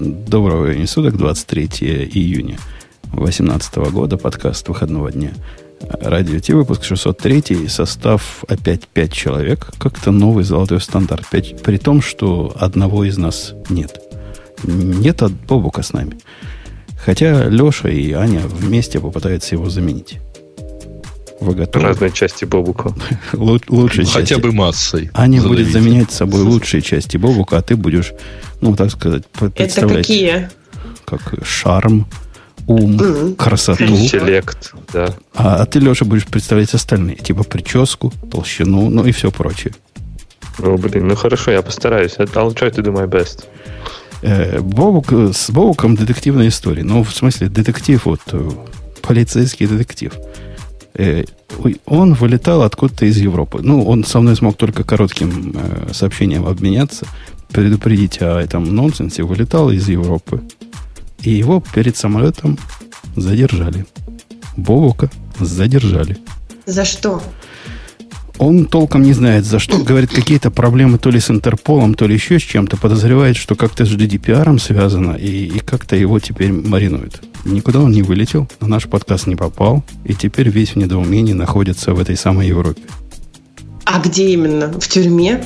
Доброго времени суток, 23 июня 2018 года, подкаст выходного дня. Радио Ти, выпуск 603, состав опять 5 человек. Как-то новый золотой стандарт. 5, при том, что одного из нас нет. Нет от Бобука с нами. Хотя Леша и Аня вместе попытаются его заменить. Вы готовы? Разные части Бобука. Лучшие Хотя части. бы массой. Аня задавить. будет заменять собой лучшие части Бобука, а ты будешь, ну, так сказать, представлять... Это какие? Как шарм, ум, mm-hmm. красоту. Интеллект, да. А, а ты, Леша, будешь представлять остальные. Типа прическу, толщину, ну и все прочее. Ну, блин, ну хорошо, я постараюсь. I'll try to do my best. Э, Бобук, с Бобуком детективная история. Ну, в смысле, детектив, вот, э, полицейский детектив. Э, он вылетал откуда-то из Европы. Ну, он со мной смог только коротким э, сообщением обменяться, предупредить о этом нонсенсе. Вылетал из Европы. И его перед самолетом задержали. Бобука задержали. За что? Он толком не знает, за что. Говорит, какие-то проблемы то ли с Интерполом, то ли еще с чем-то. Подозревает, что как-то с GDPR связано, и, и как-то его теперь маринуют. Никуда он не вылетел, на наш подкаст не попал, и теперь весь в недоумении находится в этой самой Европе. А где именно? В тюрьме?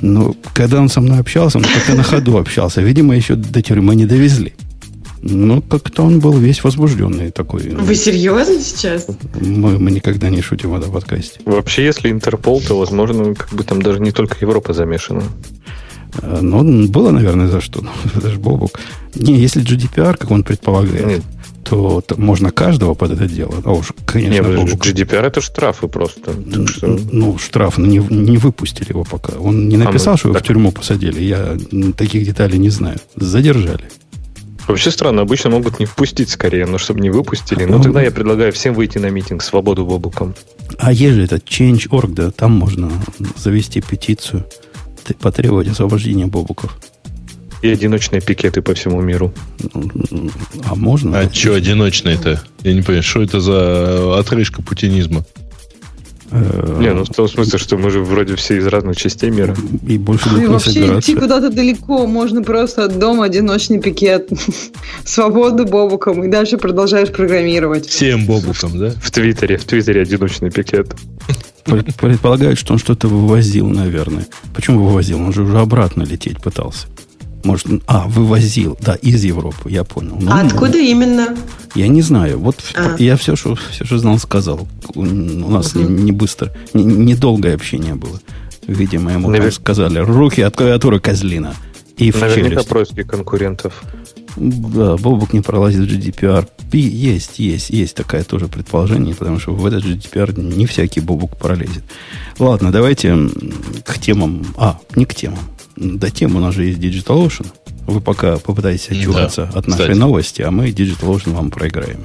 Ну, когда он со мной общался, он как-то на ходу общался. Видимо, еще до тюрьмы не довезли. Ну, как-то он был весь возбужденный такой. Вы серьезно сейчас? Мы, мы никогда не шутим в этом подкасте. Вообще, если Интерпол, то, возможно, как бы там даже не только Европа замешана. А, ну, было, наверное, за что. Это же Бобок. Не, если GDPR, как он предполагает, Нет. то, то можно каждого под это дело. А уж, конечно, Не, Бобок. GDPR это штрафы просто. Что... Ну, штраф, но не, не выпустили его пока. Он не написал, а, ну, что его так... в тюрьму посадили. Я таких деталей не знаю. Задержали. Вообще странно, обычно могут не впустить скорее, но чтобы не выпустили. Но ну, тогда я предлагаю всем выйти на митинг «Свободу Бобуком». А есть же этот Change.org, да, там можно завести петицию, потребовать освобождения Бобуков. И одиночные пикеты по всему миру. А можно? А что одиночные-то? Я не понимаю, что это за отрыжка путинизма? Э, не, ну в том смысле, что мы же вроде все из разных частей мира. И больше не Вообще идти куда-то далеко, можно просто от дома одиночный пикет. Свободу бобуком, и дальше продолжаешь программировать. Всем бобуком, да? В Твиттере, в Твиттере одиночный пикет. Предполагают, что он что-то вывозил, наверное. Почему вывозил? Он же уже обратно лететь пытался. Может, а, вывозил, да, из Европы, я понял. Ну, а откуда ну, именно? Я не знаю. Вот а. я все, что, все, что знал, сказал. У, нас угу. не, не быстро, недолгое не общение было. Видимо, ему Навер... сказали, руки от клавиатуры козлина. И в Наверняка челюсть. конкурентов. Да, Бобок не пролазит в GDPR. И есть, есть, есть такое тоже предположение, потому что в этот GDPR не всякий Бобок пролезет. Ладно, давайте к темам. А, не к темам до темы у нас же есть DigitalOcean. Вы пока попытаетесь отчуваться да, от нашей кстати. новости, а мы DigitalOcean вам проиграем.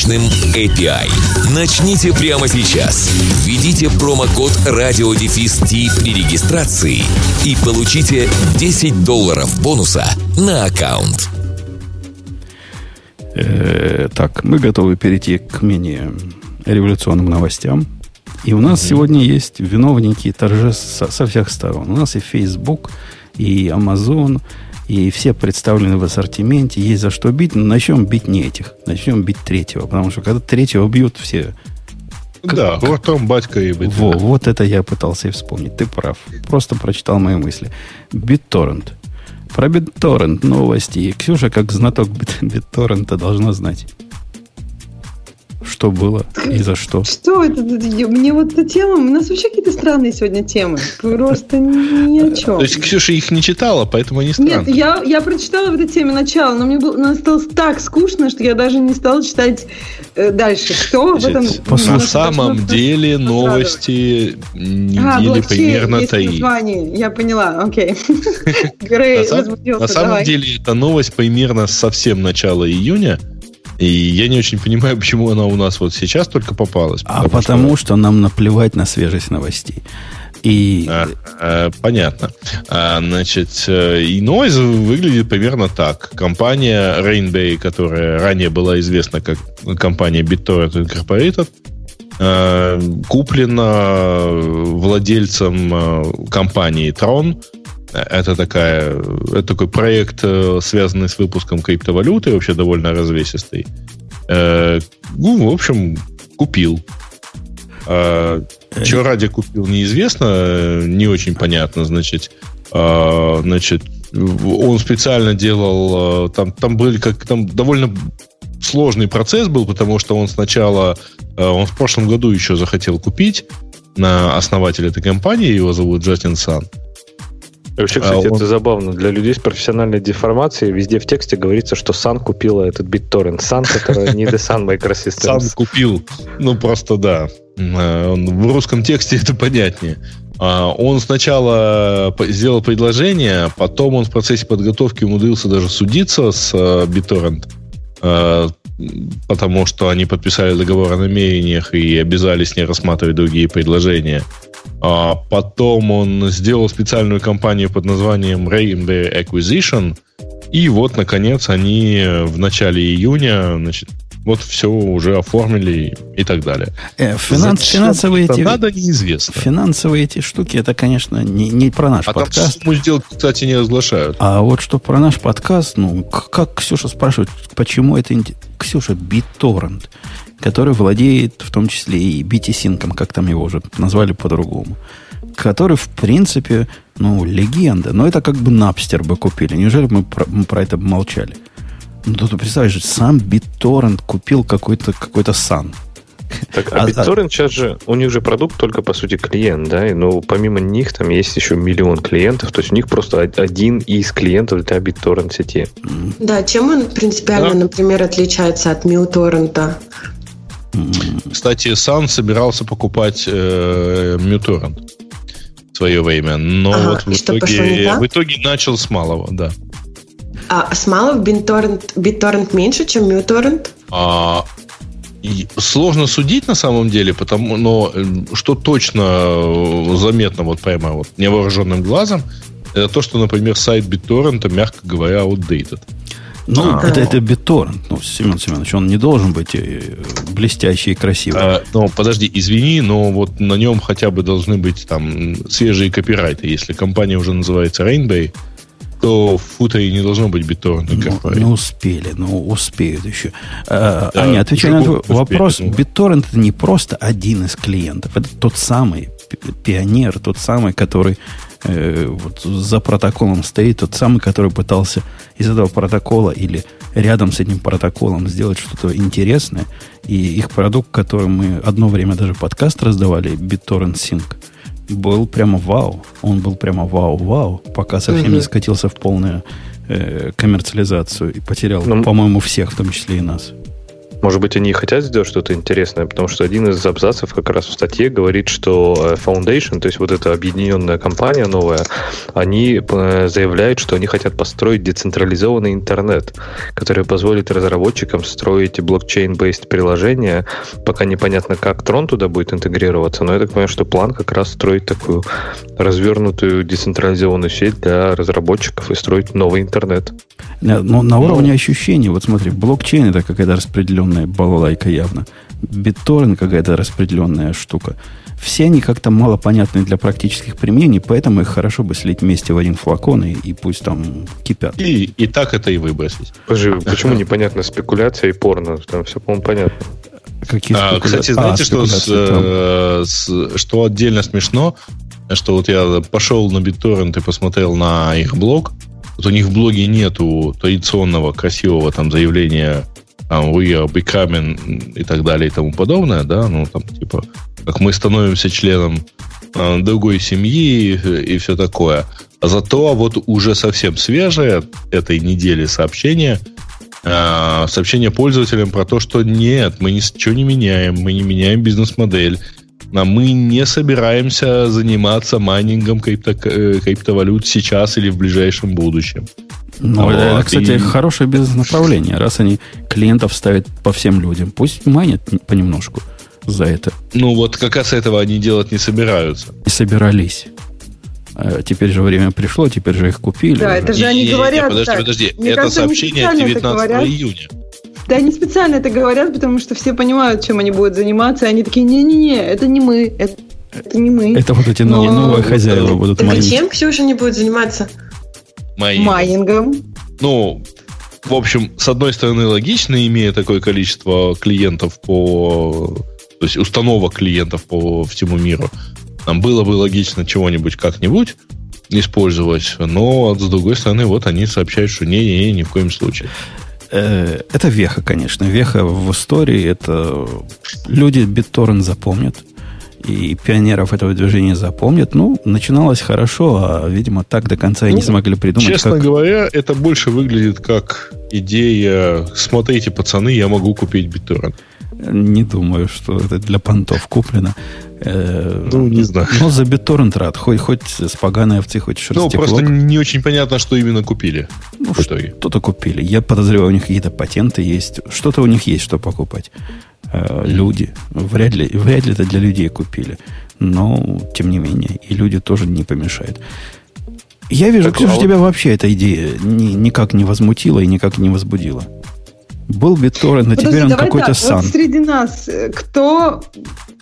мощным API. Начните прямо сейчас. Введите промокод радиодефис при регистрации и получите 10 долларов бонуса на аккаунт. Э, так, мы готовы перейти к менее революционным новостям. И у нас mm-hmm. сегодня есть виновники торжеств со, со всех сторон. У нас и Facebook, и Amazon, и все представлены в ассортименте, есть за что бить, но начнем бить не этих, начнем бить третьего, потому что когда третьего бьют, все... Да, как, вот там батька и быть. Во, вот это я пытался и вспомнить. Ты прав. Просто прочитал мои мысли. BitTorrent. Про BitTorrent новости. Ксюша, как знаток BitTorrent, должна знать. Что было и за что? Что это? Мне вот эта тема... У нас вообще какие-то странные сегодня темы. Просто ни о чем. То есть Ксюша их не читала, поэтому они странные. Нет, я, я прочитала в этой теме начало, но мне было, но стало так скучно, что я даже не стала читать э, дальше. Что в этом... Значит, на самом деле новости А, недели блокчейн, примерно название. Я поняла, окей. Грей На, самом деле, эта новость примерно совсем начала июня. И я не очень понимаю, почему она у нас вот сейчас только попалась. А потому что нам наплевать на свежесть новостей. И А, а, понятно. А, значит, э, и новость выглядит примерно так. Компания Rainbay, которая ранее была известна как компания BitTorrent Incorporated, э, куплена владельцем э, компании Tron. Это, такая, это такой проект, э, связанный с выпуском криптовалюты, вообще довольно развесистый. Э, Ну, в общем, купил. А, Чего ради купил, неизвестно, э, не очень понятно, значит, а, значит, он специально делал, э, там, там были как там довольно сложный процесс был, потому что он сначала, э, он в прошлом году еще захотел купить на основателя этой компании, его зовут Джастин Сан. Вообще, А кстати, он- это забавно. Для людей с профессиональной деформацией везде в тексте говорится, что Сан купила этот BitTorrent. Сан, который не The Sun Сан Microsystems. купил, ну просто да. Э, он- В русском тексте это понятнее. А, Он сначала по- сделал предложение, потом он в процессе подготовки умудрился даже судиться с э, BitTorrent, э, потому что они подписали договор о намерениях и обязались не рассматривать другие предложения. А Потом он сделал специальную кампанию под названием Rainbow Acquisition, и вот, наконец, они в начале июня, значит, вот все уже оформили и так далее. э, финанс- финансовые эти, надо, неизвестно. финансовые эти штуки, это, конечно, не, не про наш А там подкаст. сумму сделать, кстати, не разглашают. А вот что про наш подкаст, ну, как Ксюша спрашивает, почему это... Ксюша, BitTorrent, который владеет в том числе и BTSync, как там его уже назвали по-другому, который, в принципе, ну, легенда. Но это как бы Напстер бы купили. Неужели мы про, мы про это молчали? Ну, тут, представляешь, сам BitTorrent купил какой-то какой сан. Так, А- а BitTorrent сейчас же, у них же продукт только, по сути, клиент, да, и, ну, помимо них там есть еще миллион клиентов, то есть у них просто од- один из клиентов для BitTorrent сети. Да, чем он принципиально, Да. например, отличается от Мьюторрента? Кстати, Сан собирался покупать э, MuTorrent в свое время, но Ага, вот в итоге, в итоге начал с малого, да. А с малых BitTorrent, BitTorrent меньше, чем Мьюторрент? А, и сложно судить на самом деле, потому, но э, что точно э, заметно вот прямо вот невооруженным глазом, это то, что, например, сайт BitTorrent, мягко говоря, outdated. Ну, А. это, это BitTorrent. Ну, Семен Семенович, он не должен быть э, блестящий и красивый. А, но подожди, извини, но вот на нем хотя бы должны быть там свежие копирайты. Если компания уже называется Rainbow, то в футере не должно быть BitTorrent Ну, не успели, ну успеют еще. А, Да, Аня, отвечая на твой успели, вопрос, ну. BitTorrent это не просто один из клиентов, это тот самый пи- пионер, тот самый, который э, вот за протоколом стоит, тот самый, который пытался из этого протокола или рядом с этим протоколом сделать что-то интересное. И их продукт, который мы одно время даже подкаст раздавали, BitTorrent Sync, был прямо вау. Он был прямо вау-вау, пока совсем Мгм. не скатился в полную э, коммерциализацию и потерял, Ну, по-моему, всех, в том числе и нас. Может быть, они и хотят сделать что-то интересное, потому что один из абзацев как раз в статье говорит, что э, Foundation, то есть вот эта объединенная компания новая, они э, заявляют, что они хотят построить децентрализованный интернет, который позволит разработчикам строить блокчейн-бейст приложения. Пока непонятно, как Tron туда будет интегрироваться, но я так понимаю, что план как раз строить такую развернутую децентрализованную сеть для разработчиков и строить новый интернет. На- Но на уровне ощущений, вот смотри, блокчейн это какая-то распределенная балалайка явно. BitTorrent какая-то распределенная штука. Все они как-то мало понятны для практических применений, поэтому их хорошо бы слить вместе в один флакон и, и пусть там кипят. И, и так это и выбросить. Подожди, почему непонятно спекуляция и порно? Там все, по-моему, понятно. Какие А, спекуля- кстати, А, знаете, что, с, э, с- что отдельно смешно? Что вот я пошел на BitTorrent и посмотрел на их блог. Вот у них в блоге нету традиционного красивого там заявления we are becoming и так далее и тому подобное, да, ну, там, типа, как мы становимся членом э, другой семьи и, и все такое. А зато вот уже совсем свежее этой недели сообщение, э, сообщение пользователям про то, что нет, мы ничего не меняем, мы не меняем бизнес-модель, а мы не собираемся заниматься майнингом крипто, э, криптовалют сейчас или в ближайшем будущем. Ну, Вот, это, кстати, и- хорошее бизнес-направление. Раз они клиентов ставят по всем людям, пусть майнят понемножку за это. Ну, вот как раз этого они делать не собираются. И собирались. А теперь же время пришло, теперь же их купили. Да, это же они Не-не-не, говорят Подожди, так. подожди. Мне это кажется, сообщение специально это 19 говорят. июня. Да они специально это говорят, потому что все понимают, чем они будут заниматься, и они такие, не-не-не, это не мы, это, это не мы. Это вот эти Но- новые, хозяева будут Так а майнить. чем Ксюша не будет заниматься? Мои. Майнингом. Ну, в общем, с одной стороны, логично, имея такое количество клиентов по... То есть установок клиентов по всему миру. Нам было бы логично чего-нибудь как-нибудь использовать, но с другой стороны, вот они сообщают, что не-не-не, ни в коем случае. Э, Это веха, конечно. Веха в истории. Это люди BitTorrent запомнят. И пионеров этого движения запомнят. Ну, начиналось хорошо, а, видимо, так до конца и не Ну, смогли придумать, Честно как... говоря, это больше выглядит как идея «Смотрите, пацаны, я могу купить BitTorrent». Не думаю, что это для понтов куплено. Э, Ну, не знаю. Но за BitTorrent рад. Хоть, хоть с поганой овцы, хоть Ну, шерстяклок. просто не очень понятно, что именно купили Ну, в итоге. Что-то купили. Я подозреваю, у них какие-то патенты есть. Что-то у них есть, что покупать. Э, Люди. Вряд ли, вряд ли это для людей купили. Но, тем не менее, и люди тоже не помешают. Я вижу, Так, Ксюша, а вот- тебя вообще эта идея ни- никак не возмутила и никак не возбудила. Был BitTorrent, а теперь он какой-то так, сан. Вот среди нас, э, кто...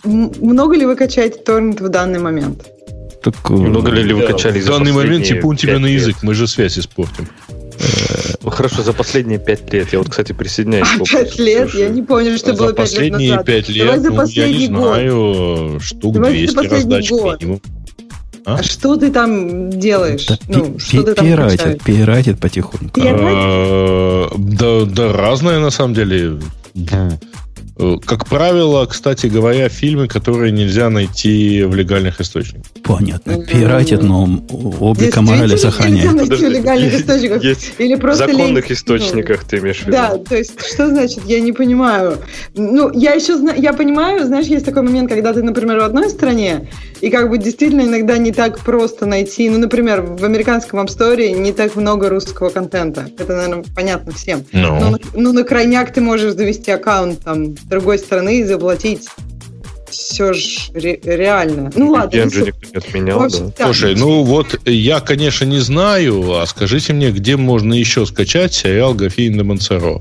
Много ли вы качаете торрент в данный момент? Так, э, Много ли вы качали В за данный момент последние типун тебе на лет? язык, мы же связь испортим. Ну, Хорошо, за последние пять лет. Я вот, кстати, присоединяюсь. вопросу Пять лет? Ксюши. Я не помню, что за было пять лет последние назад. пять лет, Давай за ну, я не год. знаю, штук Давай за 200 последний раздач год. минимум. А что ты там делаешь? да ну, пи- что ты пи- там пиратит, пиратит потихоньку. Э, Да, да, разное на самом деле. Э, Как правило, кстати говоря, фильмы, которые нельзя найти в легальных источниках. Понятно. Пиратит, но облика морали нельзя сохраняет. найти в Подожди, легальных источниках. Есть Или в просто законных лень- источниках, ты имеешь в виду? Да, то есть, что значит, я не понимаю. Ну, я еще я понимаю, знаешь, есть такой момент, когда ты, например, в одной стране, и как бы действительно иногда не так просто найти, ну, например, в американском App Store не так много русского контента. Это, наверное, понятно всем. Ну. Ну, на- ну, на крайняк ты можешь завести аккаунт там другой страны и заплатить. Все же ре- реально. Ну ладно. Не же никто не отменял, общем, да. Слушай, ну вот я, конечно, не знаю, а скажите мне, где можно еще скачать сериал Гафин де Монсоро?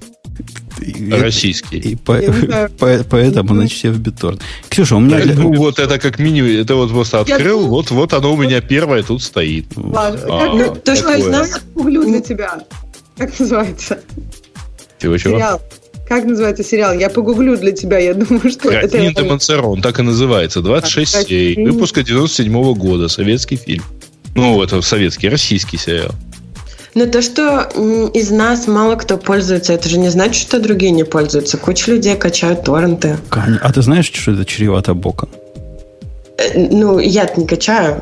И- Российский. И по- не знаю. по- поэтому, значит, все в BitTorrent. Ксюша, у меня... для- Ну, вот это как минимум, это вот просто открыл, вот, вот оно у меня первое тут стоит. Ладно. А, Как- как- то, что я погуглю для тебя. Как называется? Чего-чего? Сериал. Как называется сериал? Я погуглю для тебя, я думаю, что это... Графиня де Монсоро, он так и называется. 26 А, серий. Выпуска 97 года. Советский фильм. Ну, это советский, российский сериал. Но то, что из нас мало кто пользуется, это же не значит, что другие не пользуются. Куча людей качают торренты. А ты знаешь, что это чревато боком? Э, Ну, я не качаю.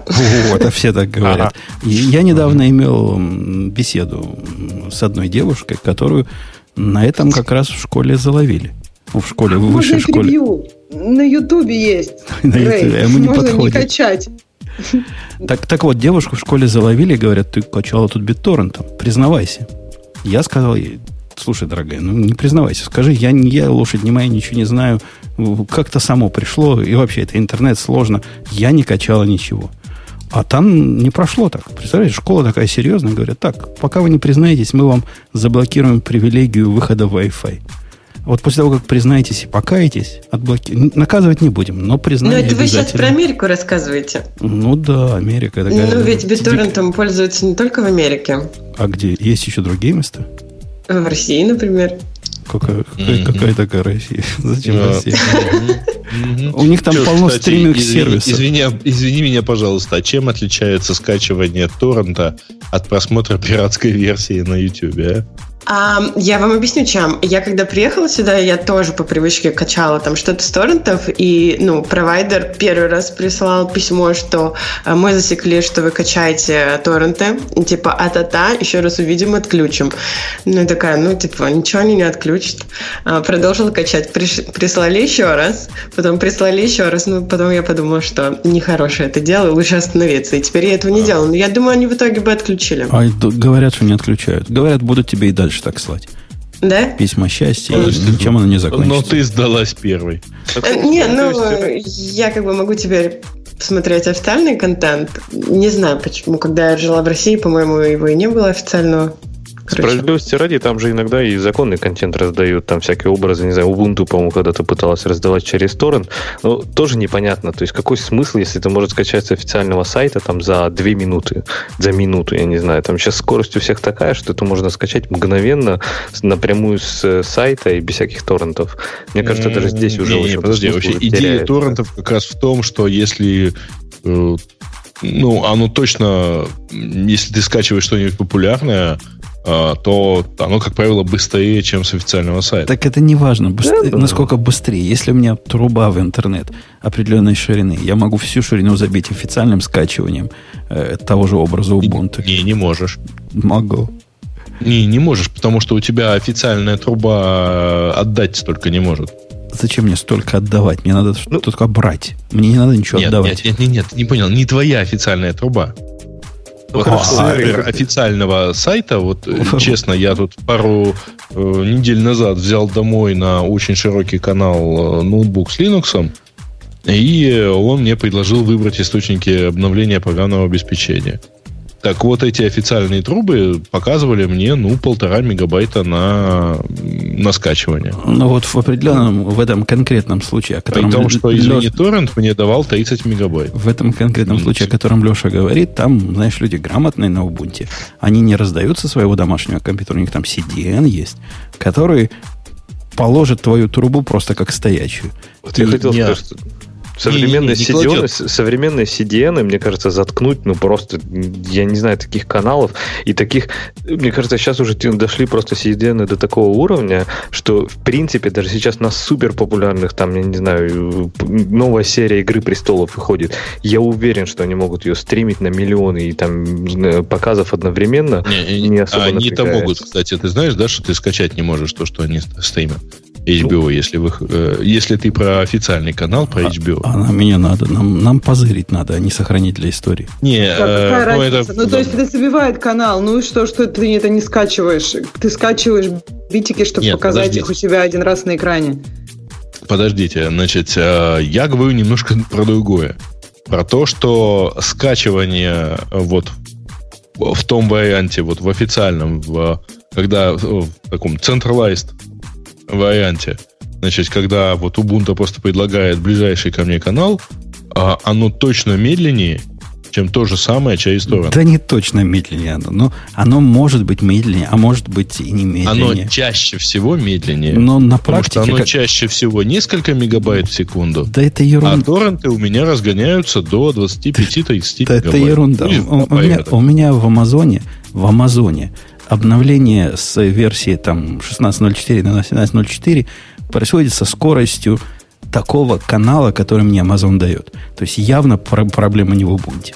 Вот, а все так говорят. И Я недавно имел беседу с одной девушкой, которую на этом как раз в школе заловили. В школе, в высшей школе. превью. На Ютубе есть. На. Ютубе, ему не Можно не подходит. качать. Так, так вот, девушку в школе заловили и говорят, ты качала тут битторрентом, признавайся. Я сказал ей, слушай, дорогая, ну не признавайся, скажи, я, не я лошадь не моя, ничего не знаю, как-то само пришло, и вообще это интернет сложно, я не качала ничего. А там не прошло так. Представляете, школа такая серьезная, говорят, так, пока вы не признаетесь, мы вам заблокируем привилегию выхода в Wi-Fi. Вот после того, как признаетесь и покаетесь, отблоки... наказывать не будем, но Но признание это вы сейчас про. Америку рассказываете. Ну да, Америка такая. Ну, ведь битторрентом пользуются не только в Америке. А где? Есть еще другие места? В России, например. Какая, какая, какая такая Россия? Зачем Да. Россия? Мгм. У них там Чё, полно кстати, стриминг-сервисов. Извини, извини, извини меня, пожалуйста, а чем отличается скачивание торрента от просмотра пиратской версии на YouTube, а? А, я вам объясню, чем. Я когда приехала сюда, я тоже по привычке качала там что-то с торрентов, и, ну, провайдер первый раз прислал письмо, что а, мы засекли, что вы качаете торренты, и, типа, а-та-та, еще раз увидим, отключим. Ну, я такая, ну, типа, ничего они не отключат. А, продолжила качать. Приш, прислали еще раз, потом прислали еще раз, ну, потом я подумала, что нехорошее это дело, лучше остановиться. И теперь я этого не делала. Но я думаю, они в итоге бы отключили. А говорят, что не отключают. Говорят, будут тебе и дальше так слать. Да? Письма счастья, и ничем оно не закончится. Но ты сдалась первой. Э, Не, ну, я как бы могу теперь смотреть официальный контент. Не знаю, почему. Когда я жила в России, по-моему, его и не было официального. Короче. Справедливости ради, там же иногда и законный контент раздают, там всякие образы, не знаю, Ubuntu, по-моему, когда-то пыталась раздавать через торрент, но тоже непонятно, то есть какой смысл, если это может скачать с официального сайта там за две минуты, за минуту, я не знаю, там сейчас скорость у всех такая, что это можно скачать мгновенно напрямую с э, сайта и без всяких торрентов. Мне кажется, даже здесь уже Не, не, очень подожди, вообще идея торрентов как раз в том, что если э, ну, оно точно, если ты скачиваешь что-нибудь популярное, то оно, как правило, быстрее, чем с официального сайта. Так это не важно, быстр- насколько быстрее. Если у меня труба в интернет определенной ширины, я могу всю ширину забить официальным скачиванием э, того же образа Ubuntu. Не, не можешь. Могу. Не, не можешь, потому что у тебя официальная труба э, отдать столько не может. Зачем мне столько отдавать? Мне надо что-то только брать. Мне не надо ничего Нет, отдавать. нет, нет, нет, нет, не понял, не твоя официальная труба. Ну, Вот, хорошо, например, как- официального сайта, вот э, честно, я тут пару э, недель назад взял домой на очень широкий канал э, ноутбук с Linux, и он мне предложил выбрать источники обновления программного обеспечения. Так вот, эти официальные трубы показывали мне, ну, полтора мегабайта на, на скачивание. Но вот в определенном, в этом конкретном случае, о При котором том, что, извини, торрент мне давал 30 мегабайт. в этом конкретном случае, о котором Леша говорит, там, знаешь, люди грамотные на Ubuntu. Они не раздают со своего домашнего компьютера, у них там CDN есть, который положит твою трубу просто как стоячую. Вот я И- хотел сказать, что современные, не, не CDN, современные CDN, мне кажется, заткнуть, ну, просто, я не знаю, таких каналов и таких... Мне кажется, сейчас уже дошли просто CDN до такого уровня, что, в принципе, даже сейчас на супер популярных, там, я не знаю, новая серия Игры Престолов выходит. Я уверен, что они могут ее стримить на миллионы и там показов одновременно. Не, не особо Они-то напрягаясь. могут, кстати, ты знаешь, да, что ты скачать не можешь то, что они стримят. HBO, если, вы, э, если ты про официальный канал, про HBO. А нам меня надо, нам, нам позырить надо, а не сохранить для истории. Не, Да, э, какая ну, разница? это... Ну, то есть это забивает канал. Ну и что, что ты это не скачиваешь? Ты скачиваешь битики, чтобы Нет, показать подождите. их у себя один раз на экране. Подождите, значит, э, я говорю немножко про другое. Про то, что скачивание э, вот в том варианте, вот в официальном, в, когда э, в таком centralized варианте, значит, когда вот Ubuntu просто предлагает ближайший ко мне канал, а оно точно медленнее, чем то же самое через торрент. Да не точно медленнее оно, но оно может быть медленнее, а может быть и не Оно медленнее. чаще всего медленнее. Но на Потому что практике... оно как- чаще всего несколько мегабайт в секунду. Да это А ерунда. торренты у меня разгоняются до 25-30 Да это гигабайт. ерунда. Ну, У, у меня, у меня в Амазоне, в Амазоне обновление с версии там 16.04 на 17.04 происходит со скоростью такого канала, который мне Amazon дает. То есть явно про- проблема не в Ubuntu.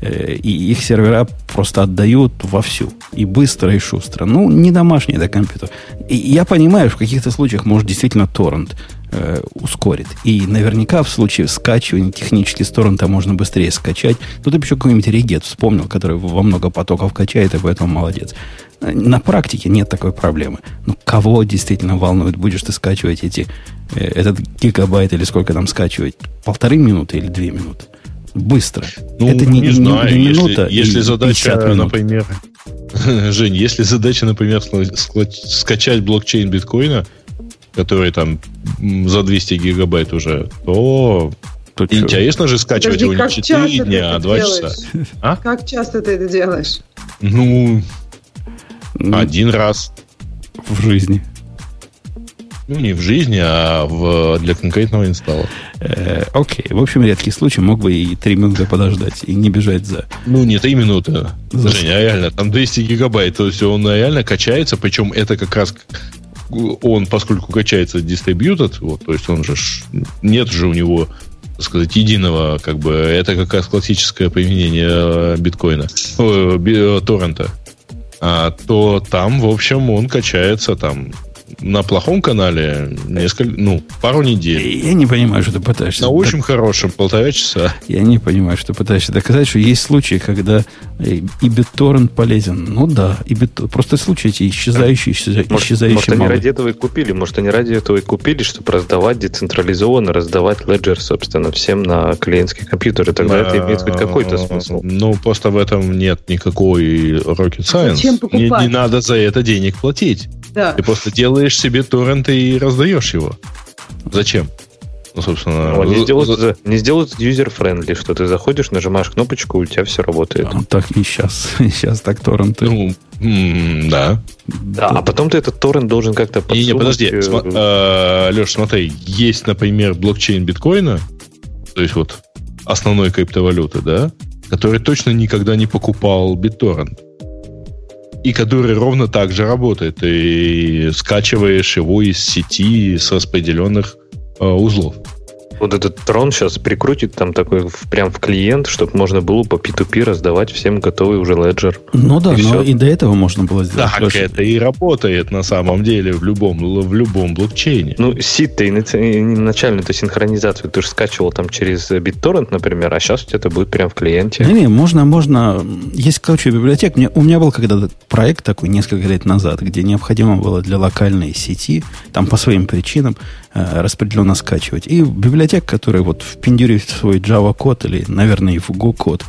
Э, И их сервера просто отдают вовсю. И быстро, и шустро. Ну, не домашний это компьютер. И я понимаю, в каких-то случаях, может, действительно торрент э, ускорит. И наверняка в случае скачивания технически с торрента можно быстрее скачать. Тут еще какой-нибудь регет вспомнил, который во много потоков качает, и поэтому молодец. Э, На практике нет такой проблемы. Ну, кого действительно волнует? Будешь ты скачивать эти, э, этот гигабайт или сколько там скачивать? Полторы минуты или две минуты? Быстро. Ну, это не, не знаю, не если- минута если, задача, 50 минут. например, Жень, если задача, например, скачать блокчейн биткоина, который там за 200 гигабайт уже, то чё? интересно же скачивать Подожди, его не как 4 часто ты дня, а это 2 делаешь? часа. А? Как часто ты это делаешь? Ну, Ну, один раз. в жизни. Ну, не в жизни, а в, для конкретного инсталла. Э, окей. В общем, редкий случай. Мог бы и 3 минуты подождать и не бежать за... Ну, не 3 минуты. За... Женя, реально, там 200 гигабайт. То есть он реально качается, причем это как раз он, поскольку качается distributed, вот, то есть он же нет же у него так сказать, единого, как бы, это как раз классическое применение э, биткоина, би, э, торрента, а, то там, в общем, он качается там на плохом канале несколько, ну, пару недель. Я не понимаю, что ты пытаешься. На очень хорошем полтора часа. Я не понимаю, что ты пытаешься доказать, что есть случаи, когда и BitTorrent полезен. Ну да, и BitTorrent. Просто случаи эти исчезающие, исчезающие. Может, исчезающие может они ради этого и купили. Может, они ради этого и купили, чтобы раздавать децентрализованно, раздавать Ledger, собственно, всем на клиентские компьютеры. Тогда это имеет хоть какой-то смысл. Ну, просто в этом нет никакой rocket science. Зачем покупать? Не, не надо за это денег платить. Да. Ты просто делаешь себе торрент и раздаешь его. Зачем? Ну, собственно... Ну, не, сделают, не сделают user-friendly, что ты заходишь, нажимаешь кнопочку, у тебя все работает. А, так и сейчас. сейчас так торренты. Ну, да. Да, а потом ты этот торрент должен как-то подсунуть. Не, не, подожди. Э, Сма- э, Леш, смотри, есть, например, блокчейн биткоина, то есть вот основной криптовалюты, да, который точно никогда не покупал BitTorrent и который ровно так же работает. И скачиваешь его из сети с распределенных э, узлов. Вот этот трон сейчас прикрутит там такой в, прям в клиент, чтобы можно было по P2P раздавать всем готовый уже леджер. Ну да, и но все. и до этого можно было сделать. Так Леша. это и работает на самом деле в любом, в любом блокчейне. Ну, сид-то и начальную-то синхронизацию ты же скачивал там через BitTorrent, например, а сейчас у тебя это будет прям в клиенте. Не, не, можно, можно. Есть, короче, библиотека. Мне, у меня был когда-то проект такой несколько лет назад, где необходимо было для локальной сети, там по своим причинам, распределенно скачивать. И библиотека, которую вот впендюрит свой Java код или, наверное, и в Go код,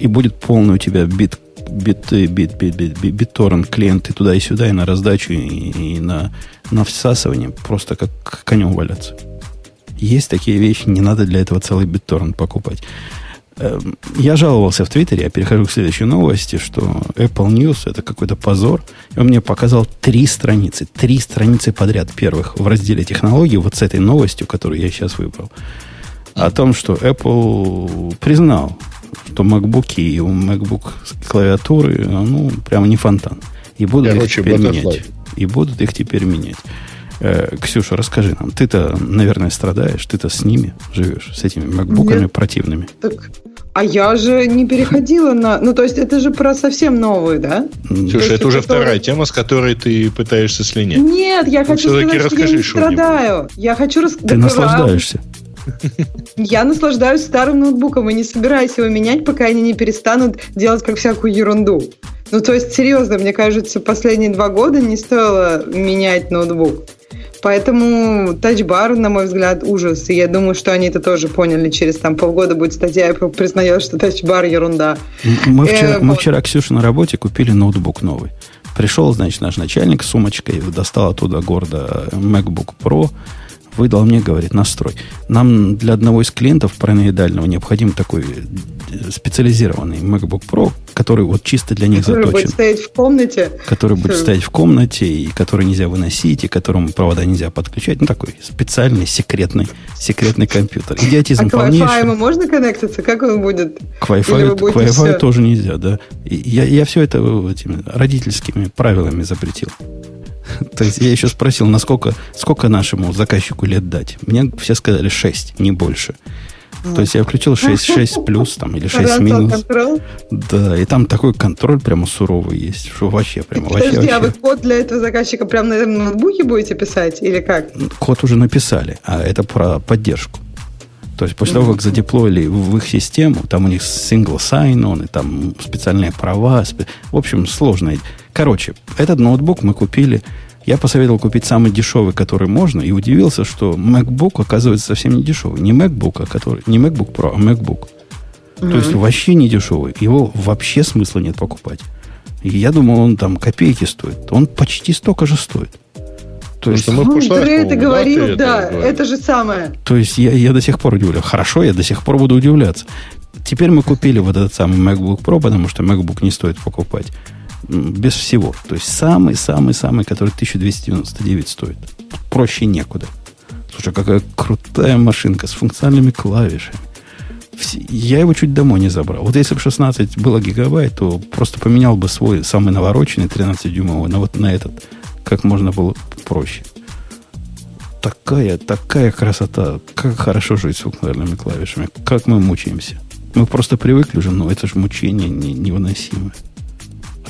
и будет полный у тебя бит, бит, бит, бит, бит, бит, BitTorrent клиент туда и сюда, и на раздачу, и, и на, на всасывание, просто как конем валяться. Есть такие вещи, не надо для этого целый BitTorrent покупать. Эм, я жаловался в Твиттере, я перехожу к следующей новости, что Apple News это какой-то позор. И он мне показал три страницы, три страницы подряд первых в разделе технологий, вот с этой новостью, которую я сейчас выбрал, о том, что Apple признал, что MacBook и у MacBook клавиатуры, ну, прямо не фонтан. И будут Короче, их теперь менять. И будут их теперь менять. Э, Ксюша, расскажи нам, ты-то, наверное, страдаешь, ты-то с ними живешь, с этими макбуками Нет, противными. Так, а я же не переходила на... Ну, то есть это же про совсем новые, да? Слушай, это уже который... вторая тема, с которой ты пытаешься слинять. Нет, я ну, хочу сказать, что я не страдаю. Я хочу... Рас... Ты наслаждаешься. Я наслаждаюсь старым ноутбуком и не собираюсь его менять, пока они не перестанут делать как всякую ерунду. Ну, то есть, серьезно, мне кажется, последние два года не стоило менять ноутбук. Поэтому тачбар, на мой взгляд, ужас. И я думаю, что они это тоже поняли. Через там полгода будет статья, и признает, что тачбар ерунда. Мы вчера, э, мы вот. вчера Ксюша на работе купили ноутбук новый. Пришел, значит, наш начальник с сумочкой, достал оттуда гордо MacBook Pro, выдал мне, говорит, настрой. Нам для одного из клиентов параноидального необходим такой э, специализированный MacBook Pro, который вот чисто для них который заточен. Который будет стоять в комнате. Который будет стоять в комнате, и который нельзя выносить, и которому провода нельзя подключать. Ну, такой специальный, секретный, секретный компьютер. Идиотизм а к Wi-Fi ему можно коннектиться? Как он будет? К Wi-Fi, к Wi-Fi тоже нельзя, да. И я, я все это этими родительскими правилами запретил. То есть я еще спросил, насколько, сколько нашему заказчику лет дать. Мне все сказали 6, не больше. То есть я включил 6, 6 плюс там, или 6 минус. Контроль? Да, и там такой контроль прямо суровый есть, что вообще прямо Подожди, вообще, а вы код для этого заказчика прямо на этом ноутбуке будете писать или как? Код уже написали, а это про поддержку. То есть после того, как задеплоили в их систему, там у них single sign-on, и там специальные права. В общем, сложно. Короче, этот ноутбук мы купили. Я посоветовал купить самый дешевый, который можно, и удивился, что MacBook оказывается совсем не дешевый. Не MacBook, а который, не MacBook Pro, а MacBook. Mm-hmm. То есть вообще не дешевый. Его вообще смысла нет покупать. И я думал, он там копейки стоит. Он почти столько же стоит. То есть, мы ну, Дрей это говорил, да, это, это же самое. То есть я, я до сих пор удивляюсь. Хорошо, я до сих пор буду удивляться. Теперь мы купили вот этот самый MacBook Pro, потому что MacBook не стоит покупать без всего. То есть самый-самый-самый, который 1299 стоит. Проще некуда. Слушай, какая крутая машинка с функциональными клавишами. Я его чуть домой не забрал. Вот если бы 16 было гигабайт, то просто поменял бы свой самый навороченный 13-дюймовый на вот на этот, как можно было проще. Такая, такая красота. Как хорошо жить с функциональными клавишами. Как мы мучаемся. Мы просто привыкли уже, но это же мучение не, невыносимое.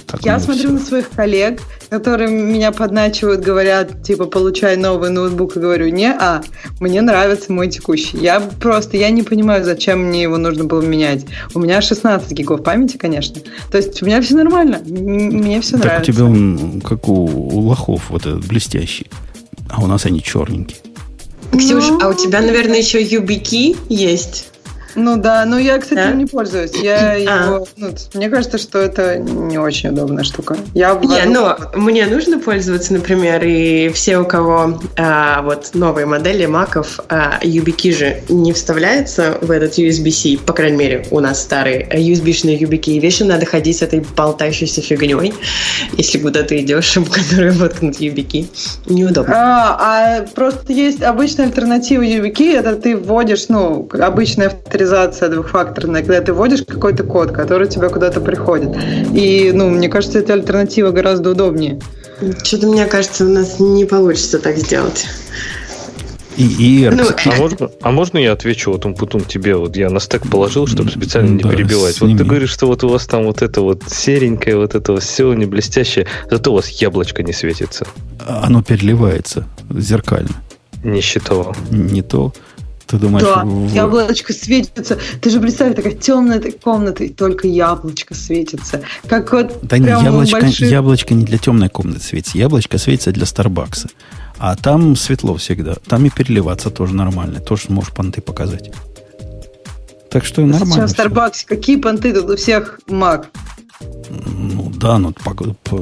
Так я смотрю все. на своих коллег, которые меня подначивают, говорят, типа, получай новый ноутбук, и говорю, не, а, мне нравится мой текущий. Я просто, я не понимаю, зачем мне его нужно было менять. У меня 16 гигов памяти, конечно. То есть у меня все нормально, мне все так нравится. у тебя он, как у, у лохов, вот этот блестящий, а у нас они черненькие. Ксюш, ну... а у тебя, наверное, еще YubiKey есть? Ну да, но я, кстати, да? им не пользуюсь. Я а. его, ну, мне кажется, что это не очень удобная штука. Я не, но мне нужно пользоваться, например, и все, у кого а, вот новые модели маков, а, YubiKey же не вставляется в этот USB-C, по крайней мере, у нас старые USB-шные YubiKey, и вечно надо ходить с этой болтающейся фигней, если куда ты идешь, в которой воткнут YubiKey. Неудобно. А, а просто есть обычная альтернатива YubiKey, это ты вводишь, ну, обычная авторизация авторизация двухфакторная, когда ты вводишь какой-то код, который у тебя куда-то приходит. И, ну, мне кажется, эта альтернатива гораздо удобнее. Что-то, мне кажется, у нас не получится так сделать. И, и ну, а, можно, а можно я отвечу вот Путун тебе? Вот я на стек положил, чтобы специально не да, перебивать. Вот ты говоришь, что вот у вас там вот это вот серенькое, вот это вот все не блестящее, зато у вас яблочко не светится. Оно переливается зеркально. Не считал. Не то. Ты думаешь, да, в... яблочко светится. Ты же представь, такая темная комната, и только яблочко светится. Как вот да не, яблочко, больших... яблочко не для темной комнаты светится. Яблочко светится для Старбакса. А там светло всегда. Там и переливаться тоже нормально. Тоже можешь понты показать. Так что нормально. Сейчас в Старбаксе какие понты тут у всех маг? Ну да, ну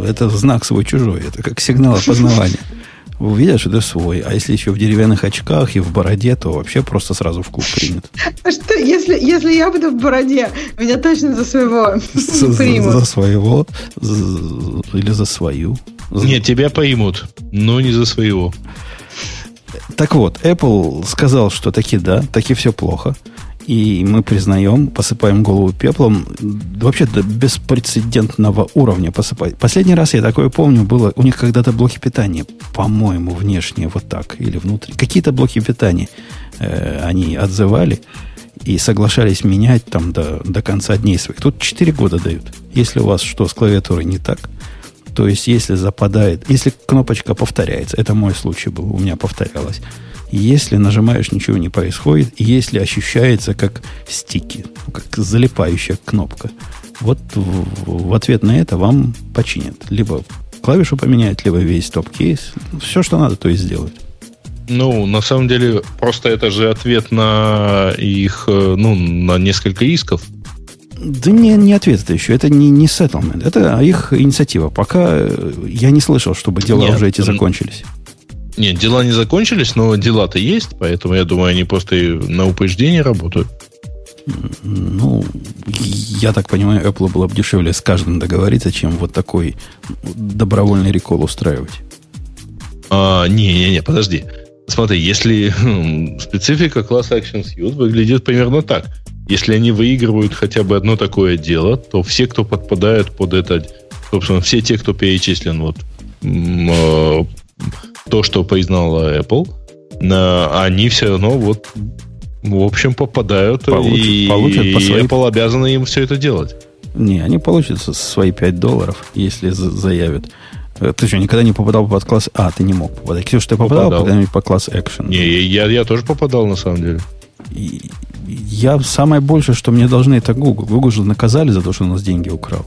это знак свой чужой. Это как сигнал опознавания увидят, что это свой. А если еще в деревянных очках и в бороде, то вообще просто сразу в клуб принят. А что, если, если я буду в бороде, меня точно за своего примут? За своего или за свою? Нет, тебя поймут, но не за своего. Так вот, Apple сказал, что таки да, таки все плохо и мы признаем, посыпаем голову пеплом, вообще до беспрецедентного уровня посыпать. Последний раз, я такое помню, было у них когда-то блоки питания, по-моему, внешние вот так, или внутри. Какие-то блоки питания э, они отзывали и соглашались менять там до, до конца дней своих. Тут 4 года дают. Если у вас что с клавиатурой не так, то есть если западает, если кнопочка повторяется, это мой случай был, у меня повторялось, если нажимаешь, ничего не происходит, если ощущается как стики, как залипающая кнопка. Вот в, ответ на это вам починят. Либо клавишу поменяют, либо весь топ-кейс. Все, что надо, то и сделают. Ну, на самом деле, просто это же ответ на их, э, ну, на несколько исков. Да не, не ответ это еще. Это не, не settlement. Это их инициатива. Пока э, я не слышал, чтобы дела Нет, уже эти закончились. Нет, дела не закончились, но дела-то есть, поэтому я думаю, они просто и на упреждение работают. Ну, я так понимаю, Apple было бы дешевле с каждым договориться, чем вот такой добровольный рекол устраивать. А, не-не-не, подожди. Смотри, если хм, специфика класса Action Suite выглядит примерно так. Если они выигрывают хотя бы одно такое дело, то все, кто подпадают под это, собственно, все те, кто перечислен вот а, то, что признала Apple, они все равно вот в общем попадают получат, и, получат по своей... Apple обязана им все это делать. Не, они получат свои 5 долларов, если заявят. Э, ты что, никогда не попадал под класс А? Ты не мог попадать. Ксюша, ты попадал, попадал. когда-нибудь по класс Action? Не, я, я тоже попадал, на самом деле. И я самое большее, что мне должны, это Google. Google же наказали за то, что у нас деньги украл.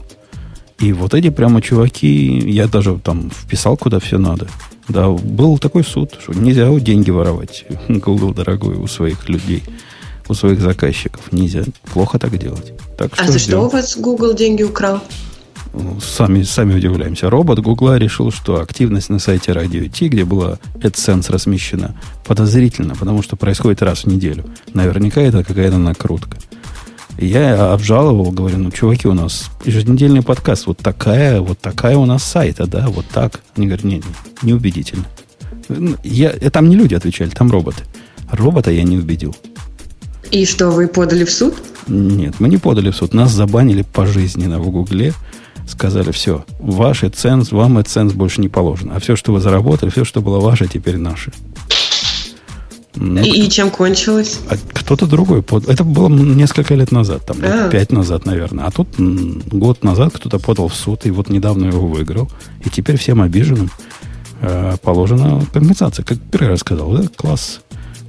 И вот эти прямо чуваки, я даже там вписал, куда все надо. Да, был такой суд, что нельзя деньги воровать, Google дорогой, у своих людей, у своих заказчиков. Нельзя. Плохо так делать. Так, а за что у вас Google деньги украл? Сами, сами удивляемся. Робот Гугла решил, что активность на сайте Радио Ти, где была AdSense размещена, подозрительно, потому что происходит раз в неделю. Наверняка это какая-то накрутка. Я обжаловал, говорю, ну, чуваки, у нас еженедельный подкаст, вот такая, вот такая у нас сайта, да, вот так. Они говорят, нет, не, неубедительно. Ну, Я, э, там не люди отвечали, там роботы. Робота я не убедил. И что, вы подали в суд? Нет, мы не подали в суд. Нас забанили пожизненно в Гугле. Сказали, все, ваши ценз, вам ценз больше не положено. А все, что вы заработали, все, что было ваше, теперь наше. Ну, и, и чем кончилось? а кто-то другой подал. Это было несколько лет назад, там, лет А. пять назад, наверное. А тут год назад кто-то подал в суд, и вот недавно его выиграл. И теперь всем обиженным э, положена компенсация. Как первый раз сказал, да? Класс,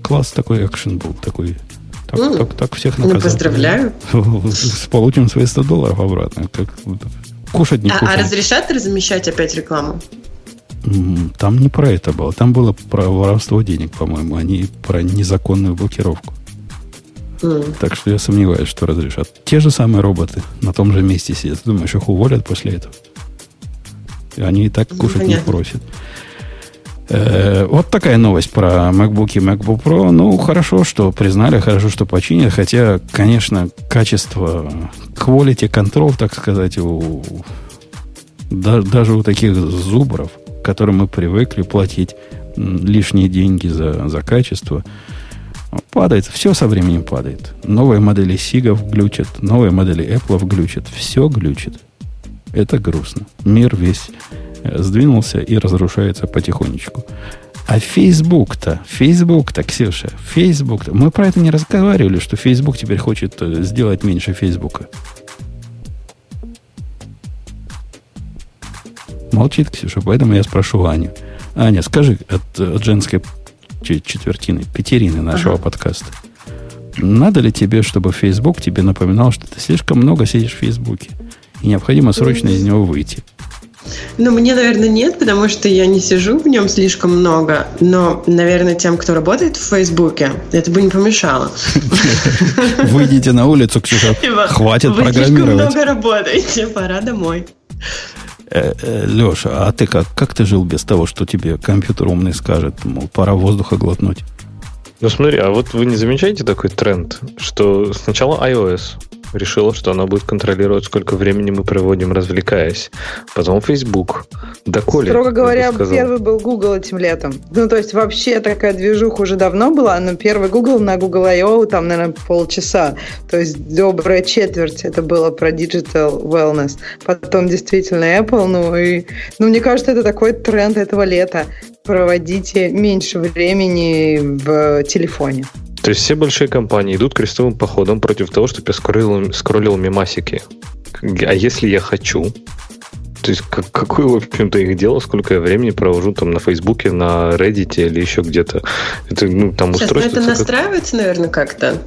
класс такой экшен был, такой. Так, Ну, так, так всех Ну, наказать. поздравляю. Получим свои 100 долларов обратно. Как, кушать не А, а кушать. разрешат размещать опять рекламу? Там не про это было. Там было про воровство денег, по-моему, а не про незаконную блокировку. М. Так что я сомневаюсь, что разрешат. Те же самые роботы на том же месте сидят. Ты думаешь, их уволят после этого? Они и так кушать понятно. не просят. Э, вот такая новость про MacBook и MacBook Pro. Ну, хорошо, что признали, хорошо, что починили. Хотя, конечно, качество, quality control, так сказать, у, да- даже у таких зубров, которым мы привыкли платить лишние деньги за, за качество, падает. Все со временем падает. Новые модели Сигов глючат, новые модели Apple глючат. Все глючит. Это грустно. Мир весь э, сдвинулся и разрушается потихонечку. А Facebook-то, Facebook-то, Ксюша, Facebook-то, мы про это не разговаривали, что Facebook теперь хочет э, сделать меньше Фейсбука. Молчит Ксюша, поэтому я спрошу Аню. Аня, скажи от, от женской четвертины, пятерины нашего Ага. подкаста. Надо ли тебе, чтобы Facebook тебе напоминал, что ты слишком много сидишь в Фейсбуке? И необходимо срочно из него выйти. Ну, мне, наверное, нет, потому что я не сижу в нем слишком много. Но, наверное, тем, кто работает в Фейсбуке, это бы не помешало. Выйдите на улицу, Ксюша, хватит Вы слишком программировать. много работаете, пора домой. Леша, а ты как? Как ты жил без того, что тебе компьютер умный скажет, мол, пора воздуха глотнуть? Ну смотри, а вот вы не замечаете такой тренд, что сначала iOS решила, что она будет контролировать, сколько времени мы проводим, развлекаясь. Потом Facebook. Доколе? Строго говоря, первый был Google этим летом. Ну, то есть вообще такая движуха уже давно была, но первый Google на Google I.O. там, наверное, полчаса. То есть добрая четверть это было про Digital Wellness. Потом действительно Apple, ну и... Ну, мне кажется, это такой тренд этого лета. Проводите меньше времени в телефоне. То есть все большие компании идут крестовым походом против того, чтобы я скроллил, скроллил мемасики. А если я хочу? То есть как, какое, в общем-то, их дело, сколько я времени провожу там на Фейсбуке, на Reddit или еще где-то. Это, ну, там Сейчас, ну, устройство... это как- настраивается, наверное, как-то?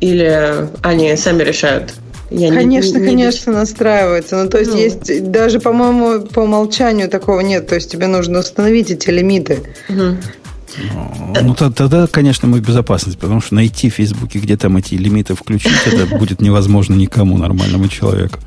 Или они сами решают? Я не- Конечно, не- не конечно, настраивается. Ну, то есть Ну. есть даже, по-моему, по умолчанию такого нет. То есть тебе нужно установить эти лимиты. Мгм. Ну, то- тогда, конечно, мы в безопасности, потому что найти в Фейсбуке, где там эти лимиты включить, это будет невозможно никому, нормальному человеку.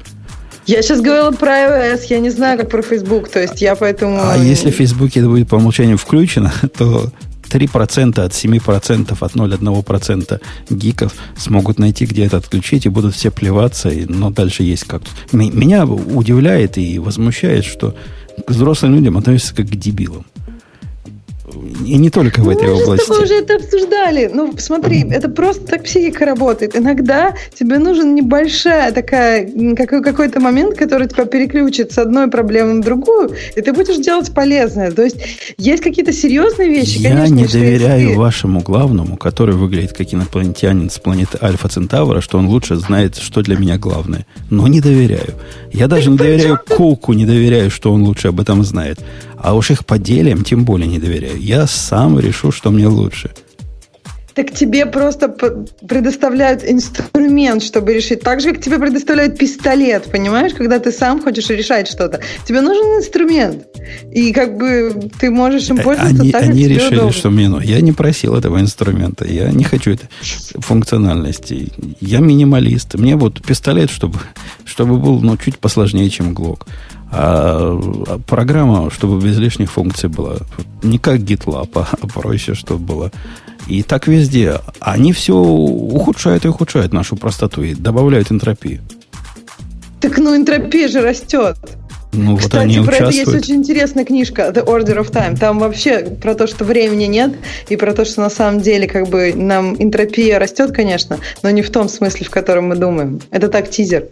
Я сейчас говорила про iOS, я не знаю, как про Facebook, то есть я поэтому... А если в Фейсбуке это будет по умолчанию включено, то 3% от 7% от 0,1% гиков смогут найти, где это отключить, и будут все плеваться, и, но дальше есть как Меня удивляет и возмущает, что к взрослым людям относятся как к дебилам. И не только в этой Мы же с области. тобой уже это обсуждали. Ну, смотри, это просто так психика работает. Иногда тебе нужен небольшая такая, какой- какой-то момент, который тебя переключит с одной проблемы на другую, и ты будешь делать полезное. То есть есть какие-то серьезные вещи, Я конечно. не доверяю ты- вашему главному, который выглядит как инопланетянин с планеты Альфа Центавра, что он лучше знает, что для меня главное. Но не доверяю. Я даже не доверяю Куку, не доверяю, что он лучше об этом знает. А уж их поделиям тем более не доверяю. Я сам решу, что мне лучше. Так тебе просто предоставляют инструмент, чтобы решить. Так же, как тебе предоставляют пистолет, понимаешь? Когда ты сам хочешь решать что-то. Тебе нужен инструмент. И как бы ты можешь им пользоваться Э, Они, так, как они решили, удобно. что мне нужно. Я не просил этого инструмента. Я не хочу этой функциональности. Я минималист. Мне вот пистолет, чтобы, чтобы был ну, чуть посложнее, чем Глок. А а программа, чтобы без лишних функций была. Не как GitLab, а проще, чтобы было. И так везде. Они все ухудшают и ухудшают нашу простоту и добавляют энтропию. Так ну энтропия же растет. Ну, Кстати, вот они про это есть участвуют. очень интересная книжка The Order of Time. Там вообще про то, что времени нет, и про то, что на самом деле как бы нам энтропия растет, конечно, но не в том смысле, в котором мы думаем. Это так тизер.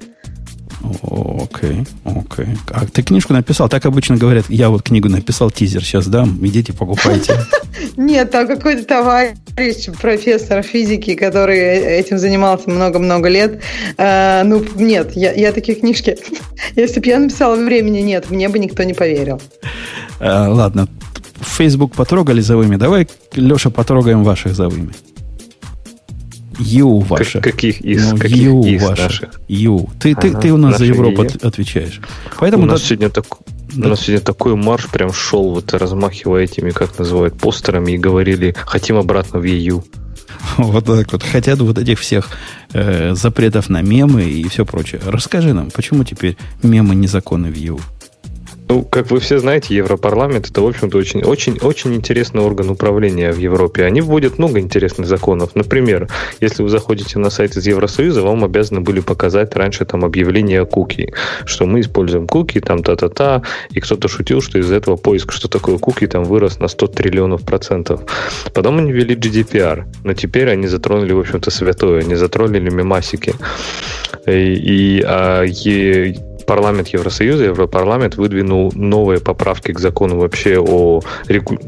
Окей, окей. А ты книжку написал? Так обычно говорят, я вот книгу написал, тизер сейчас дам, идите покупайте. Нет, там какой-то товарищ, профессор физики, который этим занимался много-много лет. Э, ну, нет, я, я такие книжки... Если бы я написала времени нет, мне бы никто не поверил. А, Ладно, Facebook потрогали завыми. Давай, Леша, потрогаем ваших завыми. Ю ваше. Как- каких из? Ну, каких Ю из ваше. наших? Ю. Ты, ты, Ага, ты у нас за Европу от- отвечаешь. Поэтому у нас да- сегодня так, Да. у нас сегодня такой марш прям шел, вот размахивая этими, как называют, постерами и говорили, хотим обратно в EU. Вот так вот. Хотят вот этих всех э, запретов на мемы и все прочее. Расскажи нам, почему теперь мемы незаконны в ЕУ? Ну, как вы все знаете, Европарламент это, в общем-то, очень, очень, очень интересный орган управления в Европе. Они вводят много интересных законов. Например, если вы заходите на сайт из Евросоюза, вам обязаны были показать раньше там объявление о куки, что мы используем куки, там та-та-та, и кто-то шутил, что из-за этого поиск, что такое куки, там вырос на 100 триллионов процентов. Потом они ввели GDPR, но теперь они затронули, в общем-то, святое, они затронули мемасики. И, и, а, е- парламент Евросоюза, Европарламент выдвинул новые поправки к закону вообще о,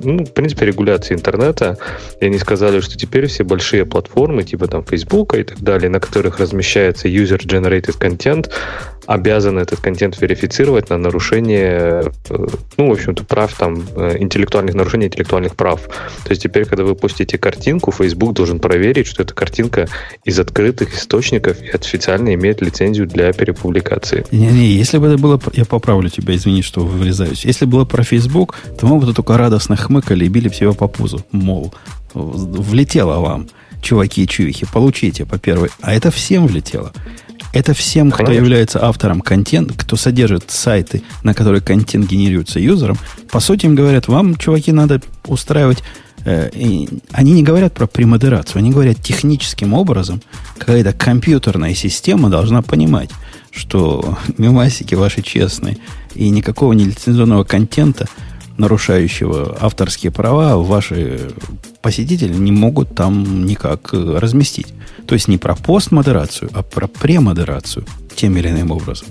ну, в принципе, регуляции интернета. И они сказали, что теперь все большие платформы, типа там Facebook и так далее, на которых размещается user-generated content, обязаны этот контент верифицировать на нарушение, э, ну, в общем-то, прав там, э, интеллектуальных нарушений интеллектуальных прав. То есть теперь, когда вы постите картинку, Facebook должен проверить, что эта картинка из открытых источников и официально имеет лицензию для перепубликации. Не-не, если бы это было... Я поправлю тебя, извини, что вырезаюсь. Если было про Facebook, то мы бы только радостно хмыкали и били себя по пузу. Мол, влетело вам, чуваки и чувихи, получите по первой. А это всем влетело. Это всем, кто является автором контента, кто содержит сайты, на которые контент генерируется юзером, по сути им говорят, вам, чуваки, надо устраивать... э, и они не говорят про премодерацию, они говорят техническим образом, какая-то компьютерная система должна понимать, что мемасики ваши честные, и никакого нелицензионного контента, нарушающего авторские права, ваши посетители не могут там никак э, разместить. То есть не про постмодерацию, а про премодерацию тем или иным образом.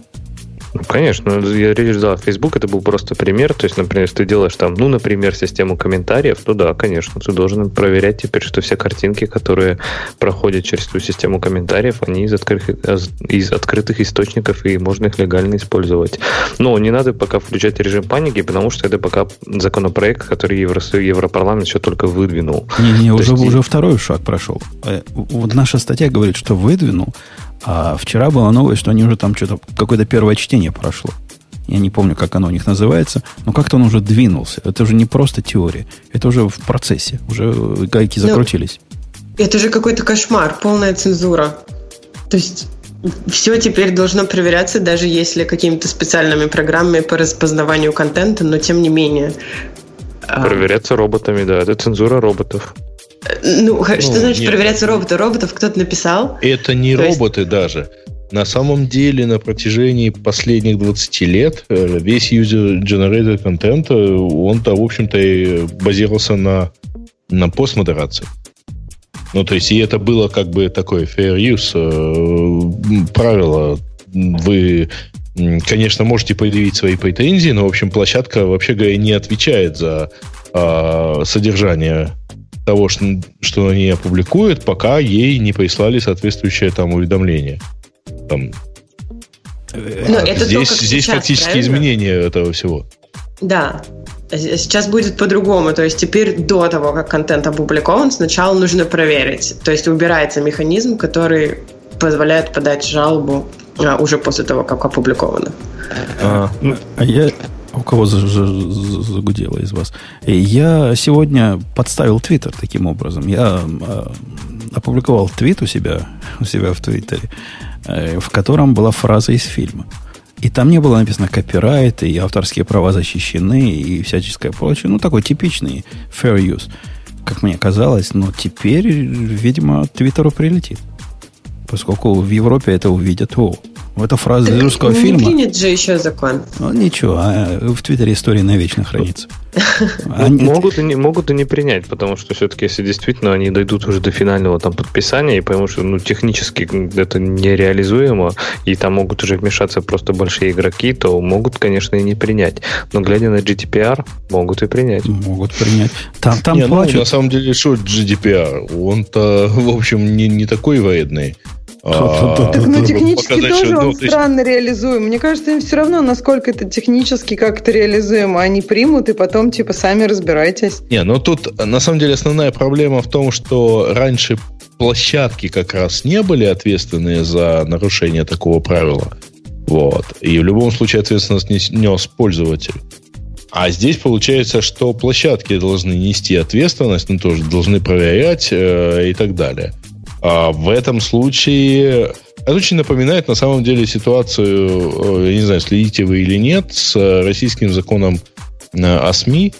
Ну, конечно, я речь да, Facebook это был просто пример. То есть, например, если ты делаешь там, ну, например, систему комментариев, то да, конечно, ты должен проверять теперь, что все картинки, которые проходят через твою систему комментариев, они из открытых, из открытых источников, и можно их легально использовать. Но не надо пока включать режим паники, потому что это пока законопроект, который Евросоюз, Европарламент еще только выдвинул. Не-не, уже, есть уже второй шаг прошел. Э, Вот наша статья говорит, что выдвинул, а вчера была новость, что они уже там что-то, какое-то первое чтение прошло. Я не помню, как оно у них называется, но как-то он уже двинулся. Это уже не просто теория, это уже в процессе, уже гайки Ну, закрутились. Это же какой-то кошмар, полная цензура. То есть все теперь должно проверяться, даже если какими-то специальными программами по распознаванию контента, но тем не менее. А, Проверяться роботами, да, это цензура роботов. Ну, х- что Ну, значит нет. проверяться роботы? Роботов кто-то написал. Это не То есть- роботы даже. На самом деле, на протяжении последних 20 лет э, весь user-generated контент, он-то, в общем-то, и базировался на, на постмодерации. Ну, то есть, и это было как бы такое fair use э, правило. Вы, конечно, можете предъявить свои претензии, но, в общем, площадка, вообще говоря, не отвечает за а, содержание того, что, что они опубликуют, пока ей не прислали соответствующее там уведомление. Там, Ну, это здесь только здесь сейчас, фактически правильно? изменение этого всего. Да. А Сейчас будет по-другому. То есть теперь до того, как контент опубликован, сначала нужно проверить. То есть убирается механизм, который позволяет подать жалобу а, уже после того, как опубликовано. А, а я... Кого за- за- за- загудело из вас? Я сегодня подставил Твиттер таким образом. Я э, опубликовал твит у себя, у себя в Твиттере, э, в котором была фраза из фильма. И там не было написано копирайт, и авторские права защищены, и всяческое прочее. Ну, такой типичный fair use, как мне казалось. Но теперь, видимо, Твиттеру прилетит. Поскольку в Европе это увидят, о, Это фраза из русского не фильма. принят же еще закон. Ну, ничего, а в Твиттере история навечно хранится. Они- Могут и, не, могут и не принять, потому что все-таки, если действительно они дойдут уже до финального там подписания и поймут, что ну, технически это нереализуемо, и там могут уже вмешаться просто большие игроки, то могут, конечно, и не принять. Но глядя на GDPR, могут и принять. Могут принять. Там, там Не, ну, плачут. на самом деле, что GDPR? Он-то, в общем, не, не такой вредный. Так, ну, технически тоже ну, он есть, странно реализуем. Мне кажется, им все равно, насколько это технически как-то реализуемо. Они примут и потом, типа, сами разбирайтесь. Не, ну тут на самом деле основная проблема в том, что раньше площадки как раз не были ответственны за нарушение такого правила. Вот. И в любом случае ответственность нес, нес пользователь. А здесь получается, что площадки должны нести ответственность, ну, тоже должны проверять э, и так далее. А в этом случае это очень напоминает на самом деле ситуацию, э, я не знаю, следите вы или нет, с российским законом э, о СМИ,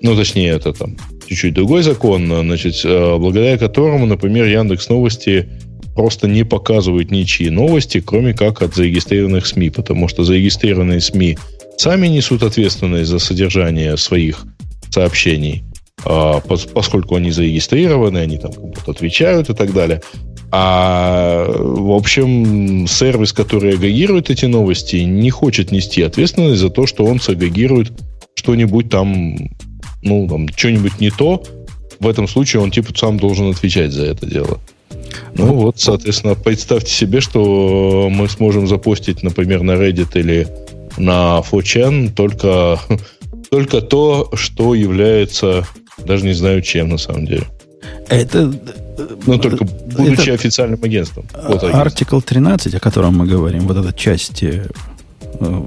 ну, точнее, это там чуть-чуть другой закон, э, значит, э, благодаря которому, например, Яндекс Новости просто не показывают ничьи новости, кроме как от зарегистрированных СМИ, потому что зарегистрированные СМИ сами несут ответственность за содержание своих сообщений, поскольку они зарегистрированы, они там кому-то отвечают и так далее. А, в общем, сервис, который агрегирует эти новости, не хочет нести ответственность за то, что он сагрегирует что-нибудь там, ну, там, что-нибудь не то. В этом случае он, типа, сам должен отвечать за это дело. Ну вот, соответственно, представьте себе, что мы сможем запостить, например, на Reddit или на 4chan только, только то, что является, даже не знаю чем на самом деле. Это Ну, только будучи это- официальным агентством. Вот агентство. Артикл 13, о котором мы говорим, вот эта часть э, э,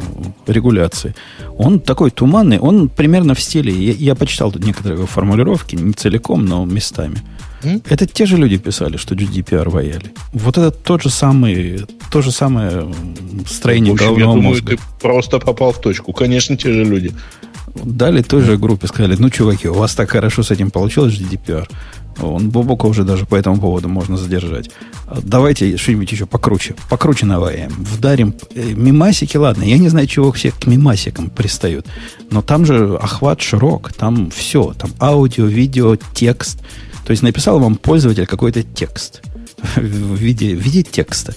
регуляции, он такой туманный, он примерно в стиле, я, я почитал тут некоторые его формулировки, не целиком, но местами. М? Это те же люди писали, что GDPR вояли. Вот это тот же самый, то же самое строение В общем, я головного думаю, мозга. ты просто попал в точку. Конечно, те же люди. Дали той же группе, сказали, ну, чуваки, у вас так хорошо с этим получилось, GDPR. Он Бобока уже даже по этому поводу можно задержать. Давайте что-нибудь еще покруче. Покруче наваем. Вдарим. Э, Мимасики, ладно, я не знаю, чего все к мимасикам пристают. Но там же охват широк. Там все. Там аудио, видео, текст. То есть написал вам пользователь какой-то текст в виде, в виде текста.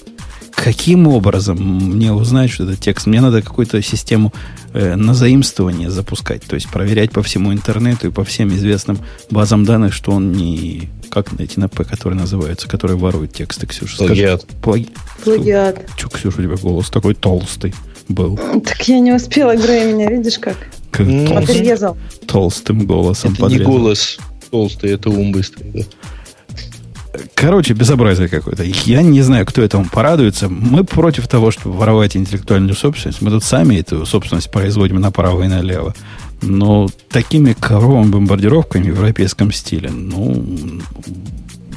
Каким образом мне узнать, что это текст? Мне надо какую-то систему э, на заимствование запускать, то есть проверять по всему интернету и по всем известным базам данных, что он не как эти на П, которые называются, которые воруют тексты, Ксюша. скажи. Плагиат. Плаги... Плагиат. Че, Ксюша, у тебя голос такой толстый был. Так я не успела, Грей, меня видишь как? Как толст- Подрезал. толстым голосом Это не голос толстый, это ум быстрый. да. Короче, безобразие какое-то. Я не знаю, кто этому порадуется. Мы против того, чтобы воровать интеллектуальную собственность. Мы тут сами эту собственность производим направо и налево. Но такими коровыми бомбардировками в европейском стиле, ну,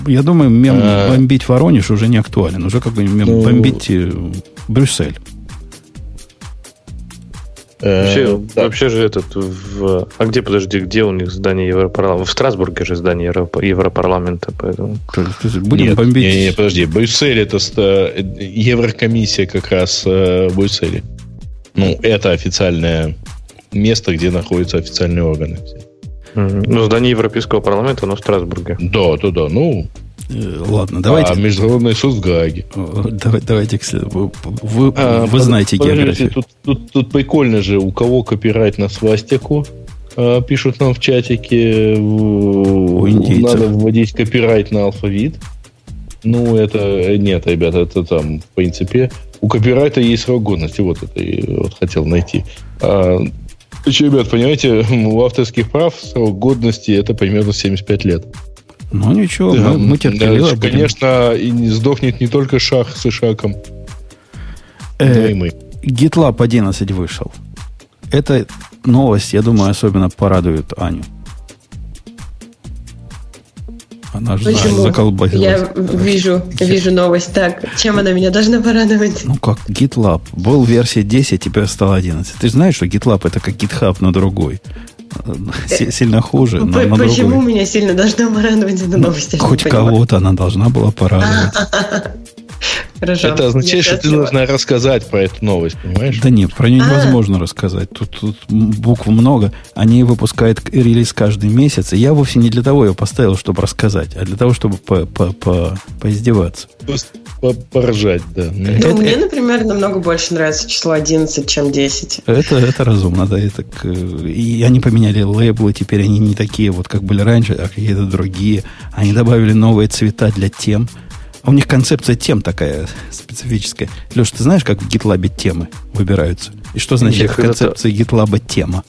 я думаю, мем А. бомбить Воронеж уже не актуален. Уже как бы мем Ну. бомбить э, Э, Вообще, да. вообще же этот в... А где, подожди, где у них здание Европарламента? В Страсбурге же здание Европа- Европарламента, поэтому... Будем Нет, бомбить. Не, не, подожди. Брюссель это ста- Еврокомиссия как раз э, в Брюсселе. Ну, это официальное место, где находятся официальные органы. все. Ну, здание Европейского парламента, оно в Страсбурге. Да, да, да. Ну, Э, Ладно, давайте. а международный суд в Гааге. Э, давай- давайте Вы, вы- А, вы знаете географию. Тут, тут, тут прикольно же, у кого копирайт на свастику, э, пишут нам в чатике, У индейцев. надо вводить копирайт на алфавит. Ну, это э, нет, ребята, это там, в принципе, у копирайта есть срок годности. Вот это я вот хотел найти. А, ребят, понимаете, у авторских прав срок годности это примерно 75 лет. Ну ничего, Да, мы, мы да, терпеливо будем. Конечно, и не сдохнет не только шах с ишаком, но Э, и мы. GitLab 11 вышел. Эта новость, я думаю, особенно порадует Аню. Она же Почему? заколбасилась. Я вижу, вижу новость. Так, чем она меня должна порадовать? Ну как, GitLab. Был версия 10, теперь стала 11. Ты же знаешь, что GitLab это как GitHub, но другой. Си- Сильно хуже, но на Почему меня сильно должна порадовать эта новость? я не Хоть кого-то она должна была порадовать. Хорошо. Это означает, что ты должна рассказать про эту новость, понимаешь? Да нет, про нее А. невозможно рассказать. Тут, тут букв много. Они выпускают релиз каждый месяц. И я вовсе не для того ее поставил, чтобы рассказать, а для того, чтобы по- по- по- поиздеваться. Поржать, да. Ну, Это- мне, например, намного больше нравится число 11, чем 10. Это, это разумно, да. Это, и они поменяли лейблы, теперь они не такие, вот как были раньше, а какие-то другие. Они добавили новые цвета для тем. А у них концепция тем такая специфическая. Леш, ты знаешь, как в GitLab темы выбираются? И что значит Я в когда-то- концепции GitLab тема?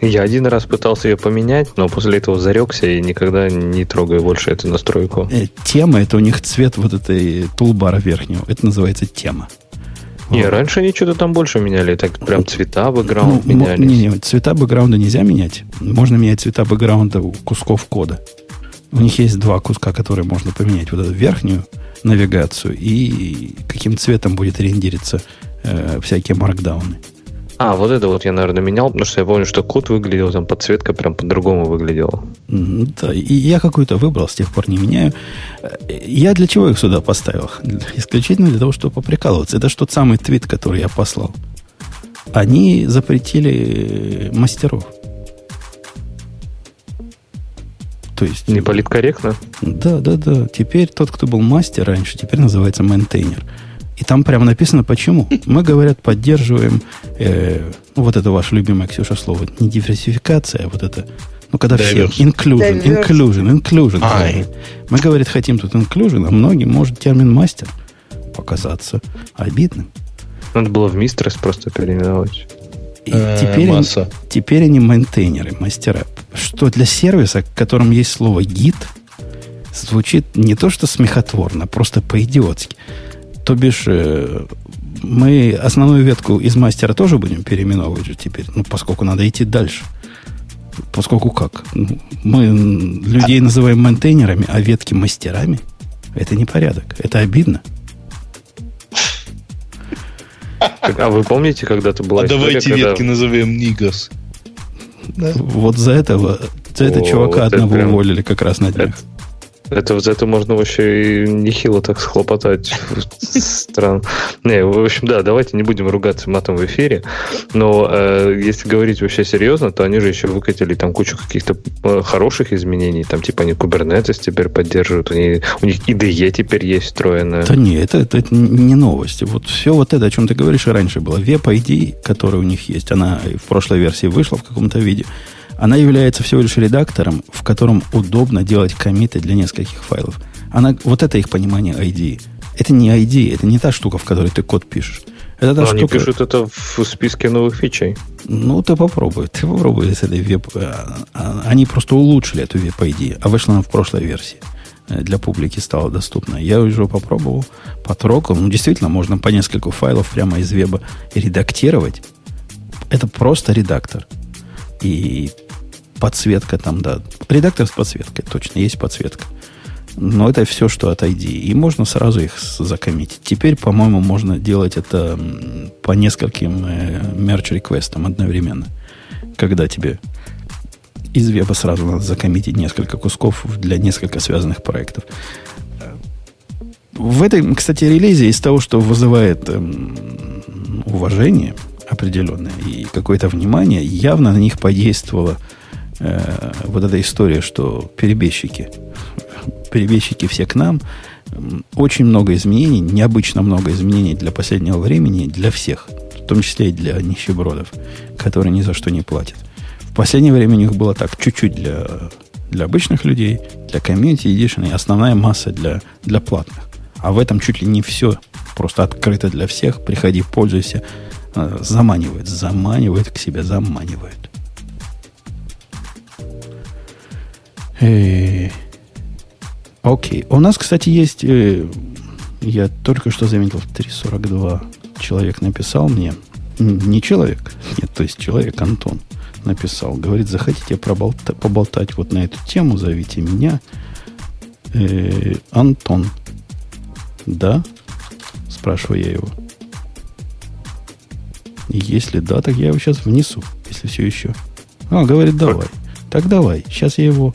Я один раз пытался ее поменять, но после этого зарекся и никогда не трогаю больше эту настройку. Э, Тема это у них цвет вот этой тулбара верхнего. Это называется тема. Не, Вот. раньше они что-то там больше меняли, так прям цвета, Ну, бэкграунд мо- менялись. не, не, цвета бэкграунда нельзя менять. Можно менять цвета бэкграунда у кусков кода. У них есть два куска, которые можно поменять. Вот эту верхнюю навигацию и каким цветом будет рендериться э, всякие маркдауны. А, вот это вот я, наверное, менял, потому что я помню, что код выглядел, там подсветка прям по-другому выглядела. Да, и я какую-то выбрал, с тех пор не меняю. Э, Я для чего их сюда поставил? Исключительно для того, чтобы поприкалываться. Это ж тот самый твит, который я послал. Они запретили э, мастеров. То есть... Не политкорректно? Да, да, да. Теперь тот, кто был мастер раньше, теперь называется мейнтейнер. И там прямо написано, почему. Мы, говорят, поддерживаем э, вот это ваше любимое, Ксюша, слово, не диверсификация, а вот это, ну, когда все, inclusion, inclusion, inclusion. Ай. Мы, говорит, хотим тут inclusion, а многим может термин мастер показаться обидным. Надо было в Мистрес просто переименовать. И Э, теперь, они, масса. теперь они мейнтейнеры, мастера. Что для сервиса, в котором есть слово гид, звучит не то что смехотворно, просто по-идиотски. То бишь, э, мы основную ветку из мастера тоже будем переименовывать же теперь, ну, поскольку надо идти дальше. Поскольку как? Ну, Мы людей называем мейнтейнерами, а ветки мастерами. Это непорядок. Это обидно. А вы помните, когда-то была А история, давайте когда- ветки назовем Нигас. Вот за этого, за этого О, чувака вот это одного прям- уволили как раз на днях. Это за это можно вообще и нехило так схлопотать. Странно. Не, в общем, да, давайте не будем ругаться матом в эфире. Но э, если говорить вообще серьезно, то они же еще выкатили там кучу каких-то э, хороших изменений. Там типа они Kubernetes теперь поддерживают. Они, у них IDE теперь есть встроенная. Да не, это, это не новости. Вот все вот это, о чем ты говоришь, и раньше было. Web ID, которая у них есть, она в прошлой версии вышла в каком-то виде. Она является всего лишь редактором, в котором удобно делать комиты для нескольких файлов. Она, вот это их понимание ID. Это не ID, это не та штука, в которой ты код пишешь. Это та Но они штука... пишут это в списке новых фичей. Ну, ты попробуй. Ты попробуй с этой веб... а, а, Они просто улучшили эту веб ID, а вышла она в прошлой версии. Э, Для публики стала доступна. Я уже попробовал, потрогал. Ну, действительно, можно по нескольку файлов прямо из веба редактировать. Это просто редактор. И подсветка там, да. Редактор с подсветкой, точно, есть подсветка. Но это все, что от ID. И можно сразу их закоммитить. Теперь, по-моему, можно делать это по нескольким э, мерч-реквестам одновременно. Когда тебе из веба сразу надо закоммитить несколько кусков для несколько связанных проектов. В этой, кстати, релизе из того, что вызывает эм, уважение определенное и какое-то внимание, явно на них подействовала э, вот эта история, что перебежчики, перебежчики все к нам, очень много изменений, необычно много изменений для последнего времени, для всех, в том числе и для нищебродов, которые ни за что не платят. В последнее время у них было так, чуть-чуть для, для обычных людей, для комьюнити edition и основная масса для, для платных. А в этом чуть ли не все просто открыто для всех. Приходи, пользуйся. Э, Заманивает, заманивает к себе, заманивает. Э, Окей. У нас, кстати, есть... э, Я только что заметил, 342 человек написал мне. Не человек. Нет, то есть человек Антон написал. Говорит, захотите поболтать вот на эту тему, зовите меня. Э, Антон. Да? Спрашиваю я его. Если да, так я его сейчас внесу, если все еще. А, говорит, давай. Так давай. Сейчас я его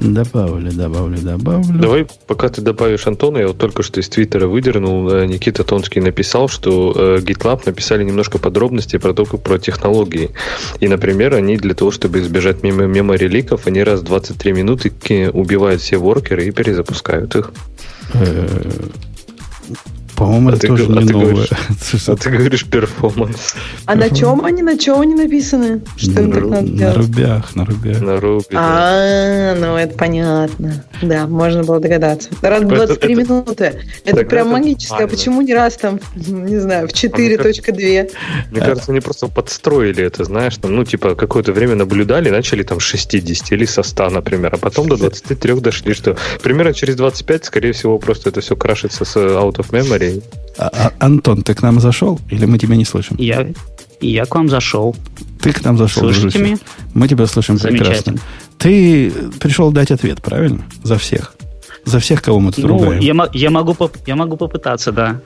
Добавлю, добавлю, добавлю. Давай, пока ты добавишь Антона, я вот только что из Твиттера выдернул, э, Никита Тонский написал, что э, GitLab написали немножко подробностей про только про технологии. И, например, они для того, чтобы избежать мимо мемори ликов, они раз в 23 минуты убивают все воркеры и перезапускают их. По-моему, А это ты тоже а не ты новое. говоришь- А ты говоришь перформанс А на чем они, на чем они написаны? Что им так На надо на делать? рубях, на рубях. на да. А, ну это понятно. Да, можно было догадаться. Раз в Это- 23 это- минуты. Это Тогда прям магическое. А почему не раз там, не знаю, в мне кажется- 4.2? Мне кажется, они просто подстроили это, знаешь, там, ну, типа, какое-то время наблюдали, начали там с 60 или со 100, например, а потом до 23 дошли, что примерно через 25, скорее всего, просто это все крашится с out of memory. А- а- Антон, ты к нам зашел? Или мы тебя не слышим? Я, я к вам зашел. Ты к нам зашел, Слышите дружище. меня? Мы тебя слышим прекрасно. Ты пришел дать ответ, правильно? За всех. За всех, кого мы тут Ну, ругаем. я, я, могу, я могу попытаться, да.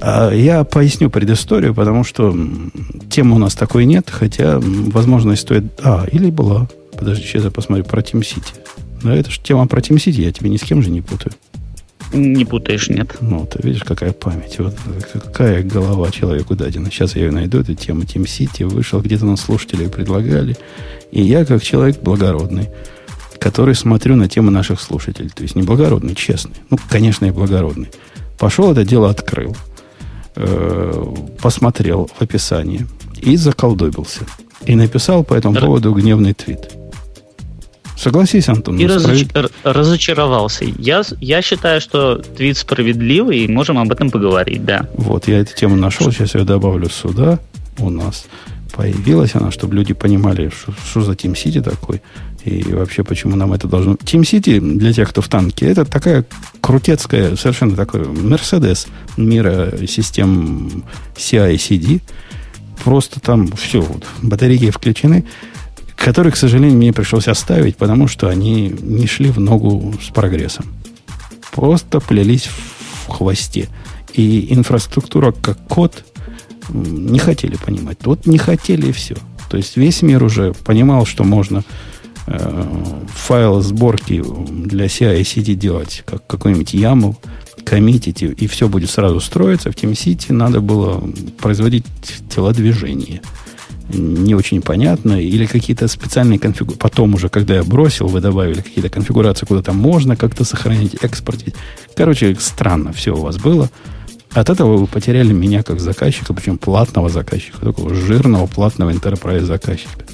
А Я поясню предысторию, потому что темы у нас такой нет, хотя, м, возможно, и стоит... А, или была. Подожди, сейчас я посмотрю про Team City. Но это же тема про Team City, я тебе ни с кем же не путаю. Не путаешь, нет. Ну, ты видишь, какая память. Вот какая голова человеку дадена. Сейчас я ее найду, эту тему Team City. Вышел, где-то нас слушатели предлагали. И я, как человек благородный, который смотрю на темы наших слушателей. То есть не благородный, честный. Ну, конечно, и благородный. Пошел это дело открыл. Э, посмотрел в описании. И заколдобился. И написал по этому поводу гневный твит. Согласись, Антон. И разоч- справед- разочаровался. Я, я считаю, что твит справедливый, и можем об этом поговорить, да. Вот, я эту тему нашел, сейчас я добавлю сюда. У нас появилась она, чтобы люди понимали, что, что за Team City такой. И вообще, почему нам это должно... Team City, для тех, кто в танке, это такая крутецкая, совершенно такой Мерседес мира систем CI CD. Просто там все, вот, батарейки включены, которые, к сожалению, мне пришлось оставить, потому что они не шли в ногу с прогрессом. Просто плелись в хвосте. И инфраструктура как код не хотели понимать. Вот не хотели и все. То есть весь мир уже понимал, что можно э, файл сборки для CI и CD делать, как какой-нибудь YAML, коммитить, и все будет сразу строиться. В TeamCity надо было производить телодвижение. Не очень понятно. Или какие-то специальные конфигурации. Потом уже, когда я бросил, вы добавили какие-то конфигурации, куда там можно как-то сохранить, экспортить. Короче, странно все у вас было. От этого вы потеряли меня как заказчика, причем платного заказчика, такого жирного платного enterprise заказчика.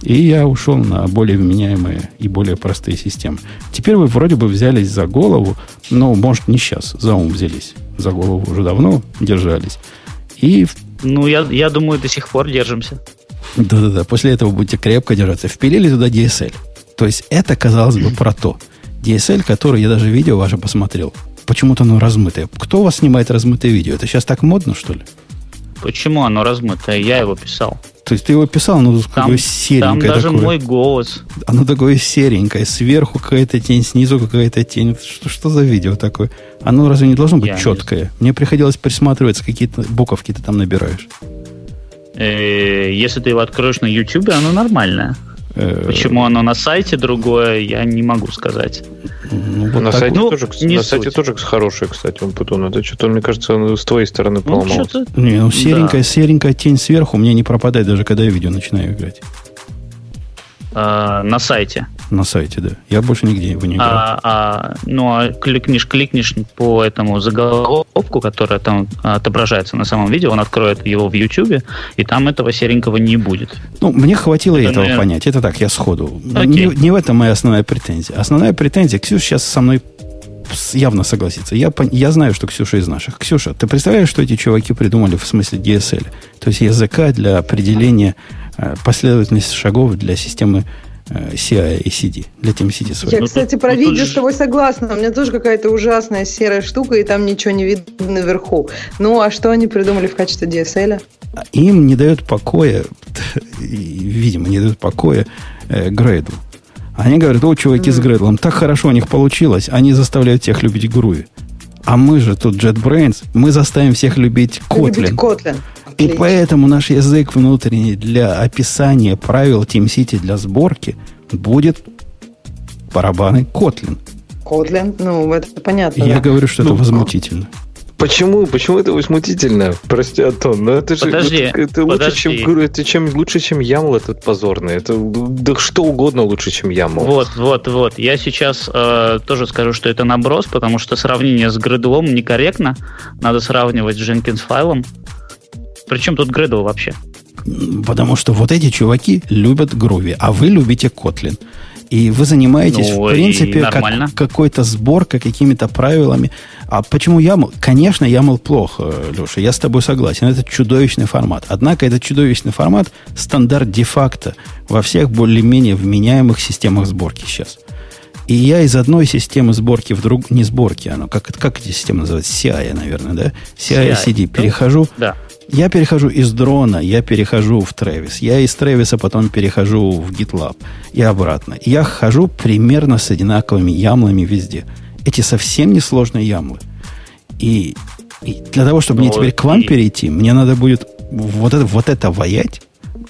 И я ушел на более вменяемые и более простые системы. Теперь вы вроде бы взялись за голову, но, может, не сейчас, за ум взялись. За голову уже давно держались. И, Ну, я, я думаю, до сих пор держимся. да-да-да, после этого будете крепко держаться. Впилили туда DSL. То есть это, казалось бы, про то. DSL, который я даже видео ваше посмотрел. Почему-то оно размытое. Кто у вас снимает размытое видео? Это сейчас так модно, что ли? Почему оно размытое? Я его писал. То есть ты его писал, но Там, какое там серенькое даже такое. мой голос. Оно такое серенькое. Сверху какая-то тень, снизу какая-то тень. Что, что за видео такое? Оно разве не должно быть Я четкое? Мне приходилось присматриваться, какие-то буковки ты там набираешь. Э, если ты его откроешь на YouTube, оно нормальное. Э, Почему оно на сайте другое, я не могу сказать. ну, вот на так сайте, Ну, тоже, не на сайте суть. тоже хороший, кстати, он Путун. Это что-то, мне кажется, он с твоей стороны Ну, поломался. что-то- Не, ну серенькая, Да. серенькая тень сверху мне не пропадает, даже когда я видео начинаю играть. э, на сайте. На сайте, да. Я больше нигде его не играл. А, а, ну, а кликнешь, кликнешь по этому заголовку, которая там отображается на самом видео, он откроет его в YouTube, и там этого серенького не будет. Ну, мне хватило Это, этого наверное- понять. Это так, я сходу. Окей. Не, не в этом моя основная претензия. Основная претензия, Ксюша сейчас со мной явно согласится. Я, я знаю, что Ксюша из наших. Ксюша, ты представляешь, что эти чуваки придумали в смысле DSL? То есть языка для определения э, последовательности шагов для системы CI и CD, для TeamCity своей. Я, Ну, кстати, про ну, видео же- с тобой согласна. У меня тоже какая-то ужасная серая штука, и там ничего не видно наверху. Ну, а что они придумали в качестве DSL? Им не дает покоя, видимо, не дает покоя э, Грейдл. Они говорят, о, чуваки с Грейдлом, так хорошо у них получилось, они заставляют всех любить Груи. А мы же тут JetBrains, мы заставим всех любить Kotlin. Котлин. И поэтому наш язык внутренний для описания правил TeamCity для сборки будет барабаны Kotlin. Kotlin, ну, это понятно. И да. я говорю, что это возмутительно. Почему? Почему это возмутительно? Прости, Антон, но это же Подожди, это, это лучше, чем, это чем лучше, чем Ямл этот позорный. Это да что угодно лучше, чем Ямл. Вот, вот, вот. Я сейчас э, тоже скажу, что это наброс, потому что сравнение с Gradle некорректно. Надо сравнивать с Jenkins файлом. Причем тут Gradle вообще? Потому что вот эти чуваки любят Groovy, а вы любите Kotlin. И вы занимаетесь, Ну, в принципе, как- какой-то сборкой, какими-то правилами. А почему YAML? Конечно, YAML плохо, Леша, я с тобой согласен. Это чудовищный формат. Однако этот чудовищный формат стандарт де-факто во всех более-менее вменяемых системах сборки сейчас. И я из одной системы сборки в друг... Не сборки, оно, как, как эти системы называются? CI, наверное, да? CI, да. Перехожу Да. Я перехожу из дрона, я перехожу в Travis. Я из Travis потом перехожу в GitLab и обратно. Я хожу примерно с одинаковыми ямлами везде. Эти совсем несложные ямлы. И, и для того, чтобы мне Ну, теперь к вам и- перейти, мне надо будет вот это, вот это воять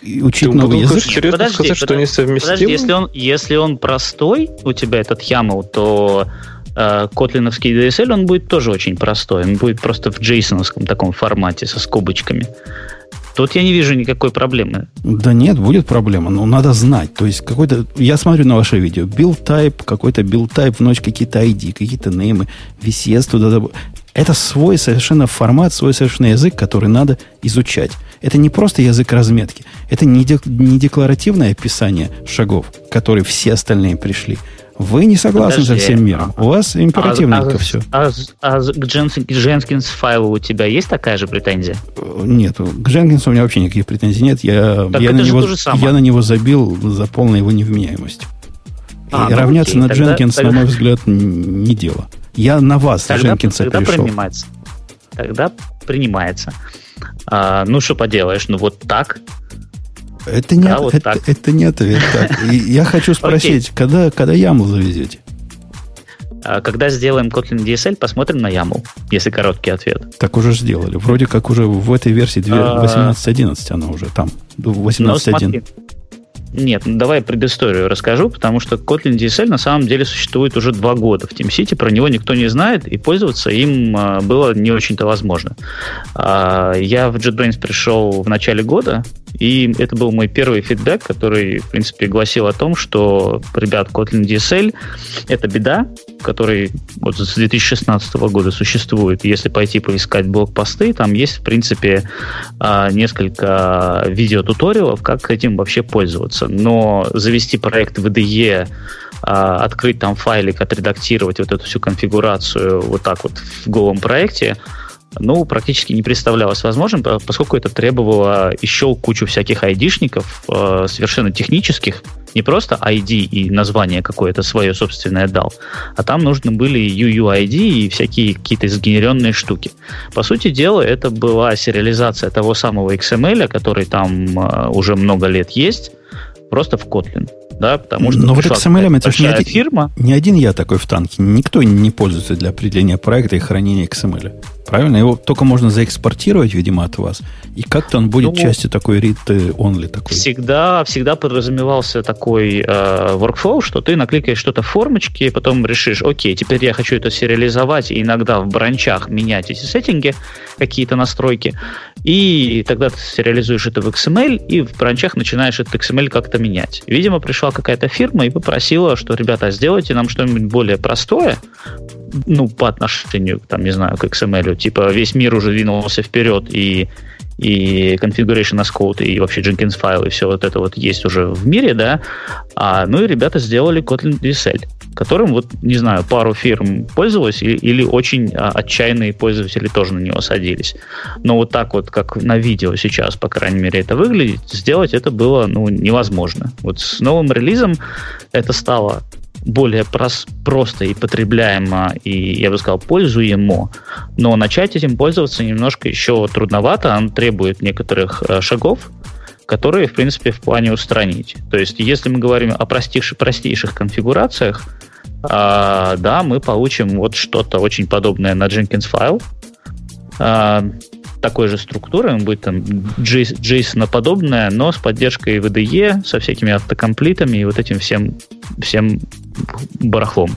и учить Ты новый язык. серьезно сказать, что они совместимы? Подожди, если он, если он простой, у тебя этот YAML, то котлиновский DSL, он будет тоже очень простой. Он будет просто в джейсоновском таком формате со скобочками. Тут я не вижу никакой проблемы. Да нет, будет проблема, но надо знать. То есть какой-то... Я смотрю на ваше видео. Build type, какой-то build type, в какие-то ID, какие-то неймы, VCS туда... Это свой совершенно формат, свой совершенно язык, который надо изучать. Это не просто язык разметки. Это не, дек- не декларативное описание шагов, которые все остальные пришли. Вы не согласны со Подожди, всем миром. У вас императивненько а, все. А, а Дженс- к Jenkins файлу у тебя есть такая же претензия? Нет, к Дженкинсу у меня вообще никаких претензий нет. Я, Так я, на него, я на него забил за полной его невменяемостью. А, И ну равняться окей, на тогда- Дженкинс, тогда- на мой взгляд, не дело. Я на вас, Тогда, Дженкинса, тогда пришел. принимается. Тогда принимается. А, ну, что поделаешь, ну вот так. Это не, Да, от- вот это, так. это не ответ. Так. И я хочу спросить, когда, когда яму завезете? А, когда сделаем Kotlin DSL, посмотрим на YAML, если короткий ответ. Так уже сделали. Вроде как уже в этой версии две- А. 18.11 она уже там. Но 18.1. смотри. Нет, ну давай предысторию расскажу, потому что Kotlin DSL на самом деле существует уже два года в TeamCity, про него никто не знает, и пользоваться им а, было не очень-то возможно. Я в JetBrains пришел в начале года, и это был мой первый фидбэк, который, в принципе, гласил о том, что, ребят, Kotlin DSL — это беда, который вот с 2016 года существует. Если пойти поискать блокпосты, там есть, в принципе, а, несколько видеотуториалов, как этим вообще пользоваться. Но завести проект в IDE, а, открыть там файлик, отредактировать вот эту всю конфигурацию вот так вот в голом проекте, ну, практически не представлялось возможным, по- поскольку это требовало еще кучу всяких айдишников, э, совершенно технических, не просто ID и название какое-то свое собственное дал, а там нужны были UUID и всякие какие-то сгенеренные штуки. По сути дела, это была сериализация того самого XML, который там э, уже много лет есть, просто в Kotlin. Да, потому что Но вот XML это не один- фирма, Не один я такой в танке. Никто не пользуется для определения проекта и хранения XML. Правильно? Его только можно заэкспортировать, видимо, от вас. И как-то он будет Ну, частью такой read-only такой. всегда, всегда подразумевался такой э, workflow, что ты накликаешь что-то в формочке, потом решишь, окей, теперь я хочу это сериализовать, и иногда в бранчах менять эти сеттинги, какие-то настройки, и тогда ты сериализуешь это в XML, и в бранчах начинаешь этот XML как-то менять. Видимо, пришла какая-то фирма и попросила, что, ребята, сделайте нам что-нибудь более простое, ну, по отношению, там, не знаю, к XML, типа весь мир уже двинулся вперед, и и configuration as code, и вообще Jenkins файл, и все вот это вот есть уже в мире, да. А, ну и ребята сделали Kotlin DSL, которым вот, не знаю, пару фирм пользовалась или, или очень а, отчаянные пользователи тоже на него садились. Но вот так вот, как на видео сейчас, по крайней мере, это выглядит, сделать это было, ну, невозможно. Вот с новым релизом это стало более прос- просто и потребляемо, и, я бы сказал, пользуемо. Но начать этим пользоваться немножко еще трудновато, он требует некоторых э, шагов, которые, в принципе, в плане устранить. То есть, если мы говорим о простейших, простейших конфигурациях, а, да, мы получим вот что-то очень подобное на Jenkins файл. Такой же структуры, он будет там JSON подобное, но с поддержкой VDE, со всякими автокомплитами и вот этим всем, всем барахлом.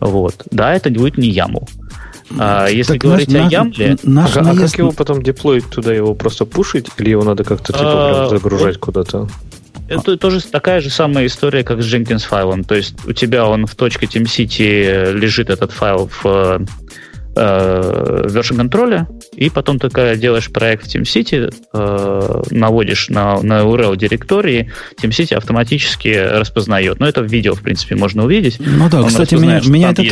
Вот. Да, это будет не YAML. А если так говорить наш, о Ямле... Наш а, а как его потом деплоить туда? Его просто пушить? Или его надо как-то типа, а, загружать вот, куда-то? Это тоже такая же самая история, как с Jenkins файлом. То есть у тебя он в точке TeamCity лежит этот файл в э, version контроля, и потом ты делаешь проект в TeamCity, э, наводишь на, на URL директории, TeamCity автоматически распознает. Но это в видео, в принципе, можно увидеть. Ну да, Он кстати, меня, меня это,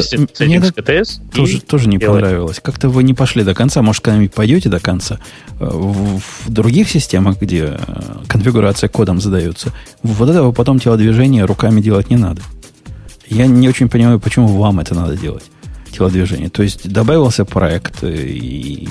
мне это КТС тоже, тоже не делает. понравилось. Как-то вы не пошли до конца, может, когда-нибудь пойдете до конца. Э, в, в других системах, где э, конфигурация кодом задается, вот этого потом телодвижение руками делать не надо. Я не очень понимаю, почему вам это надо делать телодвижения. То есть добавился проект, и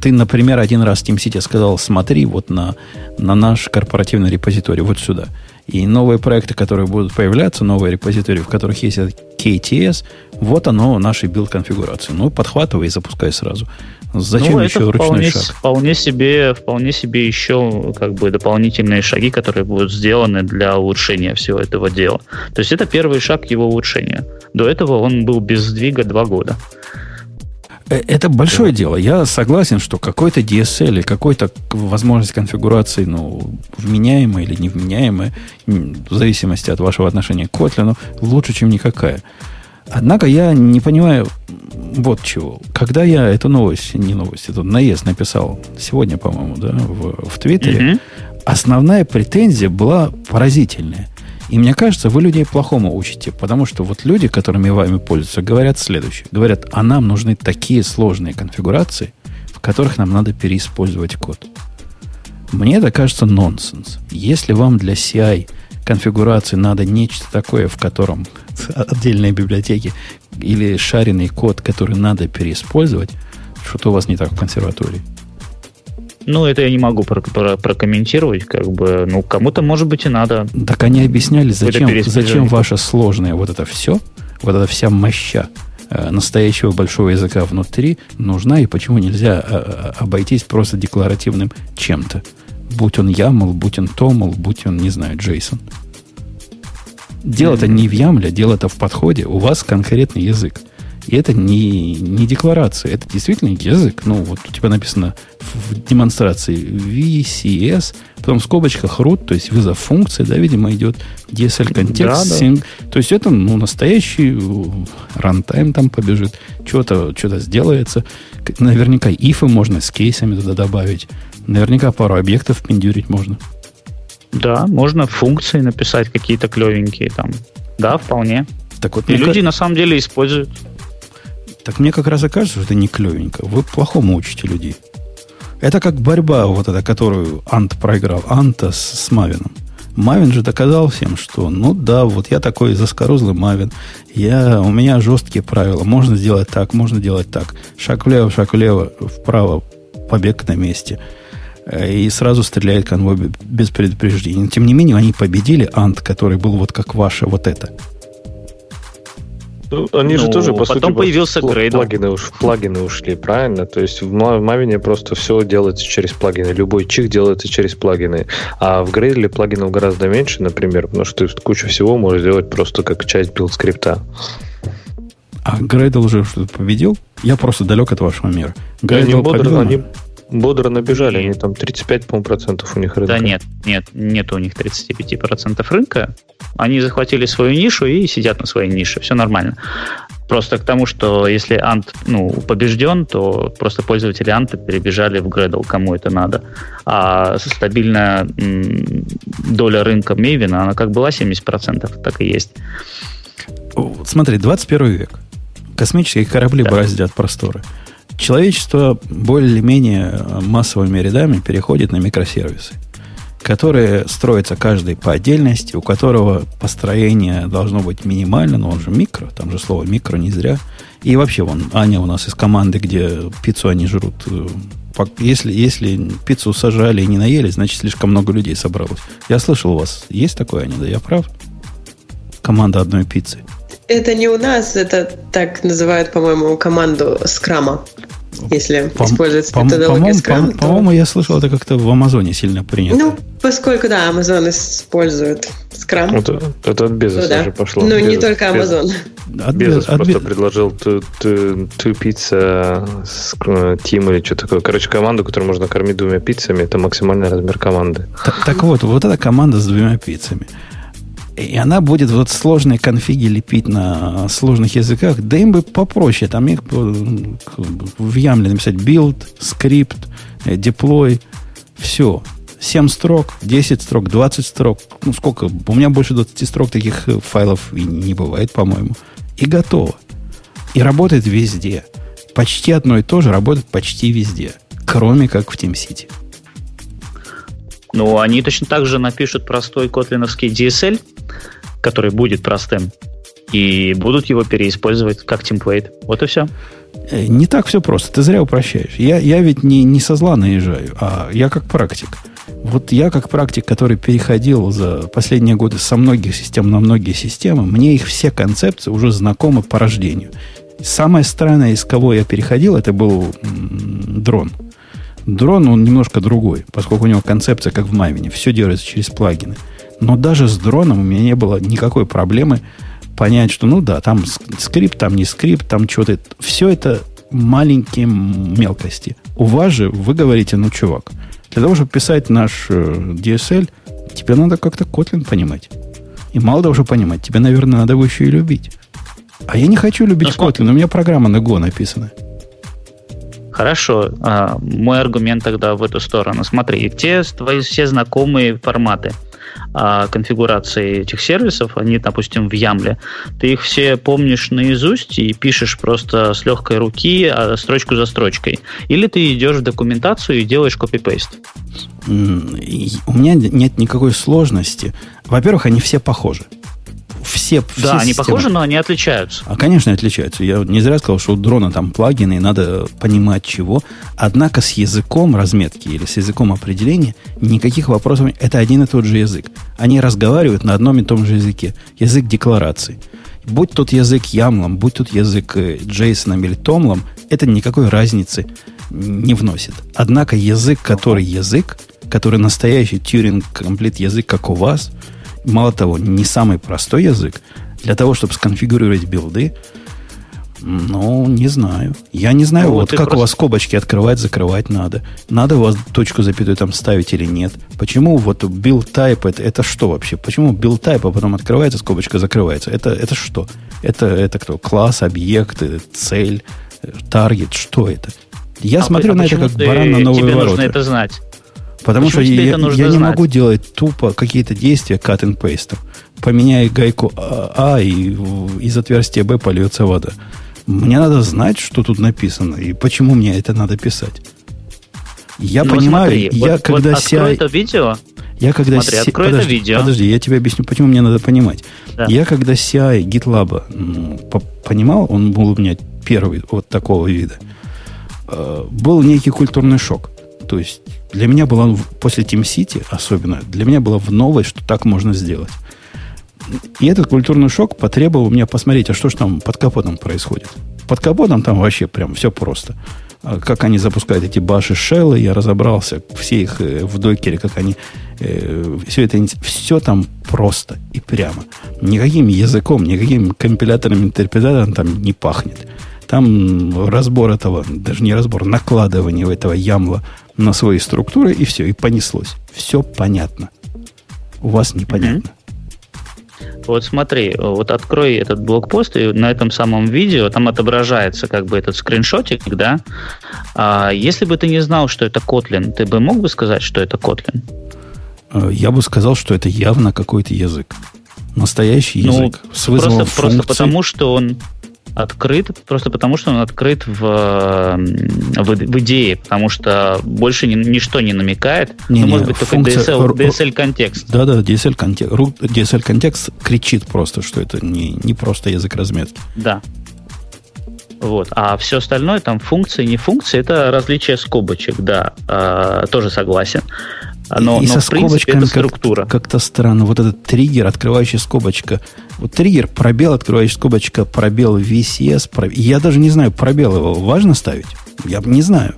ты, например, один раз TeamCity сказал, смотри вот на, на наш корпоративный репозиторий, вот сюда. И новые проекты, которые будут появляться, новые репозитории, в которых есть KTS, вот оно, нашей билд-конфигурации. Ну, подхватывай и запускай сразу. Зачем ну, еще ручной вполне, шаг? Вполне себе, вполне себе еще как бы дополнительные шаги, которые будут сделаны для улучшения всего этого дела. То есть это первый шаг его улучшения. До этого он был без сдвига два года. Э, это большое дело. Я согласен, что какой-то DSL или какой-то возможность конфигурации, ну, вменяемая или невменяемая, в зависимости от вашего отношения к Kotlin, лучше, чем никакая. Однако я не понимаю вот чего. Когда я эту новость, не новость, эту наезд написал сегодня, по-моему, да, в, в Твиттере, mm основная претензия была поразительная. И мне кажется, вы людей плохому учите, потому что вот люди, которыми вами пользуются, говорят следующее. Говорят, а нам нужны такие сложные конфигурации, в которых нам надо переиспользовать код. Мне это кажется нонсенс. Если вам для CI конфигурации надо нечто такое, в котором отдельные библиотеки или шаренный код, который надо переиспользовать, что-то у вас не так в консерватории. Ну, это я не могу про- про- прокомментировать, как бы, ну, кому-то, может быть, и надо. Так они объясняли, зачем, зачем ваше сложное вот это все, вот эта вся моща э, настоящего большого языка внутри нужна, и почему нельзя э, э, обойтись просто декларативным чем-то. Будь он YAML, будь он TOML, будь он, не знаю, JSON. Дело-то не в ямле, дело-то в подходе. У вас конкретный язык. И это не, не декларация, это действительно язык. Ну, вот у тебя написано в демонстрации VCS, потом в скобочках root, то есть вызов функции, да, видимо, идет DSL контекст, да, sync. Да. То есть это, ну, настоящий рантайм там побежит, что-то что сделается. Наверняка ифы можно с кейсами туда добавить. Наверняка пару объектов пиндюрить можно. Да, можно функции написать какие-то клевенькие там. Да, вполне. Так вот, и люди к... на самом деле используют. Так мне как раз и кажется, что это не клевенько. Вы плохому учите людей. Это как борьба вот эта, которую Ант проиграл. Анта с, с Мавином. Мавин же доказал всем, что ну да, вот я такой заскорузлый Мавин. Я, у меня жесткие правила. Можно сделать так, можно делать так. Шаг влево, шаг влево, вправо, побег на месте. Э, и сразу стреляет конвой без предупреждения. Тем не менее, они победили Ант, который был вот как ваше вот это. Ну, они ну, же тоже, по потом сути, появился Gradle. Плагины, уш, плагины ушли, правильно? То есть в Maven просто все делается через плагины. Любой чих делается через плагины. А в Gradle плагинов гораздо меньше, например, потому что ты кучу всего можешь сделать просто как часть build script'а. А Gradle уже что-то победил? Я просто далек от вашего мира. Gradle они, бодро, они, бодро набежали, они там 35, по процентов у них рынка. Да нет, нет, нет у них 35 процентов рынка. Они захватили свою нишу и сидят на своей нише, все нормально. Просто к тому, что если Ант ну, побежден, то просто пользователи Анта перебежали в Gradle, кому это надо. А стабильная доля рынка Мейвина, она как была 70%, так и есть. Смотри, 21 век. Космические корабли да. бороздят просторы человечество более-менее массовыми рядами переходит на микросервисы, которые строятся каждый по отдельности, у которого построение должно быть минимально, но он же микро, там же слово микро не зря. И вообще, вон, Аня у нас из команды, где пиццу они жрут. Э, если, если пиццу сажали и не наели, значит, слишком много людей собралось. Я слышал у вас, есть такое, Аня, да я прав? Команда одной пиццы. Это не у нас, это так называют, по-моему, команду скрама. если По- используется по- методология по-моему, Scrum. по- По-моему, я слышал, это как-то в Амазоне сильно принято. Ну, поскольку, да, Amazon использует Scrum. Это, это от то Безоса да. же пошло. Ну, не Безос- только Безос- Amazon. От Безос Бе- от просто Бе- предложил с- э, team или что такое. Короче, команду, которую можно кормить двумя пиццами, это максимальный размер команды. Т- Так вот, вот эта команда с двумя пиццами. И она будет вот сложные конфиги лепить на сложных языках. Да им бы попроще. Там их к- в Ямле написать build, скрипт, э, deploy. Все. 7 строк, 10 строк, 20 строк. Ну, сколько? У меня больше 20 строк таких э, файлов и не бывает, по-моему. И готово. И работает везде. Почти одно и то же работает почти везде. Кроме как в TeamCity. Ну, они точно так же напишут простой котлиновский DSL, который будет простым, и будут его переиспользовать как темплейт. Вот и все. Э, Не так все просто. Ты зря упрощаешь. Я, я ведь не, не со зла наезжаю, а я как практик. Вот я как практик, который переходил за последние годы со многих систем на многие системы, мне их все концепции уже знакомы по рождению. Самое странное, из кого я переходил, это был дрон. Дрон, он немножко другой, поскольку у него концепция, как в Мавине, все делается через плагины. Но даже с дроном у меня не было никакой проблемы понять, что, ну да, там ск- скрипт, там не скрипт, там что-то. Все это маленькие мелкости. У вас же, вы говорите, ну, чувак, для того, чтобы писать наш э, DSL, тебе надо как-то Kotlin понимать. И мало того, что понимать, тебе, наверное, надо его еще и любить. А я не хочу любить Ну, смотри. Kotlin, у меня программа на Go написана. Хорошо. А, мой аргумент тогда в эту сторону. Смотри, те твои все знакомые форматы а, конфигурации этих сервисов, они, допустим, в Ямле, ты их все помнишь наизусть и пишешь просто с легкой руки, а, строчку за строчкой. Или ты идешь в документацию и делаешь копипейст. У меня нет никакой сложности. Во-первых, они все похожи. Все, все Да, они системы- похожи, но они отличаются. А, конечно, отличаются. Я не зря сказал, что у дрона там плагины, и надо понимать чего. Однако с языком разметки или с языком определения никаких вопросов. Это один и тот же язык. Они разговаривают на одном и том же языке. Язык декларации. Будь тот язык ямлом, будь тот язык э, Джейсоном или Томлом, это никакой разницы не вносит. Однако язык, который язык, который настоящий Тьюринг комплит язык, как у вас, мало того, не самый простой язык, для того, чтобы сконфигурировать билды, ну, не знаю. Я не знаю, Ну, вот ты как у просто- вас скобочки открывать, закрывать надо. Надо у вас точку запятую там ставить или нет. Почему вот build type это, это что вообще? Почему build type, а потом открывается, скобочка закрывается? Это, это что? Это, это кто? Класс, объект, цель, таргет, что это? Я А смотрю а на это как ты- баран на новые Тебе ворота. нужно это знать. Потому Почему что я, я не знать? могу делать тупо какие-то действия cut and paste. Поменяй гайку А, а, и из отверстия Б польется вода. Мне надо знать, что тут написано, и почему мне это надо писать. Я Ну, понимаю, смотри, я вот- когда вот CI это видео, я когда Смотри, си- открой это подожди, видео. Подожди, я тебе объясню, почему мне надо понимать. Да. Я когда CI GitLab по- понимал, он был у меня первый вот такого вида, э, был некий культурный шок. То есть для меня было, после TeamCity особенно, для меня было в новость, что так можно сделать. И этот культурный шок потребовал у меня посмотреть, а что же там под капотом происходит. Под капотом там вообще прям все просто. А Как они запускают эти баши шеллы, я разобрался, все их э, в докере, как они, все это, все там просто и прямо. Никаким языком, никаким компилятором, интерпретатором там не пахнет. Там разбор этого, даже не разбор, накладывание этого ямла на свои структуры, и все, и понеслось. Все понятно. У вас непонятно. Вот смотри, вот открой этот блокпост, и на этом самом видео там отображается как бы этот скриншотик, да? А если бы ты не знал, что это Kotlin, ты бы мог бы сказать, что это Kotlin? Э, Я бы сказал, что это явно какой-то язык. Настоящий Ну, язык. с вызовом Просто, просто функций. потому, что он открыт, просто потому, что он открыт в, в, в идее, потому что больше ни- ничто не намекает. Не, ну, не, может быть, только функция- DSL, ру- DSL контекст. Да-да, DSL, контекст, DSL контекст кричит просто, что это не, не просто язык разметки. Да. Вот. А все остальное, там функции, не функции, это различие скобочек, да, а, тоже согласен. Но, и но со в принципе скобочками это. Как, то странно. Вот этот триггер, открывающий скобочка. Вот триггер, пробел, открывающий скобочка, пробел VCS. проб- Я даже не знаю, пробел его важно ставить? Я не знаю.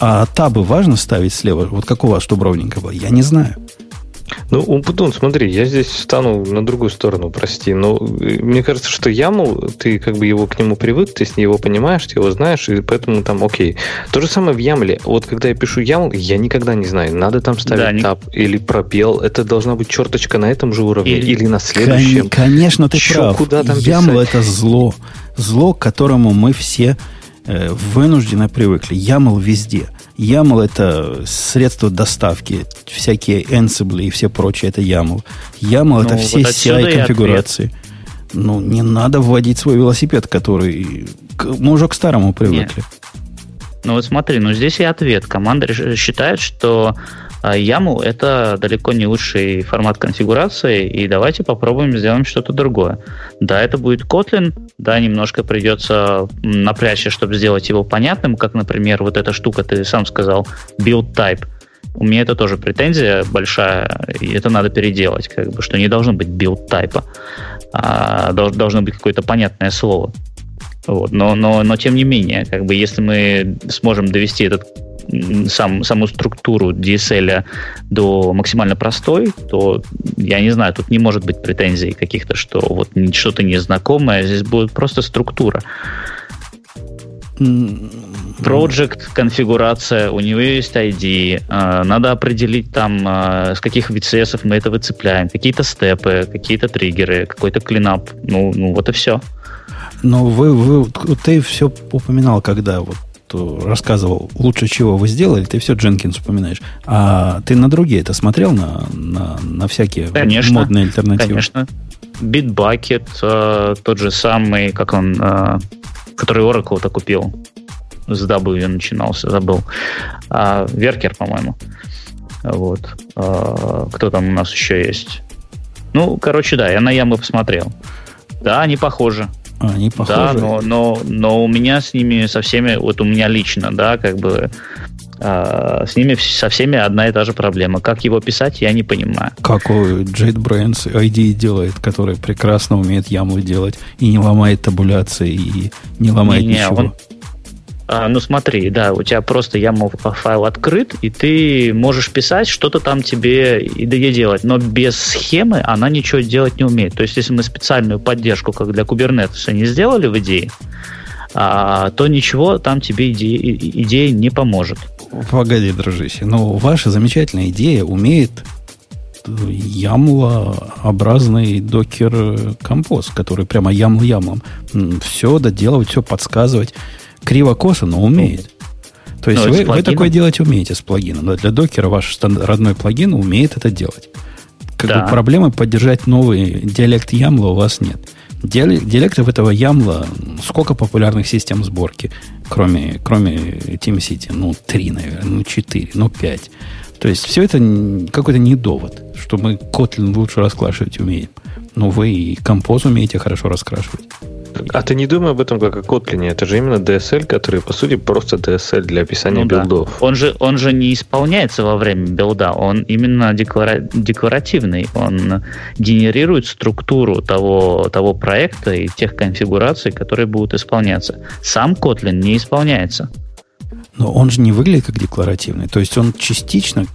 А табы важно ставить слева? Вот как у вас, чтобы ровненько было? Я не знаю. Ну, Умпутун, смотри, я здесь встану на другую сторону, прости, но э, мне кажется, что яму, ты как бы его к нему привык, ты с него понимаешь, ты его знаешь, и поэтому там окей. То же самое в ямле. Вот когда я пишу ямл, я никогда не знаю, надо там ставить да, не... или пробел, это должна быть черточка на этом же уровне или, или на следующем. Кон- конечно, ты Чё, прав. Куда там Ямл это зло. Зло, к которому мы все э, вынужденно привыкли. Ямл везде. YAML это средство доставки, всякие Ansible и все прочее, это YAML. YAML ну, это все вот CI-конфигурации. Ну, не надо вводить свой велосипед, который... Мы уже к старому привыкли. Нет. Ну вот смотри, ну здесь и ответ. Команда считает, что а YAML — это далеко не лучший формат конфигурации, и давайте попробуем сделать что-то другое. Да, это будет Kotlin, да, немножко придется напрячься, чтобы сделать его понятным, как, например, вот эта штука, ты сам сказал, build type. У меня это тоже претензия большая, и это надо переделать, как бы, что не должно быть build type, а должно быть какое-то понятное слово. Вот. Но, но, но тем не менее, как бы, если мы сможем довести этот сам, саму структуру DSL до максимально простой, то, я не знаю, тут не может быть претензий каких-то, что вот что-то незнакомое, здесь будет просто структура. Project, конфигурация, у него есть ID, э, надо определить там, э, с каких VCS мы это выцепляем, какие-то степы, какие-то триггеры, какой-то клинап, ну, ну вот и все. Но вы, вы, ты все упоминал, когда вот рассказывал, лучше чего вы сделали, ты все Дженкинс упоминаешь. А ты на другие это смотрел, на, на, на всякие конечно, модные альтернативы? Конечно. Bitbucket, э, тот же самый, как он, э, который Oracle-то купил. С W начинался, забыл. А, Веркер, по-моему. Вот. А, кто там у нас еще есть? Ну, короче, да, я на ямы посмотрел. Да, они похожи. Они похожи. Да, но, но, но у меня с ними со всеми, вот у меня лично, да, как бы э, с ними со всеми одна и та же проблема. Как его писать, я не понимаю. Какой JetBrains ID делает, который прекрасно умеет яму делать и не ломает табуляции, и не ломает не, ничего. Он, а, ну смотри, да, у тебя просто YAML файл открыт, и ты можешь писать, что-то там тебе и делать, но без схемы она ничего делать не умеет. То есть, если мы специальную поддержку, как для Kubernetes, не сделали в идее, а, то ничего там тебе идея, идея не поможет. Погоди, дружище, но ваша замечательная идея умеет ямла-образный докер композ, который прямо ямл-ямлом все доделывать, все подсказывать криво-косо, но умеет. То есть ну, вы, вы такое делать умеете с плагином. Да, для докера ваш родной плагин умеет это делать. Как да. бы проблемы поддержать новый диалект Ямла у вас нет. Диалектов этого Ямла сколько популярных систем сборки, кроме, кроме TeamCity? Ну, три, наверное, ну, четыре, ну, пять. То есть все это какой-то не довод, что мы Kotlin лучше раскрашивать умеем. Но вы и композ умеете хорошо раскрашивать. А ты не думай об этом как о Kotlin. Это же именно DSL, который, по сути, просто DSL для описания ну, билдов. Да. Он, же, он же не исполняется во время билда. Он именно деклара... декларативный. Он генерирует структуру того, того проекта и тех конфигураций, которые будут исполняться. Сам Kotlin не исполняется. Но он же не выглядит как декларативный. То есть он частично,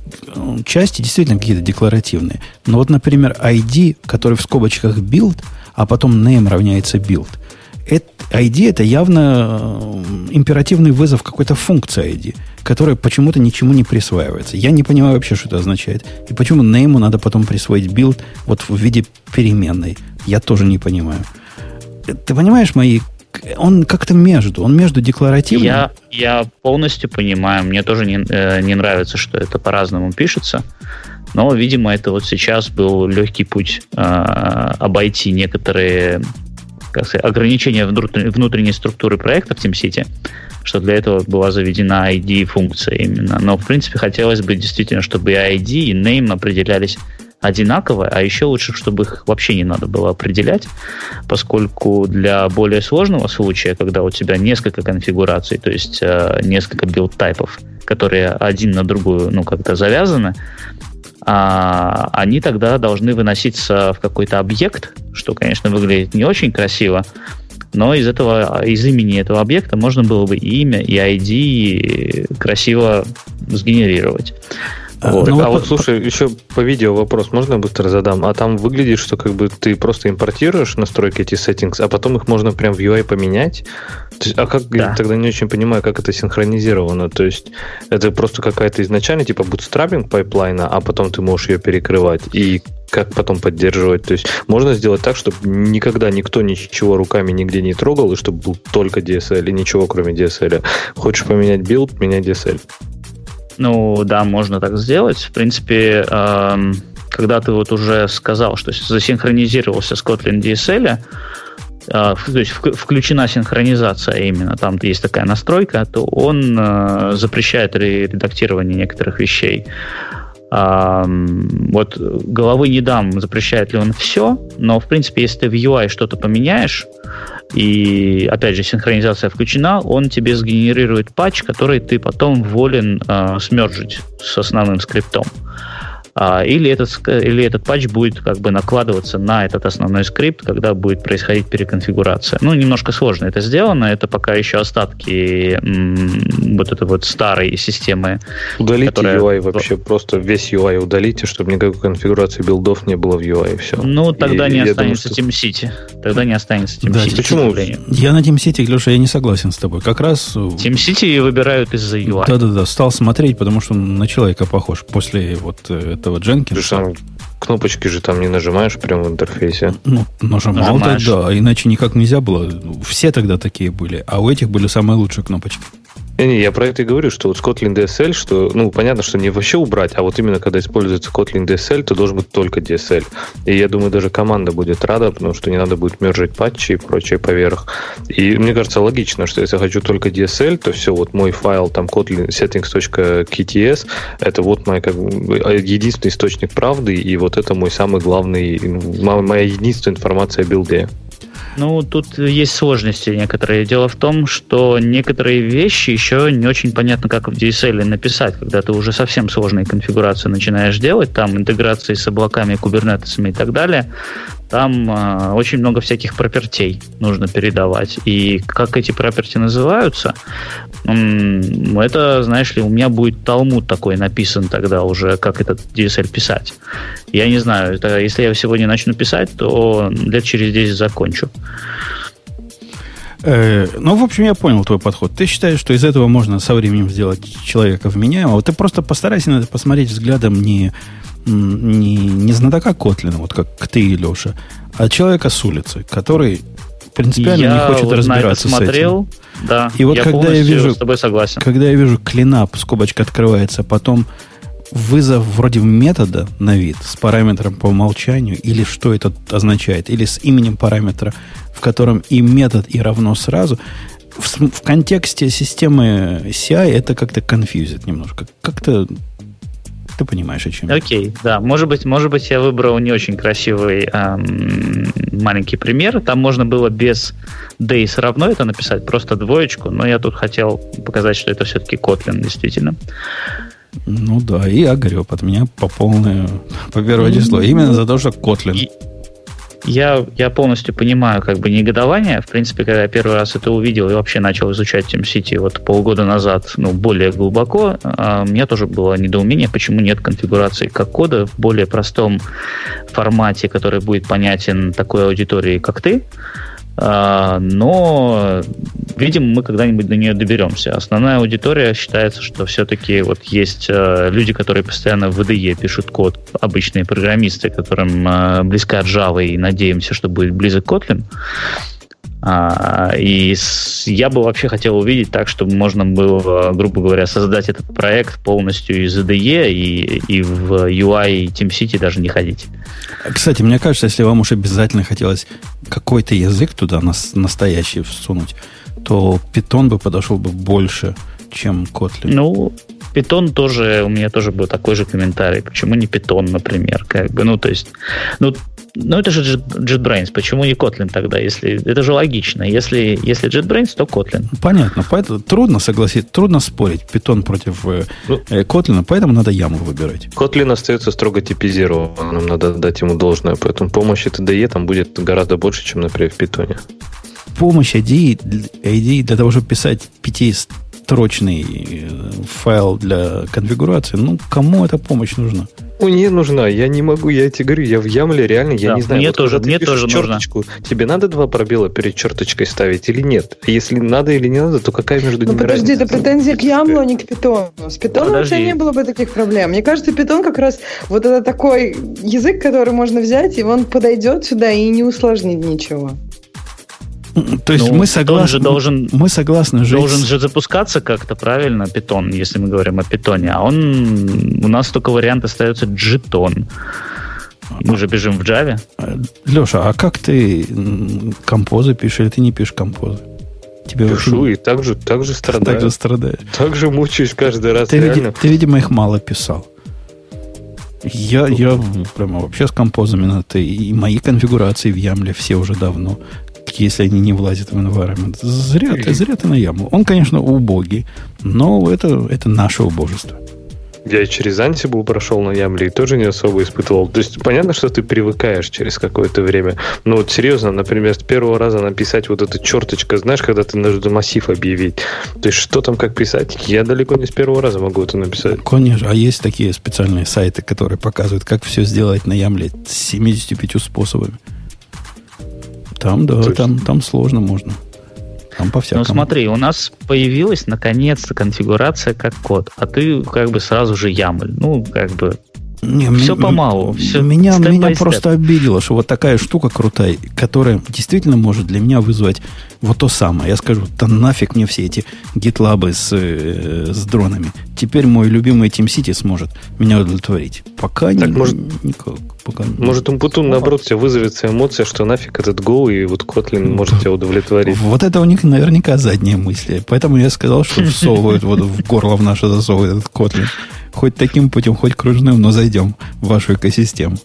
части действительно какие-то декларативные. Но вот, например, ID, который в скобочках build, а потом name равняется build – это, ID это явно э, императивный вызов какой-то функции ID, которая почему-то ничему не присваивается. Я не понимаю вообще, что это означает. И почему name надо потом присвоить build вот в виде переменной. Я тоже не понимаю. Ты понимаешь мои он как-то между, он между декларативным. Я, я полностью понимаю, мне тоже не, э, не нравится, что это по-разному пишется, но, видимо, это вот сейчас был легкий путь э, обойти некоторые как сказать, ограничения внутренней структуры проекта в TeamCity, что для этого была заведена ID-функция именно. Но, в принципе, хотелось бы действительно, чтобы и ID, и name определялись одинаково, а еще лучше, чтобы их вообще не надо было определять, поскольку для более сложного случая, когда у тебя несколько конфигураций, то есть э, несколько build type'ов, которые один на другую, ну, как-то завязаны, а, они тогда должны выноситься в какой-то объект, что, конечно, выглядит не очень красиво, но из этого, из имени этого объекта можно было бы и имя, и ID красиво сгенерировать. А, вот. Ну, а вот, слушай, еще по видео вопрос можно я быстро задам? А там выглядит, что как бы ты просто импортируешь настройки эти settings, а потом их можно прям в UI поменять? То есть, а как да. я тогда не очень понимаю, как это синхронизировано? То есть это просто какая-то изначально типа bootstrapping pipeline'а, а потом ты можешь ее перекрывать и как потом поддерживать. То есть можно сделать так, чтобы никогда никто ничего руками нигде не трогал, и чтобы был только DSL и ничего кроме DSL. Хочешь поменять build, меняй DSL. Ну, да, можно так сделать. В принципе, эм, когда ты вот уже сказал, что засинхронизировался с Kotlin DSL, э, то есть включена синхронизация именно, там есть такая настройка, то он э, запрещает редактирование некоторых вещей. Вот головы не дам, запрещает ли он все, но в принципе, если ты в UI что-то поменяешь, и, опять же, синхронизация включена, он тебе сгенерирует патч, который ты потом волен э, смержить с основным скриптом. А, или, этот, или этот патч будет как бы накладываться на этот основной скрипт, когда будет происходить переконфигурация. Ну, немножко сложно это сделано, это пока еще остатки м- вот этой вот старой системы. Удалите которая... UI вообще, просто весь UI удалите, чтобы никакой конфигурации билдов не было в UI, все. Ну, тогда и, не останется думаю, что... TeamCity. Тогда не останется TeamCity. Да, почему? Я на TeamCity, Леша, я не согласен с тобой. Как раз... TeamCity выбирают из-за UI. Да-да-да, стал смотреть, потому что он на человека похож после вот э, этого Jenkins. Там кнопочки же там не нажимаешь прямо в интерфейсе. Ну, нажимал тогда, иначе никак нельзя было. Все тогда такие были, а у этих были самые лучшие кнопочки. Не, я про это и говорю, что вот с Kotlin DSL, что, ну, понятно, что не вообще убрать, а вот именно когда используется Kotlin DSL, то должен быть только DSL. И я думаю, даже команда будет рада, потому что не надо будет мержить патчи и прочее поверх. И мне кажется логично, что если я хочу только DSL, то все, вот мой файл там kotlin settings.kts, это вот мой как, единственный источник правды, и вот это мой самый главный, моя единственная информация о билде. Ну, тут есть сложности некоторые. Дело в том, что некоторые вещи еще не очень понятно, как в DSL написать, когда ты уже совсем сложные конфигурации начинаешь делать, там интеграции с облаками, кубернетесами и так далее там э, очень много всяких пропертей нужно передавать. И как эти проперти называются, м- это, знаешь ли, у меня будет талмуд такой написан тогда уже, как этот DSL писать. Я не знаю, это, если я сегодня начну писать, то лет через 10 закончу. Э, ну, в общем, я понял твой подход. Ты считаешь, что из этого можно со временем сделать человека вменяемого. Ты просто постарайся на это посмотреть взглядом не не, не знатока Котлина, вот как ты, Леша, а человека с улицы, который принципиально я не хочет вот разбираться на это смотрел, с этим. Да, и вот я когда я вижу, с тобой согласен. Когда я вижу клинап, скобочка открывается, потом вызов вроде метода на вид с параметром по умолчанию, или что это означает, или с именем параметра, в котором и метод, и равно сразу, в, в контексте системы CI это как-то конфьюзит немножко. Как-то ты понимаешь, о чем Окей, да. Может быть, может быть, я выбрал не очень красивый эм, маленький пример. Там можно было без days равно это написать, просто двоечку, но я тут хотел показать, что это все-таки Kotlin, действительно. Ну да, и огреб от меня по полное, по первое число. Именно за то, что Kotlin. И, я, я полностью понимаю как бы негодование. В принципе, когда я первый раз это увидел и вообще начал изучать TeamCity вот полгода назад, ну, более глубоко, а, у меня тоже было недоумение, почему нет конфигурации как кода в более простом формате, который будет понятен такой аудитории, как ты. А, но, видимо, мы когда-нибудь до нее доберемся. Основная аудитория считается, что все-таки вот есть э, люди, которые постоянно в VDE пишут код, обычные программисты, которым э, близка Java, и надеемся, что будет близок Kotlin. А, и с, я бы вообще хотел увидеть так, чтобы можно было, грубо говоря, создать этот проект полностью из IDE и, и в UI TeamCity даже не ходить. Кстати, мне кажется, если вам уж обязательно хотелось какой-то язык туда нас, настоящий всунуть, то Python бы подошел бы больше, чем Kotlin. Ну, Питон тоже, у меня тоже был такой же комментарий. Почему не Питон, например? Как бы, ну, то есть, ну, ну это же JetBrains, почему не Kotlin тогда? Если, это же логично. Если, если JetBrains, то Kotlin. Понятно. Поэтому трудно согласиться, трудно спорить. Питон против э, ну, э, Kotlin, поэтому надо яму выбирать. Kotlin остается строго типизированным. Надо дать ему должное. Поэтому помощи TDE там будет гораздо больше, чем, например, в Питоне. Помощь ID, ID для того, чтобы писать 5 строчный э, файл для конфигурации. Ну, кому эта помощь нужна? Мне нужна, я не могу, я тебе говорю, я в Ямле реально, я не знаю. Мне вот тоже, мне тоже черточку, нужна. Тебе надо два пробела перед черточкой ставить или нет? Если надо или не надо, то какая между ну, ними Ну подожди, разница? это претензия к Ямлу, а не к Питону. С Питоном вообще не было бы таких проблем. Мне кажется, Питон как раз вот это такой язык, который можно взять, и он подойдет сюда и не усложнит ничего. То есть Ну, мы он согласны, же должен- мы согласны жить Должен же запускаться как-то правильно питон, если мы говорим о питоне. А он у нас только вариант остается джитон. Мы же бежим в Java. Леша, а как ты композы пишешь или ты не пишешь композы? Тебе Пишу вообще и так же, так же так страдаю. же страдаешь. Так же мучаюсь каждый раз, Ты, види- ты, видимо, их мало писал. Я, я прямо вообще с композами на ты. И мои конфигурации в Ямле все уже давно. Если они не влазят в environment. Зря ты, зря ты на Яму. Он, конечно, убогий, но это, это наше убожество. Я и через Ansible прошел на Ямле и тоже не особо испытывал. То есть понятно, что ты привыкаешь через какое-то время. Но вот серьезно, например, с первого раза написать вот эта черточка, знаешь, когда ты нужно массив объявить. То есть что там, как писать? Я далеко не с первого раза могу это написать. Конечно, а есть такие специальные сайты, которые показывают, как все сделать на Ямле с 75 способами. Там, да, есть- там, там сложно можно. Там по всякому. Ну смотри, у нас появилась наконец-то конфигурация как код, а ты как бы сразу же ямль. Ну, как бы Не, Всё м- помалу, всё меня, меня просто обидело, что вот такая штука крутая, которая действительно может для меня вызвать вот то самое. Я скажу, да нафиг мне все эти гитлабы с, э, с дронами. Теперь мой любимый TeamCity сможет меня удовлетворить. Пока Так, не, может- никак. Пока, Может, Умпутун, наоборот, тебя вызовется эмоция, что нафиг этот Go, и вот Kotlin может тебя удовлетворить. Вот это у них наверняка задние мысли. Поэтому я сказал, что всовывают вот в горло в наше засовывают этот Kotlin. Хоть таким путем, хоть кружным, но зайдем в вашу экосистему.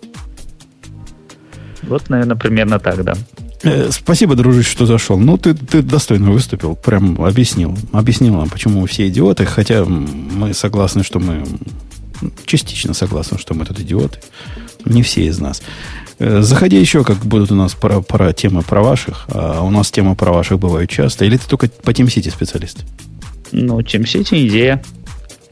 вот, наверное, примерно так, да. Э, Спасибо, дружище, что зашел. Ну, ты, ты достойно выступил. Прям объяснил. Объяснил нам, почему мы все идиоты. Хотя мы согласны, что мы... Частично согласны, что мы тут идиоты. Не все из нас. Э, Заходи еще, как будут у нас пора, пора темы про ваших. А у нас темы про ваших бывают часто. Или ты только по TeamCity специалист? Ну, TeamCity идея.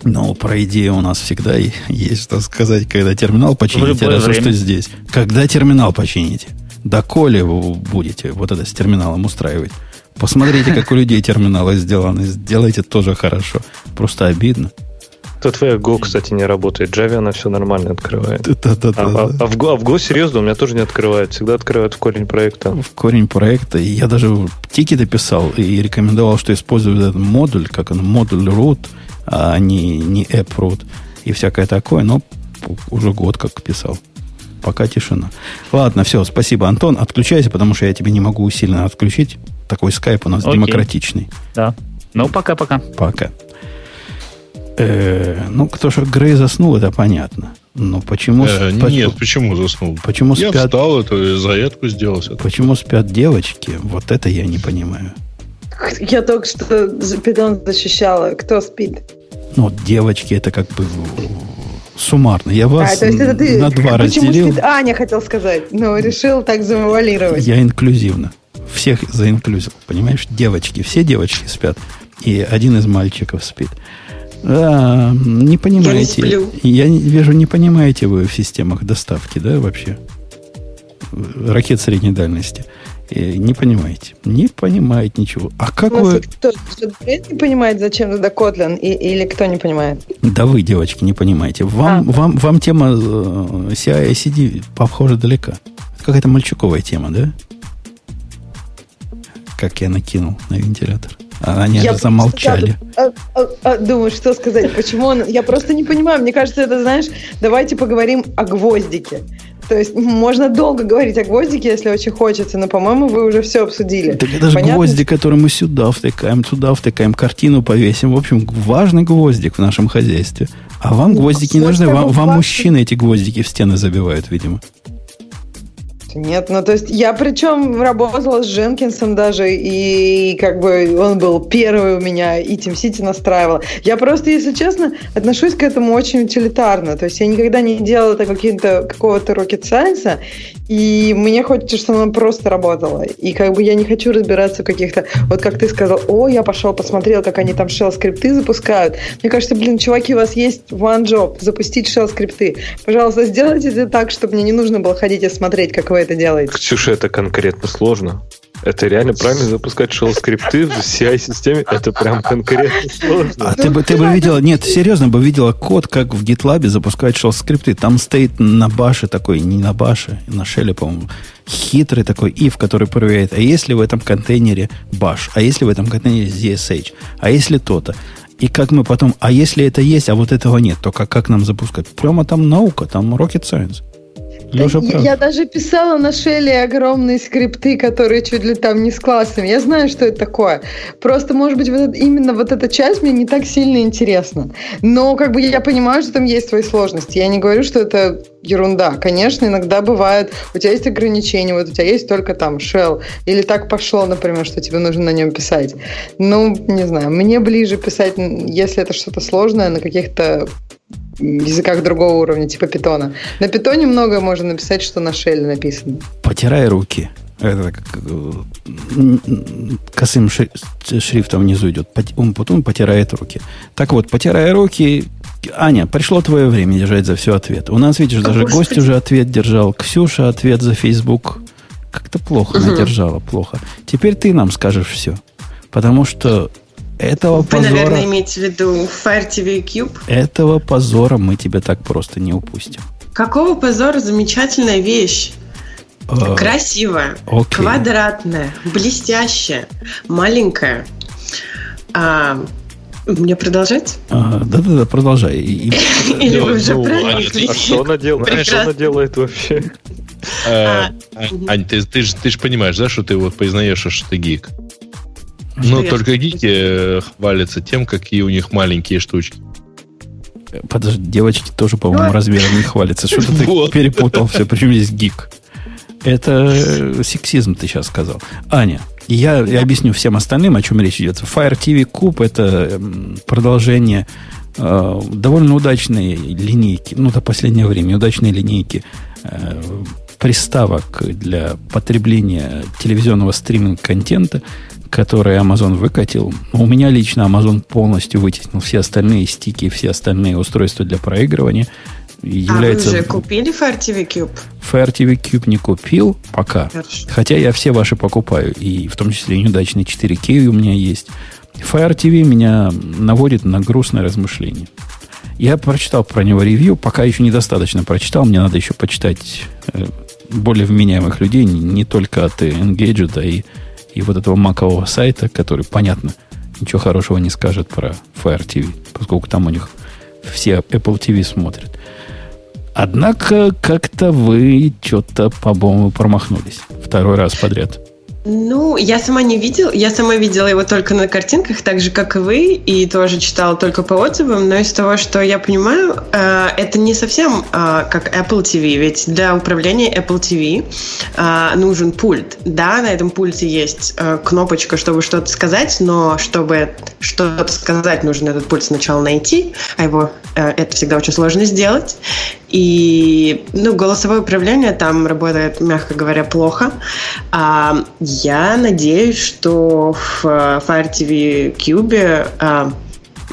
Ну, про идею у нас всегда есть что сказать, когда терминал почините, разве время. что здесь. Когда терминал почините? Доколе вы будете вот это с терминалом устраивать? Посмотрите, как у людей терминалы сделаны. Сделайте тоже хорошо. Просто обидно. То твоя Go, кстати, не работает. Java она все нормально открывает. А, Да-да-да. а- а в, Go, а в Go серьезно у меня тоже не открывает. Всегда открывает в корень проекта. В корень проекта. И я даже тикеты писал и рекомендовал, что использую этот модуль, как он, модуль root, а не, не app root и всякое такое. Но уже год как писал. Пока тишина. Ладно, все, спасибо, Антон. Отключайся, потому что я тебе не могу усиленно отключить. Такой скайп у нас Окей. демократичный. Да. Ну, пока-пока. Пока. Э, ну, кто же Грей заснул, это понятно. Но почему, Э, Нет, почему заснул? почему Я спят, встал, эту зарядку сделал. почему спят девочки, вот это я не понимаю. Я только что Питон защищала. Кто спит? Ну, вот девочки, это как бы суммарно. Я вас а, то есть это ты на два почему разделил. спит Аня, хотел сказать. Но решил так завуалировать. Я инклюзивно. Всех заинклюзил. Понимаешь, девочки, все девочки спят. И один из мальчиков спит. А, не понимаете. сплю. Я не- вижу, не понимаете вы в системах доставки, да, вообще? Ракет средней дальности. И не понимаете. Не понимаете ничего. А как вы... Кто, Бред не понимает, зачем туда Kotlin? И- или кто не понимает? Да вы, девочки, не понимаете. Вам, А. вам, вам тема э, CI-CD похоже далека. Это какая-то мальчуковая тема, да? Как я накинул на вентилятор. А они Я же просто замолчали. А, а, а, думаю, что сказать, почему он... Я просто не понимаю. Мне кажется, это, знаешь, давайте поговорим о гвоздике. То есть можно долго говорить о гвоздике, если очень хочется, но, по-моему, вы уже все обсудили. Так это же Понятно? гвоздик, который мы сюда втыкаем, туда втыкаем, картину повесим. В общем, важный гвоздик в нашем хозяйстве. А вам Ну, гвоздики не нужны. Вам, вам мужчины эти гвоздики в стены забивают, видимо. Нет, ну то есть я причем работала с Дженкинсом даже, и как бы он был первый у меня, и Team City настраивал. Я просто, если честно, отношусь к этому очень утилитарно. То есть я никогда не делала каким-то, какого-то rocket science, И мне хочется, чтобы она просто работала. И как бы я не хочу разбираться в каких-то... Вот как ты сказал, о, я пошел посмотрел, как они там shell-скрипты запускают. Мне кажется, блин, чуваки, у вас есть one job, запустить shell-скрипты. Пожалуйста, сделайте это так, чтобы мне не нужно было ходить и смотреть, как вы это делаете. Ксюша, это конкретно сложно. Это реально правильно запускать shell-скрипты в CI-системе. Это прям конкретно сложно. А ты бы, ты бы видела, нет, серьезно бы видела код, как в GitLab запускать shell-скрипты. Там стоит на баше такой, не на баше, на шеле, по-моему, хитрый такой if, который проверяет, а если в этом контейнере bash, а если в этом контейнере ZSH, а если то-то. И как мы потом, а если это есть, а вот этого нет, то как, как нам запускать? Прямо там наука, там rocket science. Леша я, я даже писала на Шеле огромные скрипты, которые чуть ли там не с классами. Я знаю, что это такое. Просто, может быть, вот именно вот эта часть мне не так сильно интересна. Но как бы я понимаю, что там есть свои сложности. Я не говорю, что это ерунда. Конечно, иногда бывает, у тебя есть ограничения, вот у тебя есть только там shell, или так пошло, например, что тебе нужно на нем писать. Ну, не знаю, мне ближе писать, если это что-то сложное, на каких-то языках другого уровня, типа питона. На питоне многое можно написать, что на шеле написано. Потирай руки. Это как, косым шрифтом внизу идет. Он потом потирает руки. Так вот, потирая руки, Аня, пришло твое время держать за все ответ. У нас, видишь, даже гость уже ответ держал. Ксюша ответ за Facebook. Как-то плохо угу. надержала, плохо. Теперь ты нам скажешь все. Потому что этого Вы, позора... наверное, имеете в виду Fire TV Cube? Этого позора мы тебя так просто не упустим. Какого позора? Замечательная вещь. Uh, Красивая, okay. квадратная, блестящая, маленькая. А, мне продолжать? Да-да-да, продолжай. Или вы уже ну, А что она делает? Что она делает вообще? Э, а, Ань, ты же понимаешь, да, что ты вот признаешь, что ты гик? Ну, только гики э, хвалятся тем, какие у них маленькие штучки. Подожди, девочки тоже, по-моему, размером не хвалятся. Что-то ты перепутал все. Причем здесь гик? Это э, сексизм ты сейчас сказал. Аня, я, я объясню всем остальным, о чем речь идет. Fire TV Cube это продолжение э, довольно удачной линейки, ну, до последнего времени, удачной линейки э, приставок для потребления телевизионного стриминг-контента, который Amazon выкатил, у меня лично Amazon полностью вытеснил все остальные стики, все остальные устройства для проигрывания. Является... А вы уже купили Fire TV Cube? Fire TV Cube не купил пока. Хорошо. Хотя я все ваши покупаю. И в том числе неудачный 4K у меня есть. Fire TV меня наводит на грустное размышление. Я прочитал про него ревью, пока еще недостаточно прочитал. Мне надо еще почитать э, более вменяемых людей, не только от Engadget, а и и вот этого макового сайта, который, понятно, ничего хорошего не скажет про Fire TV, поскольку там у них все Apple TV смотрят. Однако как-то вы что-то, по-моему, промахнулись. Второй раз подряд. Ну, я сама не видела, я сама видела его только на картинках, так же, как и вы, и тоже читала только по отзывам, но из того, что я понимаю, э, это не совсем э, как Apple TV, ведь для управления Apple TV э, нужен пульт. Да, на этом пульте есть кнопочка, чтобы что-то сказать, но чтобы что-то сказать, нужно этот пульт сначала найти, а его это всегда очень сложно сделать. И ну, голосовое управление там работает, мягко говоря, плохо. А, я надеюсь, что в Fire TV Cube а,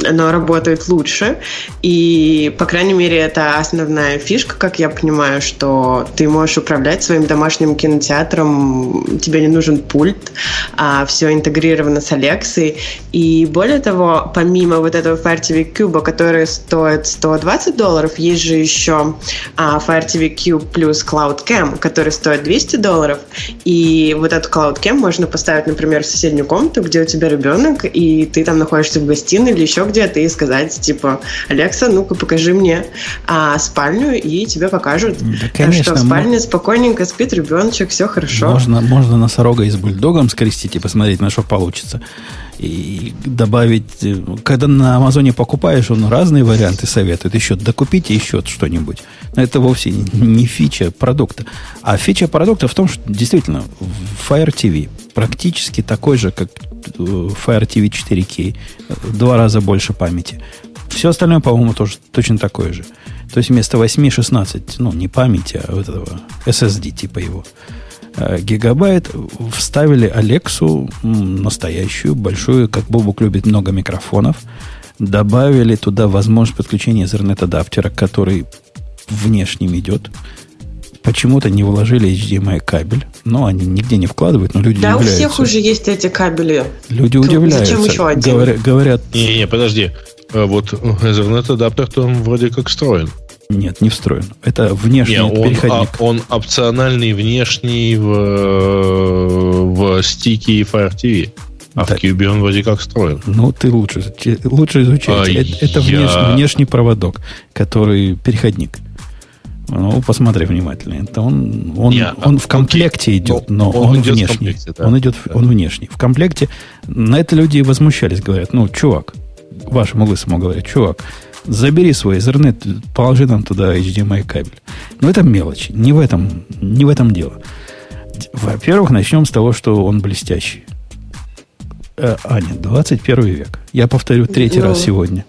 оно работает лучше. И, по крайней мере, это основная фишка, как я понимаю, что ты можешь управлять своим домашним кинотеатром, тебе не нужен пульт, а все интегрировано с Алексой. И более того, помимо вот этого Fire TV Cube, который стоит 120 долларов, есть же еще а, Fire TV Cube плюс Cloud Cam, который стоит 200 долларов. И вот этот Cloud Cam можно поставить, например, в соседнюю комнату, где у тебя ребенок, и ты там находишься в гостиной или еще где-то и сказать, типа, Алекса, ну-ка покажи мне а, спальню, и тебе покажут, да, конечно, что в спальне мы... спокойненько спит ребеночек, все хорошо. Можно, можно носорога и с бульдогом скрестить и посмотреть, на что получится. И добавить, когда на Амазоне покупаешь, он разные варианты советует. Еще докупите еще что-нибудь. Но это вовсе не фича продукта. А фича продукта в том, что действительно Fire TV практически такой же, как Fire TV 4K. Два раза больше памяти. Все остальное, по-моему, тоже точно такое же. То есть вместо 8, 16, ну, не памяти, а вот этого SSD типа его, э, гигабайт вставили Алексу настоящую, большую, как Бобук любит, много микрофонов. Добавили туда возможность подключения Ethernet-адаптера, который внешним идет. Почему-то не вложили HDMI кабель. Но они нигде не вкладывают, но люди Да, у удивляются. всех уже есть эти кабели. Люди То удивляются. зачем еще один? Говоря- говорят, Не-не, подожди. А Вот Ethernet адаптер там вроде как встроен. нет, не встроен. Это внешний Не, он, переходник. а, он опциональный внешний в, в стике и Fire TV. А Да. в Cube он вроде как встроен. Ну, ты лучше, лучше изучай. А это это я- внеш- внешний проводок, который переходник. Ну, посмотри внимательно. Это он, он, Не, он а, в комплекте окей. идет, Ну, но он он, идет внешний. комплекте, да. Он идет, Да. он внешний. В комплекте на это люди и возмущались, говорят, ну, чувак, вашему лысому говорят, чувак, забери свой Ethernet, положи нам туда HDMI кабель. Но это мелочь. Не в этом, не в этом дело. Во-первых, начнем с того, что он блестящий. Э, Аня, 21 век. Я повторю третий Ну. раз сегодня.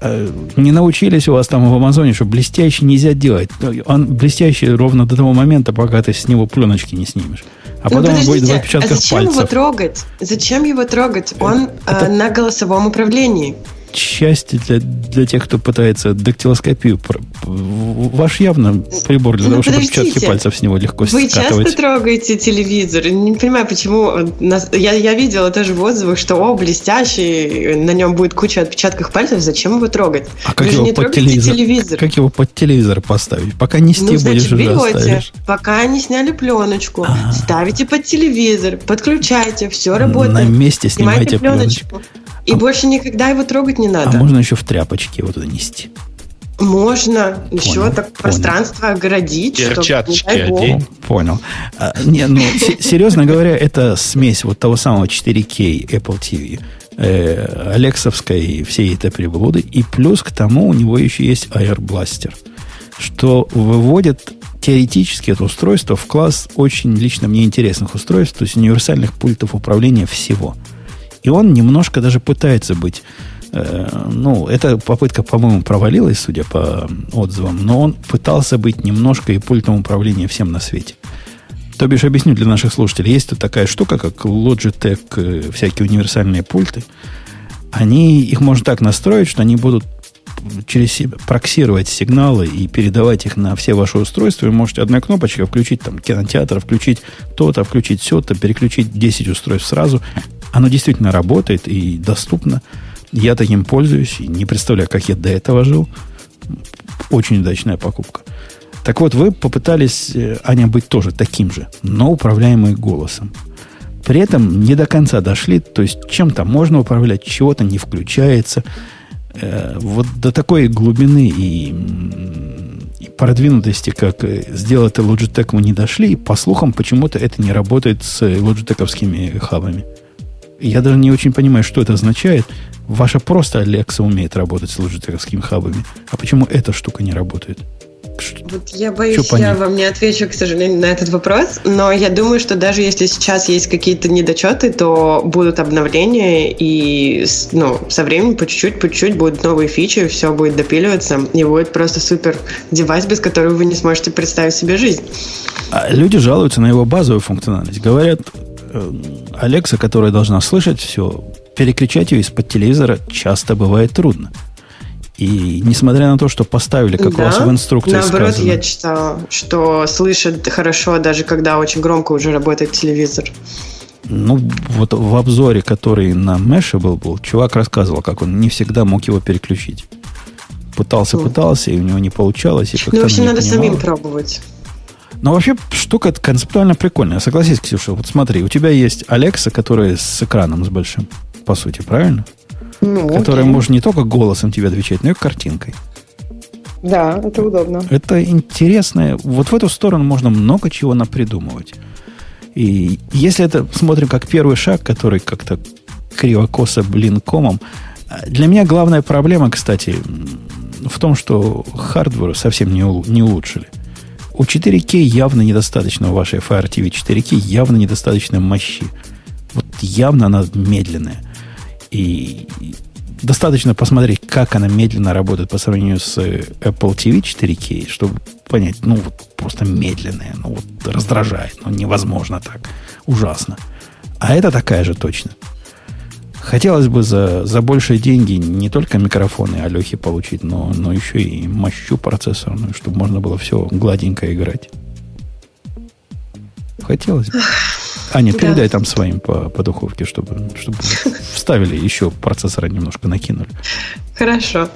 Э, Не научились у вас там в Амазоне, что блестящий нельзя делать. Он блестящий ровно до того момента, пока ты с него пленочки не снимешь. А Ну, потом он будет в подождите, а отпечатках зачем его пальцев. трогать? Зачем его трогать? Он Это- э, на голосовом управлении. Счастье для, для тех, кто пытается дактилоскопию. Ваш явно прибор для Ну, того, чтобы отпечатки пальцев с него легко Вы скатывать. часто трогаете телевизор? Не понимаю, почему... э, Я, я видела тоже в отзывах, что о, блестящий, на нем будет куча отпечатков пальцев, зачем его трогать? А как Вы же его не под телевизор? телевизор. Как его под телевизор поставить? Пока нести Ну, будешь, значит, уже берете, оставишь. пока не сняли пленочку, А. ставите под телевизор, подключайте, все работает. На месте Снимайте снимайте пленочку. пленочку. И больше никогда его трогать не А надо. можно еще в тряпочке его туда нести. Можно еще Понял, так понял. пространство огородить, чтобы, не Перчаточки бог. одень. О, Понял. А, не, ну, се- серьезно говоря, это смесь вот того самого 4K Apple TV, э, Алексовской и всей этой приблуды. И плюс к тому у него еще есть Air Blaster, что выводит теоретически это устройство в класс очень лично мне интересных устройств, то есть универсальных пультов управления всего. И он немножко даже пытается быть э, ну, эта попытка, по-моему, провалилась, судя по отзывам, но он пытался быть немножко и пультом управления всем на свете. То бишь, объясню для наших слушателей, есть тут такая штука, как Logitech, э, всякие универсальные пульты. Они, их можно так настроить, что они будут через себя проксировать сигналы и передавать их на все ваши устройства. Вы можете одной кнопочкой включить там кинотеатр, включить то-то, включить все-то, переключить 10 устройств сразу. Оно действительно работает и доступно. Я таким пользуюсь и не представляю, как я до этого жил. Очень удачная покупка. Так вот, вы попытались, э, Аня, быть тоже таким же, но управляемый голосом. При этом не до конца дошли, то есть чем-то можно управлять, чего-то не включается. Э, вот до такой глубины и, и продвинутости, как э, сделать это Logitech, мы не дошли. И, по слухам, почему-то это не работает с лоджитековскими хабами. Я даже не очень понимаю, что это означает. Ваша просто Alexa умеет работать с лоджитековскими хабами. А почему эта штука не работает? Вот я боюсь, Чё я вам не отвечу, к сожалению, на этот вопрос, но я думаю, что даже если сейчас есть какие-то недочеты, то будут обновления, и ну, со временем по чуть-чуть, по чуть-чуть будут новые фичи, все будет допиливаться, и будет просто супер девайс, без которого вы не сможете представить себе жизнь. А люди жалуются на его базовую функциональность. Говорят, э, Алекса, которая должна слышать все, перекричать ее из-под телевизора часто бывает трудно. И несмотря на то, что поставили, как у вас в инструкции Наоборот, сказано, я читала, что слышит хорошо, даже когда очень громко уже работает телевизор. ну, вот в обзоре, который на Mashable был, чувак рассказывал, как он не всегда мог его переключить. Пытался, пытался, и у него не получалось. И Ну, в общем, не надо понимал. самим пробовать. Но вообще штука концептуально прикольная. Согласись, Ксюша, вот смотри, у тебя есть Алекса, которая с экраном с большим, по сути, правильно? Ну, Которая может не только голосом тебе отвечать, но и картинкой. Да, это удобно. Это интересно. Вот в эту сторону можно много чего напридумывать. И если это смотрим как первый шаг, который как-то криво-косо, блин, комом, для меня главная проблема, кстати, в том, что hardware совсем не, не улучшили. У 4К явно недостаточно, у вашей Fire TV 4К явно недостаточно мощи. Вот явно она медленная. И достаточно посмотреть, как она медленно работает по сравнению с э, Apple TV 4K, чтобы понять, ну, вот просто медленная, ну, вот раздражает, ну, невозможно так, ужасно. А это такая же точно. Хотелось бы за, за большие деньги не только микрофоны Алехи получить, но, но еще и мощу процессорную, чтобы можно было все гладенько играть. Хотелось бы. Аня, Да. передай там своим по, по духовке, чтобы, чтобы вставили еще процессора немножко накинули. Хорошо.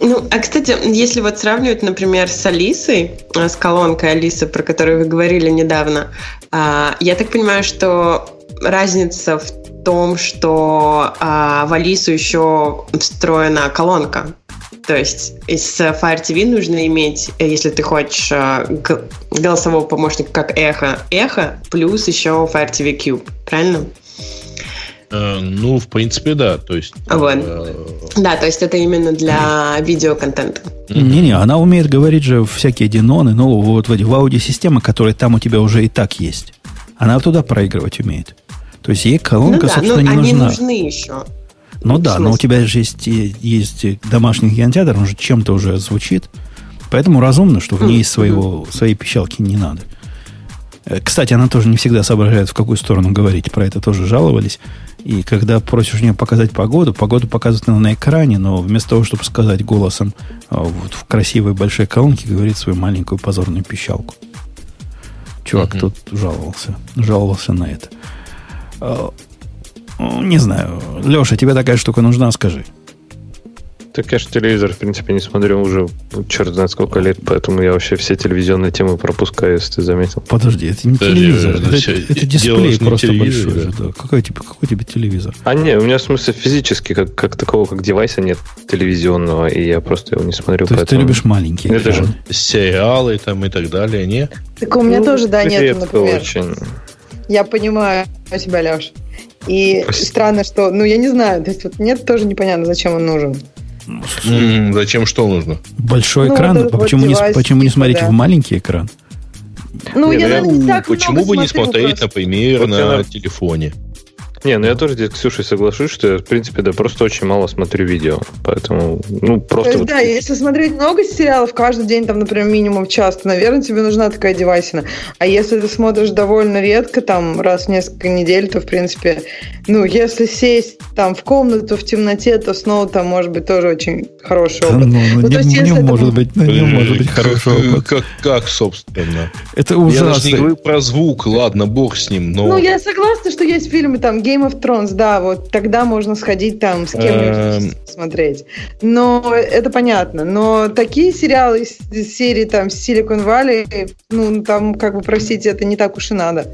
Ну, а, кстати, если вот сравнивать, например, с Алисой, э, с колонкой Алисы, про которую вы говорили недавно, а, я так понимаю, что разница в том, что а, в Алису еще встроена колонка. То есть из Fire TV нужно иметь, э, если ты хочешь э, голосового помощника как эхо, эхо, плюс еще Fire TV Cube, правильно? Э, ну, в принципе, да. То есть... Вот. э, Да, то есть это именно для видеоконтента. Не-не, она умеет говорить же всякие диноны, ну, вот в в аудиосистемы, которые там у тебя уже и так есть. Она туда проигрывать умеет. То есть ей колонка, ну да, но собственно, не они нужна. нужны еще. Ну да, но у тебя же есть, есть домашний кинотеатр, он же чем-то уже звучит. Поэтому разумно, что в ней своего, своей пищалки не надо. Э, Кстати, она тоже не всегда соображает, в какую сторону говорить. Про это тоже жаловались. И когда просишь у нее показать погоду, погоду показывают она на экране, но вместо того, чтобы сказать голосом а, вот в красивой большой колонке, говорит свою маленькую позорную пищалку. Чувак Мгм. тут жаловался. Жаловался на это. Ну, Не знаю. Леша, тебе такая штука нужна, скажи. Так я же телевизор, в принципе, не смотрю уже черт знает сколько лет, поэтому я вообще все телевизионные темы пропускаю, если ты заметил. Подожди, это не Подожди, телевизор. это Это, дисплей просто большой. да. Какой, тебе, какой тебе телевизор? А не, у меня в смысле физически, как, как такого, как девайса нет телевизионного, и я просто его не смотрю. То есть ты поэтому- любишь маленькие Это же-. Сериалы там и так далее, не? Так у меня Ну, тоже, да, нет, например. очень. Я понимаю тебя, Леш. И Спасибо. странно, что, ну, я не знаю, то есть вот нет, тоже непонятно, зачем он нужен. М, Зачем что нужно? Большой Ну, экран, вот этот вот почему, не, девайс почему не типа, смотреть да. в маленький экран? Ну, Не, я, ну, наверное, не так Почему много бы не смотреть, просто. например, Вот на я- телефоне? Не, ну я тоже здесь с Ксюшей соглашусь, что я, в принципе, да, просто очень мало смотрю видео. Поэтому, ну, То просто... есть, вот- да, если смотреть много сериалов каждый день, там, например, минимум час, то, наверное, тебе нужна такая девайсина. А если ты смотришь довольно редко, там, раз в несколько недель, то, в принципе, ну, если сесть там в комнату в темноте, то снова там может быть тоже очень хороший Да опыт. ну, ну, Ну, то не, есть, не если это может был- быть, ну, не может быть хороший Как- опыт. Как, как, собственно? Это Я даже не ужасно. говорю про звук, ладно, бог с ним, но... Ну, я согласна, что есть фильмы, там, Game of Thrones, да, вот тогда можно сходить там с Эм. кем-нибудь смотреть. Но это понятно. Но такие сериалы из серии там Silicon Valley, ну, там, как бы, простите, это не так уж и надо.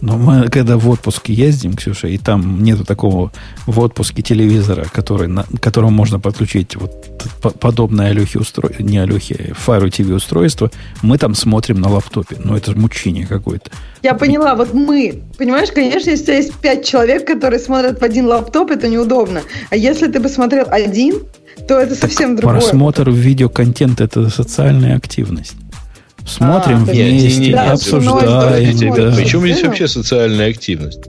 Но мы когда в отпуск ездим, Ксюша, и там нету такого в отпуске телевизора, который, на, к которому можно подключить вот по- подобное Алехе устройство, не Алехе, Fire TV устройство, мы там смотрим на лаптопе. Ну, это же мучение какое-то. Я поняла, вот мы, понимаешь, конечно, если у тебя есть пять человек, которые смотрят в один лаптоп, это неудобно. А если ты бы смотрел один, то это совсем другое. Просмотр видеоконтента – это социальная активность. Смотрим А, вместе, Не, не, не, Да, обсуждаем. да. Причем здесь вообще социальная активность?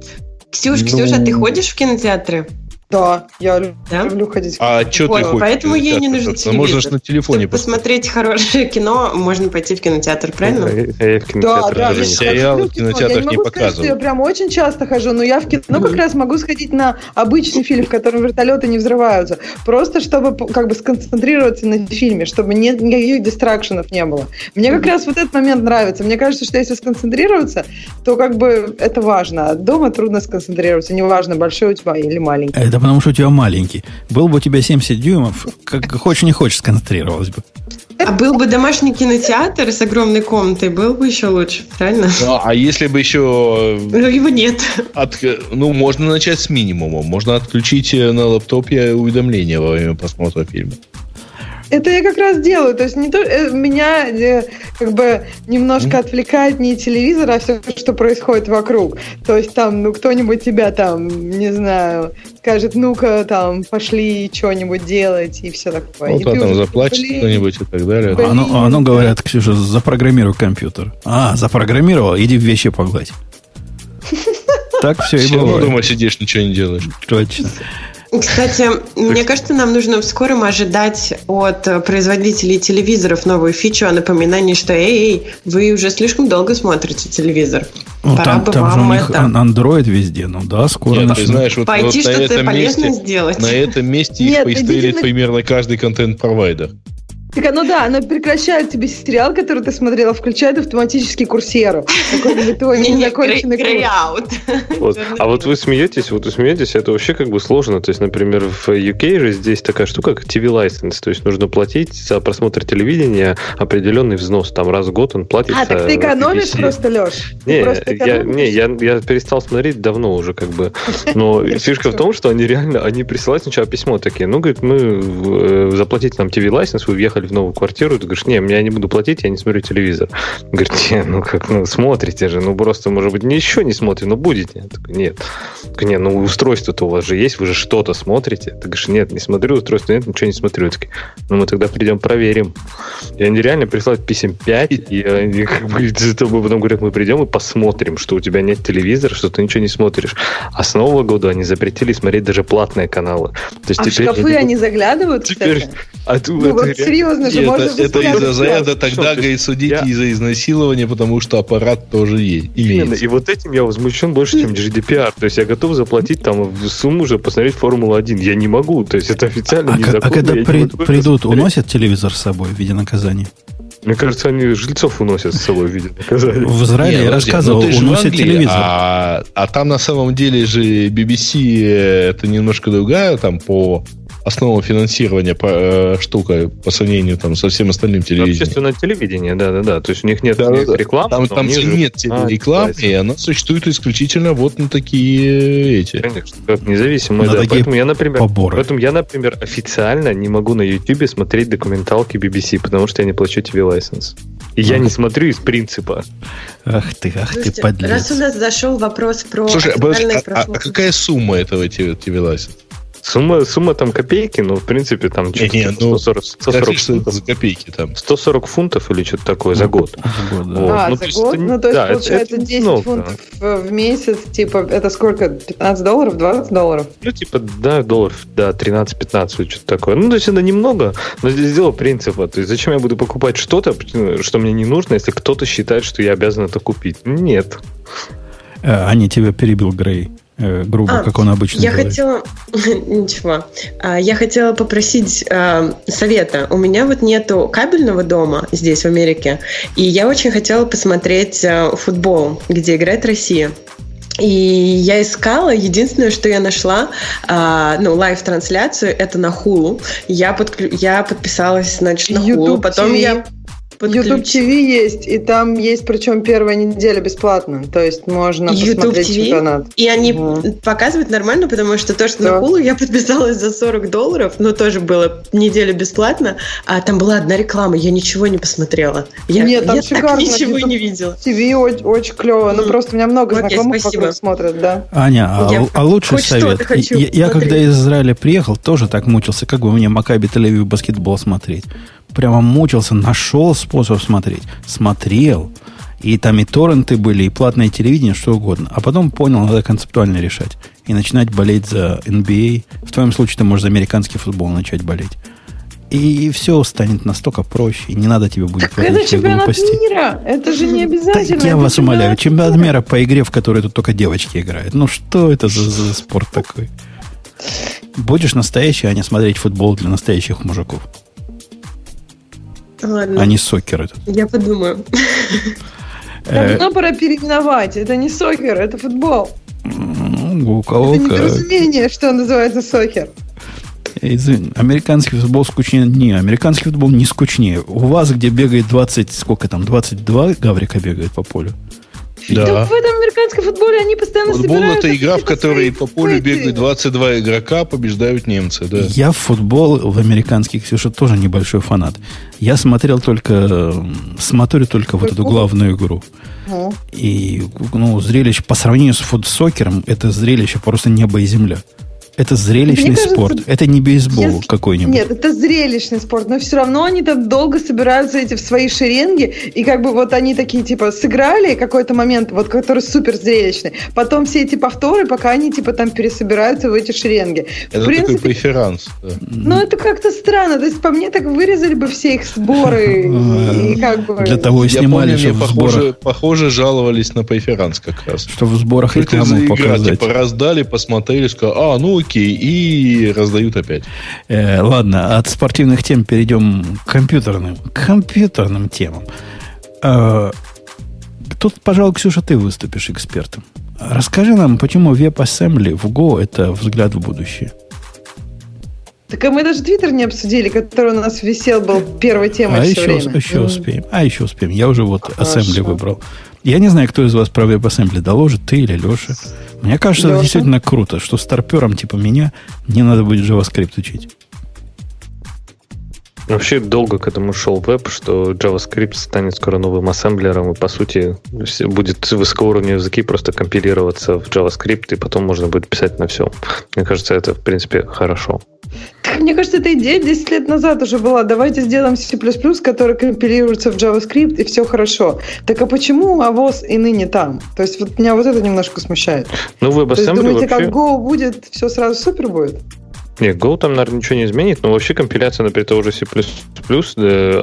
Ксюш, Ну. Ксюша, ты ходишь в кинотеатры? Да, я Да? люблю ходить. А что Вот, ты хочешь? поэтому ей не нужен ж телевизор. на телефоне Чтобы посмотреть хорошее кино, можно пойти в кинотеатр, правильно? Я, я в Да, кинотеатр да, даже я люблю в кино. кинотеатрах Я не могу сказать, что показывают. я прям очень часто хожу, но я в кино как раз могу сходить на обычный фильм, в котором вертолеты не взрываются. Просто чтобы как бы сконцентрироваться на фильме, чтобы нет никаких дистракшенов не было. Мне как раз вот этот момент нравится. Мне кажется, что если сконцентрироваться, то как бы это важно. А дома трудно сконцентрироваться. Неважно, большой у тебя или маленький. Это потому, что у тебя маленький. Был бы у тебя 70 дюймов, как хочешь не хочешь, сконцентрировалась бы. А был бы домашний кинотеатр с огромной комнатой, был бы еще лучше, правильно? Ну, а если бы еще... Но его нет. От, ну, можно начать с минимума. Можно отключить э, на лаптопе уведомления во время просмотра фильма. Это я как раз делаю. То есть не то, э, меня э, как бы немножко отвлекает не телевизор, а все, что происходит вокруг. То есть там, ну, кто-нибудь тебя там, не знаю, скажет, ну-ка, там, пошли что-нибудь делать и все такое. Ну, И там уже, заплачет кто-нибудь и так далее. Блин. А ну, говорят, Ксюша, запрограммируй компьютер. А, запрограммировал, иди в вещи погладь. Так все и Все равно бывает. дома сидишь, ничего не делаешь. Точно. Кстати, мне кажется, нам нужно в скором ожидать от производителей телевизоров новую фичу о напоминании, что эй, эй, вы уже слишком долго смотрите телевизор. Ну, Пора там, бы там же вам у них это... Android везде, ну да, скоро Нет, ты начнут. знаешь, вот, Пойти вот на что-то этом полезное месте, сделать. на этом месте их Нет, на- примерно каждый контент-провайдер. Так оно да, оно прекращает тебе сериал, который ты смотрела, включает автоматически курсеру. Какой-нибудь твой незаконченный курс. А вот вы смеетесь, вот вы смеетесь, это вообще как бы сложно. То есть, например, в UK же здесь такая штука, как TV license. То есть нужно платить за просмотр телевидения определенный взнос. Там раз в год он платится. А, так ты экономишь просто, Леш? Не, я, не я, я перестал смотреть давно уже, как бы. Но фишка в том, что они реально, они присылают сначала письмо такие, ну, говорит, мы э, заплатите нам TV лайсенс, вы въехали в новую квартиру, ты говоришь, не, я не буду платить, я не смотрю телевизор. Говорит, не, ну как, ну смотрите же, ну просто, может быть, ничего не смотрите, но будете. Я такой, нет. Я такой, не, ну устройство-то у вас же есть, вы же что-то смотрите. Ты говоришь, нет, не смотрю устройство, нет, ничего не смотрю. Я такой, ну мы тогда придем проверим. И они реально присылают писем 5, и они как бы потом говорят, мы придем и посмотрим, что у тебя нет телевизора, что ты ничего не смотришь. А с Нового года они запретили смотреть даже платные каналы. То есть А в теперь я шкафы не- они заглядывают, Теперь, а Ну это вот реально- серьезно же, И можно это, из-за это тогда, говорит, судите я- из-за изнасилования, потому что аппарат тоже есть. Именно. И вот этим я возмущен больше, чем GDPR. То есть я готов заплатить там в сумму уже посмотреть Формулу-1. Я не могу. То есть это официально А, не ка- а когда при- придут, уносят телевизор с собой в виде наказания? Мне кажется, они жильцов уносят с собой в виде наказания. В Израиле я рассказывал, ну в уносят Англии, телевизор. А, а там на самом деле же BBC э, это немножко другая там по основам финансирования по, э, штука по сравнению там со всем остальным телевидением. Общественное телевидение, да-да-да. То есть у них нет Да, да, никаких да. реклам. Там, там у них же нет рекламы, и она существует исключительно вот на такие эти. Конечно, как независимые, На да. такие Поэтому я, например, поборы. поэтому я, например, официально не могу на YouTube смотреть документалки BBC, потому что я не плачу TV license. И я не смотрю из принципа. Ах ты, ах ты, Слушайте, подлец. раз у нас зашел вопрос про Слушай, а, а- а, какая сумма этого TV license? Сумма, сумма там копейки, но в принципе там Не, что-то не, ну, 140, Скажи, 140 что это фунтов. за копейки там? 140 фунтов или что-то такое за год. За год. Вот. А, Ну, за то есть год? не- Ну, то есть, да, получается, это 10 много. фунтов в в месяц, типа, это сколько? 15 долларов? 20 долларов? Ну, типа, да, долларов, да, 13-15, или что-то такое. Ну, то есть это немного, но здесь дело принципа. То есть зачем я буду покупать что-то, что мне не нужно, если кто-то считает, что я обязан это купить? Нет. Э, Аня тебя перебил Грей. Э, грубо, А, как он обычно Я делает. хотела... Ничего. А, Я хотела попросить а, совета. У меня вот нету кабельного дома здесь, в Америке. И я очень хотела посмотреть а, футбол, где играет Россия. И я искала, единственное, что я нашла, а, ну, live-трансляцию, это на Hulu. Я, подклю... я подписалась, значит, на Hulu. YouTube Потом TV. я YouTube TV есть, и там есть, причем первая неделя бесплатно. То есть можно YouTube посмотреть TV? чемпионат. И они Мгм. показывают нормально, потому что то, что Да. на Хулу я подписалась за 40 долларов, но тоже было неделю бесплатно, а там была одна реклама, я ничего не посмотрела. Я, Нет, там я так ничего YouTube не видела. TV очень, очень клево. Ну, просто у меня много Окей, знакомых спасибо. вокруг смотрят, да. Аня, а, Я а лучший хоть совет. хочу я, я когда из Израиля приехал, тоже так мучился, как бы мне Макаби Тель-Авив баскетбол смотреть. Прямо мучился, нашел способ смотреть. Смотрел. И там и торренты были, и платное телевидение, что угодно. А потом понял, надо концептуально решать. И начинать болеть за NBA. В твоем случае ты можешь за американский футбол начать болеть. И все станет настолько проще. И не надо тебе будет Так это чемпионат глупости. мира. Это же не Так обязательно. я это вас умоляю, чемпионат мира по игре, в которой тут только девочки играют. Ну что это за, за спорт такой? Будешь настоящий, а не смотреть футбол для настоящих мужиков, Ладно, а не сокер этот. я подумаю. Э, Давно пора переименовать. Это не сокер, это футбол. ну, у кого Это недоразумение, что называется сокер. Извини, американский футбол скучнее. Не, американский футбол не скучнее. У вас, где бегает 20, сколько там, 22 гаврика бегает по полю. Да. Так в этом американском футболе они постоянно Футбол собираются это игра, в которой по полю бегают 22 игрока, побеждают немцы, да. Я в футбол в американский, Ксюша, тоже небольшой фанат. Я смотрел только, смотрю только вот эту Футбол? главную игру. Ну, И ну, зрелище по сравнению с футсокером, это зрелище просто небо и земля. Это зрелищный Мне кажется, спорт. Это не бейсбол если- какой-нибудь. Нет, это зрелищный спорт, но все равно они там долго собираются эти в свои шеренги, и как бы вот они такие, типа, сыграли какой-то момент, вот который супер зрелищный, потом все эти повторы, пока они, типа, там пересобираются в эти шеренги. Это в такой принципе, преферанс. да. ну это как-то странно, то есть по мне так вырезали бы все их сборы, и как бы... Для того и снимали, чтобы в сборах, похоже, жаловались на преферанс как раз. чтобы в сборах рекламу показать. типа, раздали, посмотрели, сказали, а, ну окей, и раздают опять. Э, ладно, от спортивных тем перейдем к компьютерным, к компьютерным темам. Э, тут, пожалуй, Ксюша, ты выступишь экспертом. Расскажи нам, почему WebAssembly в Go это взгляд в будущее. Так а мы даже Твиттер не обсудили, который у нас висел, был первой темой А все еще, время. еще М. успеем. А еще успеем. Я уже вот Хорошо. Assembly выбрал. Я не знаю, кто из вас про WebAssembly доложит, ты или Леша. Мне кажется, это Леша. действительно круто, что старперам типа меня не надо будет JavaScript учить. Вообще долго к этому шел веб, что JavaScript станет скоро новым ассемблером, и по сути все- будет высокоуровневые языки просто компилироваться в JavaScript, и потом можно будет писать на все. Мне кажется, это в принципе хорошо. Мне кажется, эта идея 10 лет назад уже была. Давайте сделаем C++, который компилируется в JavaScript, и все хорошо. Так а почему авоз и ныне там? То есть вот меня вот это немножко смущает. Ну, То есть думаете, вообще... как Go будет, все сразу супер будет? Не, Go там, наверное, ничего не изменит, но вообще компиляция, например, того же C++,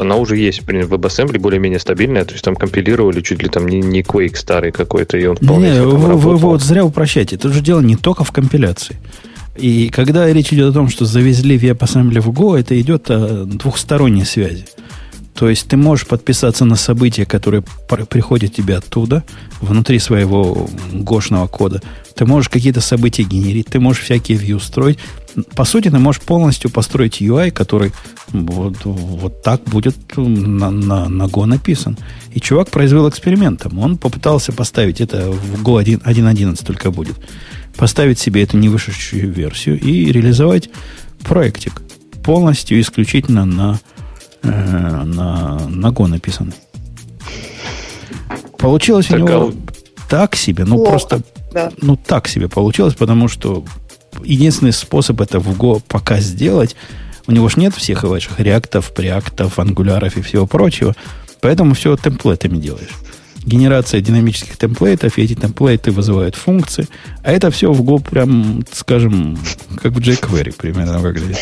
она уже есть, например, в WebAssembly более-менее стабильная, то есть там компилировали чуть ли там не, не Quake старый какой-то, и он вполне Не, вы, вы- работал. вы вот зря упрощаете. Тут же дело не только в компиляции. И когда речь идет о том, что завезли WebAssembly в Go, это идет о двухсторонней связи. То есть ты можешь подписаться на события, которые пр- приходят тебе оттуда, внутри своего гошного кода. Ты можешь какие-то события генерить, ты можешь всякие view строить. По сути, ты можешь полностью построить UI, который вот, вот так будет на, на, на Go написан. И чувак произвел экспериментом. Он попытался поставить это в Go 1 1.11 только будет. Поставить себе эту невышедшую версию и реализовать проектик полностью исключительно на, э, на, на Go написанный. Получилось Так, у а него вот- так себе, ну Плохо. просто Да. ну, так себе получилось, потому что единственный способ это в Go пока сделать, у него же нет всех ваших реактов, преактов, ангуляров и всего прочего, поэтому все темплейтами делаешь. Генерация динамических темплейтов, и эти темплейты вызывают функции, а это все в Go прям, скажем, как в jQuery примерно выглядит.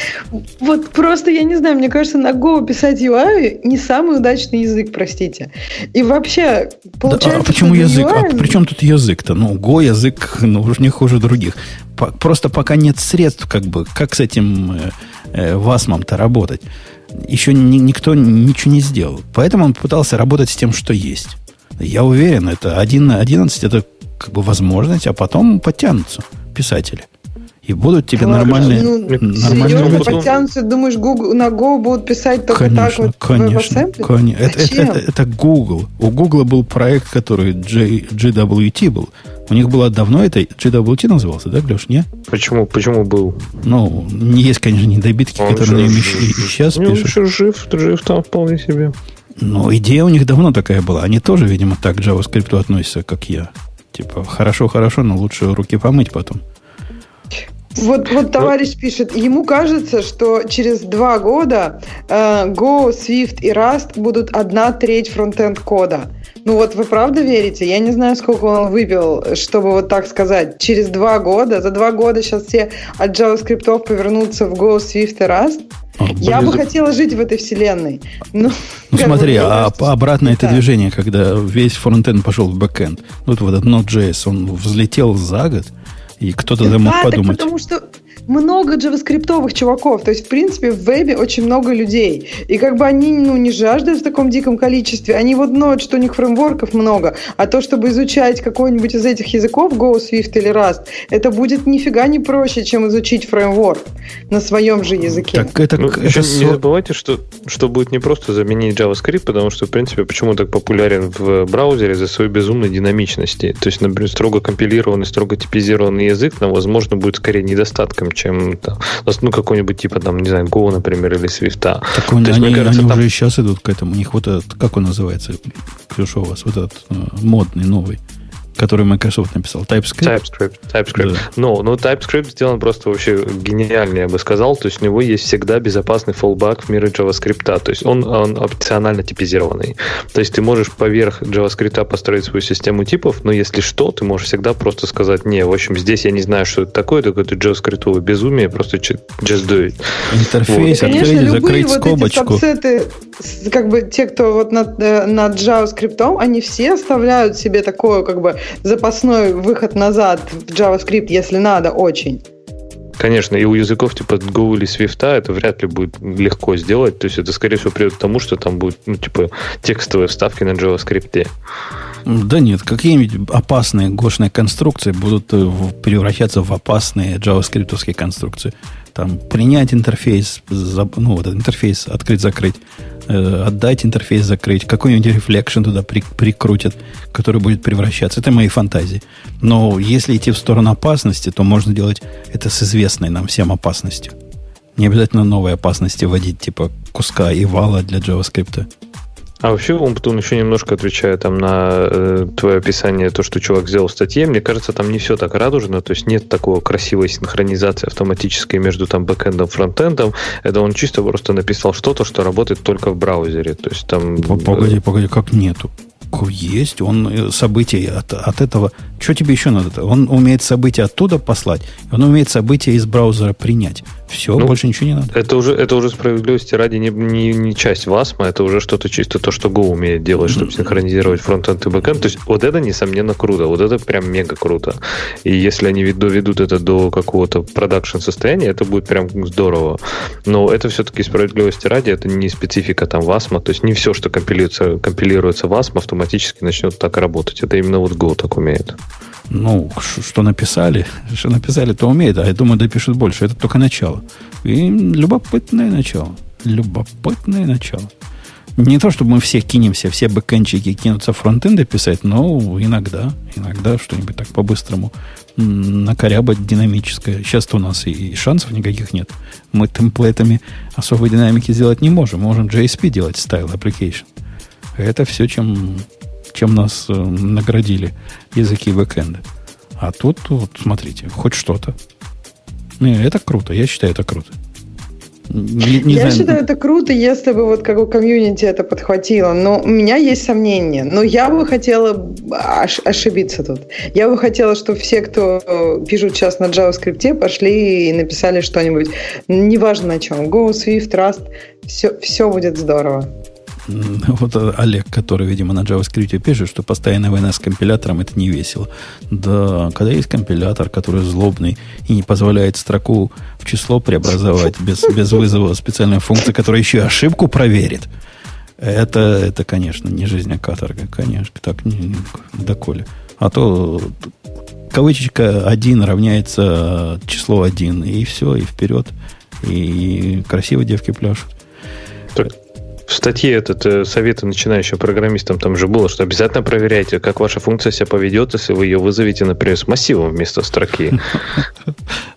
Вот просто, я не знаю, мне кажется, на Go писать UI не самый удачный язык, простите. И вообще, Да, получается, а почему язык? А UI при чем тут язык-то? Ну, Go язык, ну, уж не хуже других. По- просто пока нет средств, как бы, как с этим э, э, васмом-то работать. Еще ни- никто ничего не сделал. Поэтому он пытался работать с тем, что есть. Я уверен, это 1 на 11 это как бы возможность, а потом подтянутся писатели. И будут тебе Ладно, нормальные, ну, нормальные Серьезно, подтянутся, думаешь, Google, на Go будут писать только так Конечно, вот в конечно, конечно. Это, это, это- это Google. У Google был проект, который J- GWT был. У них было давно это GWT назывался, да, Леш, не? Почему, почему был? Ну, не есть, конечно, недобитки, Он которые еще им жив- и, сейчас Не, он пишут. еще жив, жив там вполне себе. Но идея у них давно такая была. Они тоже, видимо, так к JavaScript относятся, как я. Типа, хорошо-хорошо, но лучше руки помыть потом. Вот, вот товарищ пишет, ему кажется, что через два года э, Go, Swift и Rust будут одна треть фронтенд кода. Ну вот вы правда верите? Я не знаю, сколько он выбил, чтобы вот так сказать. Через два года, за два года сейчас все от JavaScript повернутся в Go, Swift и Rust. А, Я бы хотела жить в этой вселенной. Ну, Ну смотри, бы, а кажется, обратно что это так. движение, когда весь фронтенд пошел в бэкенд. Вот вот этот Node.js, он взлетел за год, и кто-то да, мог Да, так подумать. потому что много джаваскриптовых чуваков. То есть, в принципе, в вебе очень много людей. И как бы они ну, не жаждут в таком диком количестве. Они вот ноют, что у них фреймворков много. А то, чтобы изучать какой-нибудь из этих языков, Go, Swift или Rust, это будет нифига не проще, чем изучить фреймворк на своем же языке. Так это, Ну, это со- не забывайте, что, что будет не просто заменить JavaScript, потому что, в принципе, почему так популярен в браузере за своей безумной динамичности. То есть, например, строго компилированный, строго типизированный язык, нам, возможно, будет скорее недостатком, чем там, ну, какой-нибудь типа, там, не знаю, Go, например, или Swift. Так он- То есть, они, кажется, они там- уже и сейчас идут к этому. У них вот этот, как он называется, Ксюша, у вас, вот этот э, модный, новый. Который Microsoft написал. TypeScript. TypeScript. TypeScript. Да. Ну, ну, TypeScript сделан просто вообще гениальнее, я бы сказал. То есть у него есть всегда безопасный fallback в мире JavaScript. То есть он, он опционально типизированный. То есть ты можешь поверх JavaScript построить свою систему типов, но если что, ты можешь всегда просто сказать, не, в общем, здесь я не знаю, что это такое, это JavaScript безумие, просто just do it. Интерфейс, вот. открыть, Конечно, закрыть вот скобочку. Эти сабсеты, как бы те, кто вот над, э, над JavaScript, они все оставляют себе такое, как бы, запасной выход назад в JavaScript, если надо, очень. Конечно, и у языков типа Go или Swift это вряд ли будет легко сделать. То есть это, скорее всего, приведет к тому, что там будут, ну, типа, текстовые вставки на JavaScript. Да нет, какие-нибудь опасные гошные конструкции будут э, превращаться в опасные джаваскриптовские конструкции. Там принять интерфейс, ну, вот интерфейс открыть-закрыть, э, отдать интерфейс закрыть, какой-нибудь reflection туда при, прикрутят, который будет превращаться. Это мои фантазии. Но если идти в сторону опасности, то можно делать это с известной нам всем опасностью. Не обязательно новые опасности вводить, типа куска eval а для JavaScript. А вообще, Umputun еще немножко отвечая там на э, твое описание, то, что чувак сделал в статье, мне кажется, там не все так радужно, то есть нет такого красивой синхронизации автоматической между там бэкэндом и фронтендом. Это он чисто просто написал что-то, что работает только в браузере. То есть там... Погоди, погоди, как нету? Есть, он э, события от, от этого... Что тебе еще надо? Он умеет события оттуда послать, он умеет события из браузера принять. Все, ну, больше ничего не надо. Это уже, это уже справедливости ради не, не, не часть WASM а, это уже что-то чисто то, что Go умеет делать, чтобы синхронизировать фронтенд и бэкенд. То есть вот это, несомненно, круто. Вот это прям мега круто. И если они доведут это до какого-то production состояния, это будет прям здорово. Но это все-таки справедливости ради, это не специфика там ВАСМа. То есть не все, что компилируется, компилируется ВАСМ, автоматически начнет так работать. Это именно вот Go так умеет. Ну, что написали, что написали, то умеет, а я думаю, допишут больше. Это только начало. И любопытное начало. Любопытное начало. Не то, чтобы мы все кинемся, все бэкэнчики кинутся фронтенды писать, но иногда, иногда что-нибудь так по-быстрому накорябать динамическое. Сейчас-то у нас и шансов никаких нет. Мы темплейтами особой динамики сделать не можем. Можем JSP делать, style application. Это все, чем чем нас э, наградили языки бэкэнда. А тут, вот, смотрите, хоть что-то. Не, это круто, я считаю, это круто. Не, не я знаю. считаю, это круто, если бы вот как у комьюнити это подхватило. Но у меня есть сомнения. Но я бы хотела ош- ошибиться тут. Я бы хотела, чтобы все, кто э, пишут сейчас на JavaScript, пошли и написали что-нибудь. Неважно на чем. Go, Swift, Rust. Все, все будет здорово. Вот Олег, который, видимо, на JavaScript пишет, что постоянная война с компилятором это не весело. Да, когда есть компилятор, который злобный и не позволяет строку в число преобразовать без, без вызова специальной функции, которая еще и ошибку проверит, это, это, конечно, не жизнь, а каторга, конечно, так не, доколе. А то кавычечка 1 равняется число 1, и все, и вперед. И красиво девки пляшут. Так, в статье этот э, советы начинающим программистам там же было, что обязательно проверяйте, как ваша функция себя поведет, если вы ее вызовете, например, с массивом вместо строки.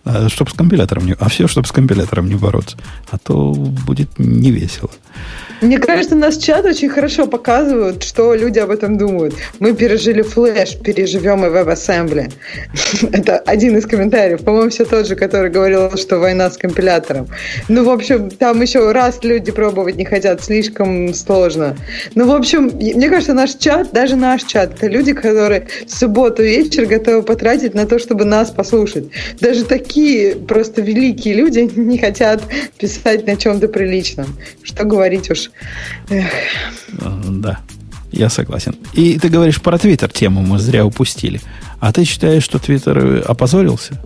А, чтобы с компилятором не... А все, чтобы с компилятором не бороться. А то будет не весело. Мне кажется, наш чат очень хорошо показывает, что люди об этом думают. Мы пережили флеш, переживем и WebAssembly. Это один из комментариев. По-моему, все тот же, который говорил, что война с компилятором. Ну, в общем, там еще раз люди пробовать не хотят, слишком сложно. Ну, в общем, мне кажется, наш чат, даже наш чат, это люди, которые в субботу вечер готовы потратить на то, чтобы нас послушать. Даже такие просто великие люди не хотят писать на чем-то приличном. Что говорить уж Эх. Да, я согласен. И ты говоришь про Твиттер тему мы зря упустили. А ты считаешь, что Твиттер опозорился?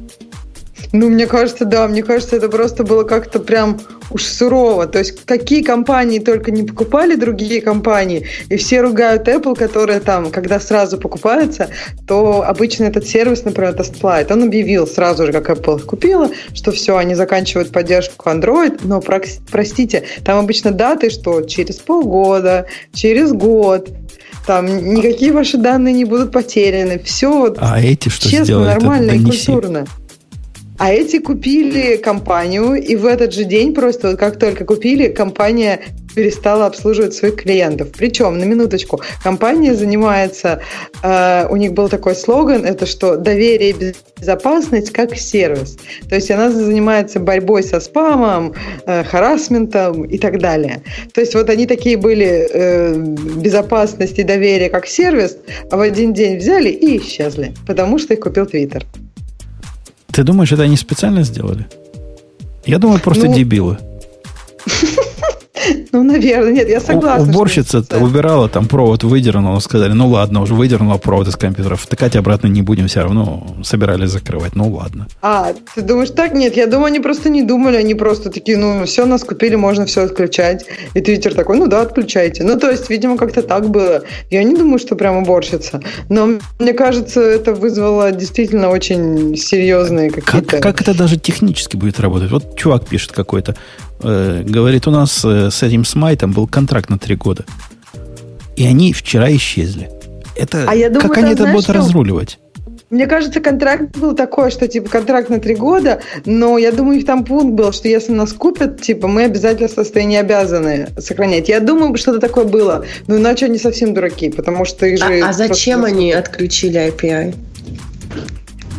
Ну, мне кажется, да, мне кажется, это просто было как-то прям уж сурово. То есть, какие компании только не покупали другие компании, и все ругают Apple, которая там, когда сразу покупается, то обычно этот сервис, например, Testflight, он объявил сразу же, как Apple купила, что все, они заканчивают поддержку Android, но, простите, там обычно даты, что через полгода, через год, там никакие ваши данные не будут потеряны. Все вот а эти что честно, нормально и культурно. А эти купили компанию, и в этот же день просто вот как только купили, компания перестала обслуживать своих клиентов. Причем, на минуточку, компания занимается, э, у них был такой слоган, это что доверие и безопасность как сервис. То есть она занимается борьбой со спамом, э, харасментом и так далее. То есть вот они такие были э, безопасность и доверие как сервис, а в один день взяли и исчезли, потому что их купил Твиттер. Ты думаешь, это они специально сделали? Я думаю, просто ну, дебилы. Ну, наверное, нет, я согласна. Уборщица убирала, там провод выдернула, сказали, ну ладно, уже выдернула провод из компьютера, втыкать обратно не будем, все равно собирались закрывать, ну ладно. А, ты думаешь так? Нет, я думаю, они просто не думали, они просто такие, ну, все, нас купили, можно все отключать. И Твиттер такой, ну да, отключайте. Ну, то есть, видимо, как-то так было. Я не думаю, что прям уборщица. Но мне кажется, это вызвало действительно очень серьезные какие-то... Как, как это даже технически будет работать? Вот чувак пишет какой-то, э, говорит, у нас э, с этим смайтом был контракт на три года. И они вчера исчезли. Это, а я думаю, как они это будут что? разруливать? Мне кажется, контракт был такой, что типа контракт на три года, но я думаю, их там пункт был, что если нас купят, типа мы обязательно состояние обязаны сохранять. Я думаю, что-то такое было. Но иначе они совсем дураки, потому что их же... А, а зачем просто... они отключили API?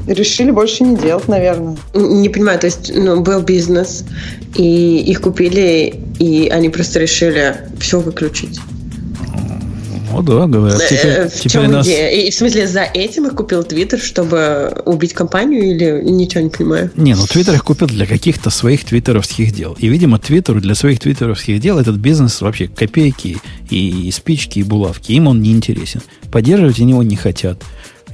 Решили больше не делать, наверное. Не понимаю, то есть ну, был бизнес, и их купили, и они просто решили все выключить. Ну да, говорят. Теперь, э, в теперь чем нас... идея? И, в смысле, за этим их купил Твиттер, чтобы убить компанию или ничего не понимаю? Не, ну Твиттер их купил для каких-то своих твиттеровских дел. И, видимо, Твиттеру для своих твиттеровских дел этот бизнес вообще копейки и, и спички, и булавки. Им он не интересен. Поддерживать они его не хотят.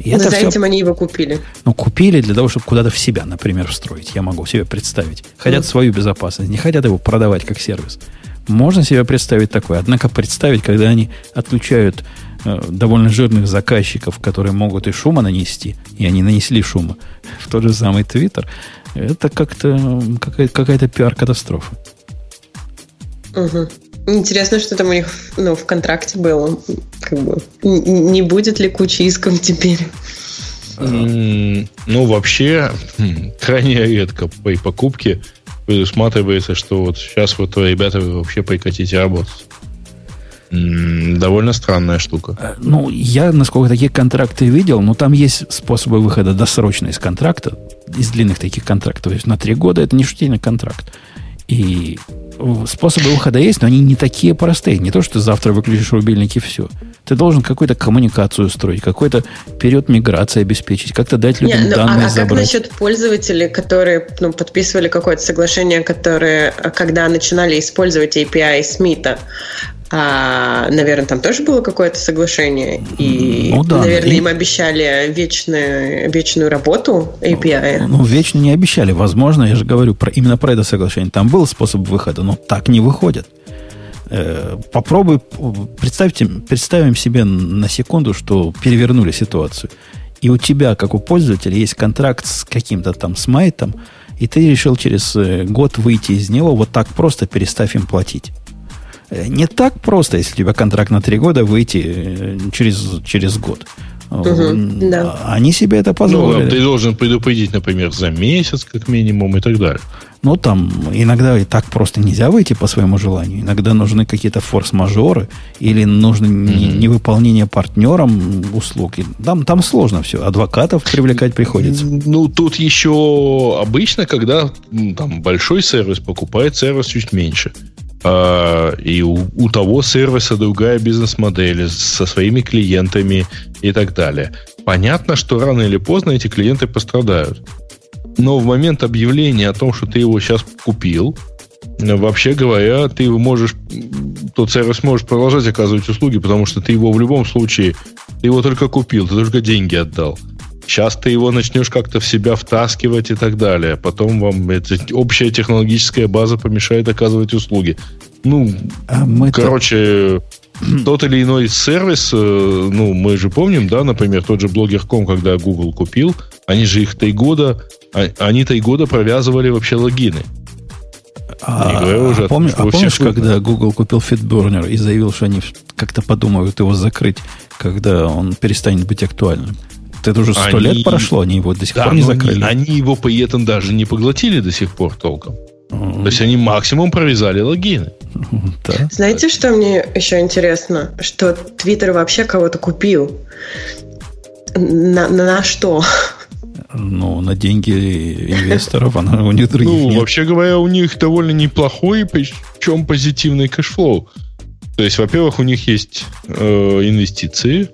И это за все... этим они его купили. Ну, купили для того, чтобы куда-то в себя, например, встроить. Я могу себе представить. Хотят mm. свою безопасность, не хотят его продавать как сервис. Можно себе представить такое. Однако представить, когда они отключают э, довольно жирных заказчиков, которые могут и шума нанести, и они нанесли шума в тот же самый Твиттер, это как-то какая-то, какая-то пиар-катастрофа. Угу. Интересно, что там у них ну, в контракте было. Как бы, не будет ли кучи исков теперь? Mm, ну, вообще, хм, крайне редко при покупке предусматривается, что вот сейчас вот ребята вы вообще прекратите работать. Довольно странная штука. Э, ну, я, насколько такие контракты видел, но там есть способы выхода досрочно из контракта, из длинных таких контрактов. То есть на три года это не шутейный контракт. И способы выхода есть, но они не такие простые. Не то, что завтра выключишь рубильник и все. Ты должен какую-то коммуникацию устроить, какой-то период миграции обеспечить, как-то дать людям не, ну, данные а, забрать. А как насчет пользователей, которые ну, подписывали какое-то соглашение, которые, когда начинали использовать API Смита, а, наверное, там тоже было какое-то соглашение. И, ну, да, наверное, и... им обещали вечную, вечную работу API. Ну, вечно не обещали. Возможно, я же говорю про, именно про это соглашение. Там был способ выхода, но так не выходит. Э, попробуй, представьте, представим себе на секунду, что перевернули ситуацию. И у тебя, как у пользователя, есть контракт с каким-то там смайтом, и ты решил через э, год выйти из него, вот так просто перестав им платить. Э, не так просто, если у тебя контракт на три года, выйти э, через, через год. Угу, да. Они себе это позволили. Ну, ты должен предупредить, например, за месяц, как минимум, и так далее. Ну, там иногда и так просто нельзя выйти по своему желанию. Иногда нужны какие-то форс-мажоры или нужно mm-hmm. невыполнение партнером услуг. Там, там сложно все. Адвокатов привлекать приходится. Ну, тут еще обычно, когда там большой сервис покупает сервис чуть меньше. А, и у, у того сервиса другая бизнес-модель со своими клиентами и так далее. Понятно, что рано или поздно эти клиенты пострадают. Но в момент объявления о том, что ты его сейчас купил, вообще говоря, ты можешь, тот сервис можешь продолжать оказывать услуги, потому что ты его в любом случае, ты его только купил, ты только деньги отдал. Сейчас ты его начнешь как-то в себя втаскивать и так далее. Потом вам эта общая технологическая база помешает оказывать услуги. Ну, а короче, тот или иной сервис, э, ну, мы же помним, да, например, тот же Blogger.com, когда Google купил, они же их три года, а, они три года провязывали вообще логины. А, уже а, помни, а помнишь, когда Google купил FitBurner и заявил, что они как-то подумают его закрыть, когда он перестанет быть актуальным? Это уже сто Они- лет прошло, они его до сих Да, пор не но они, закрыли. они его при этом даже не поглотили до сих пор толком. То есть они максимум провязали логины. да. Знаете, что мне еще интересно? Что Твиттер вообще кого-то купил. На, на, на что? Ну, на деньги инвесторов, она у них других Ну, нет. вообще говоря, у них довольно неплохой, причем позитивный cash flow. То есть, во-первых, у них есть э, инвестиции,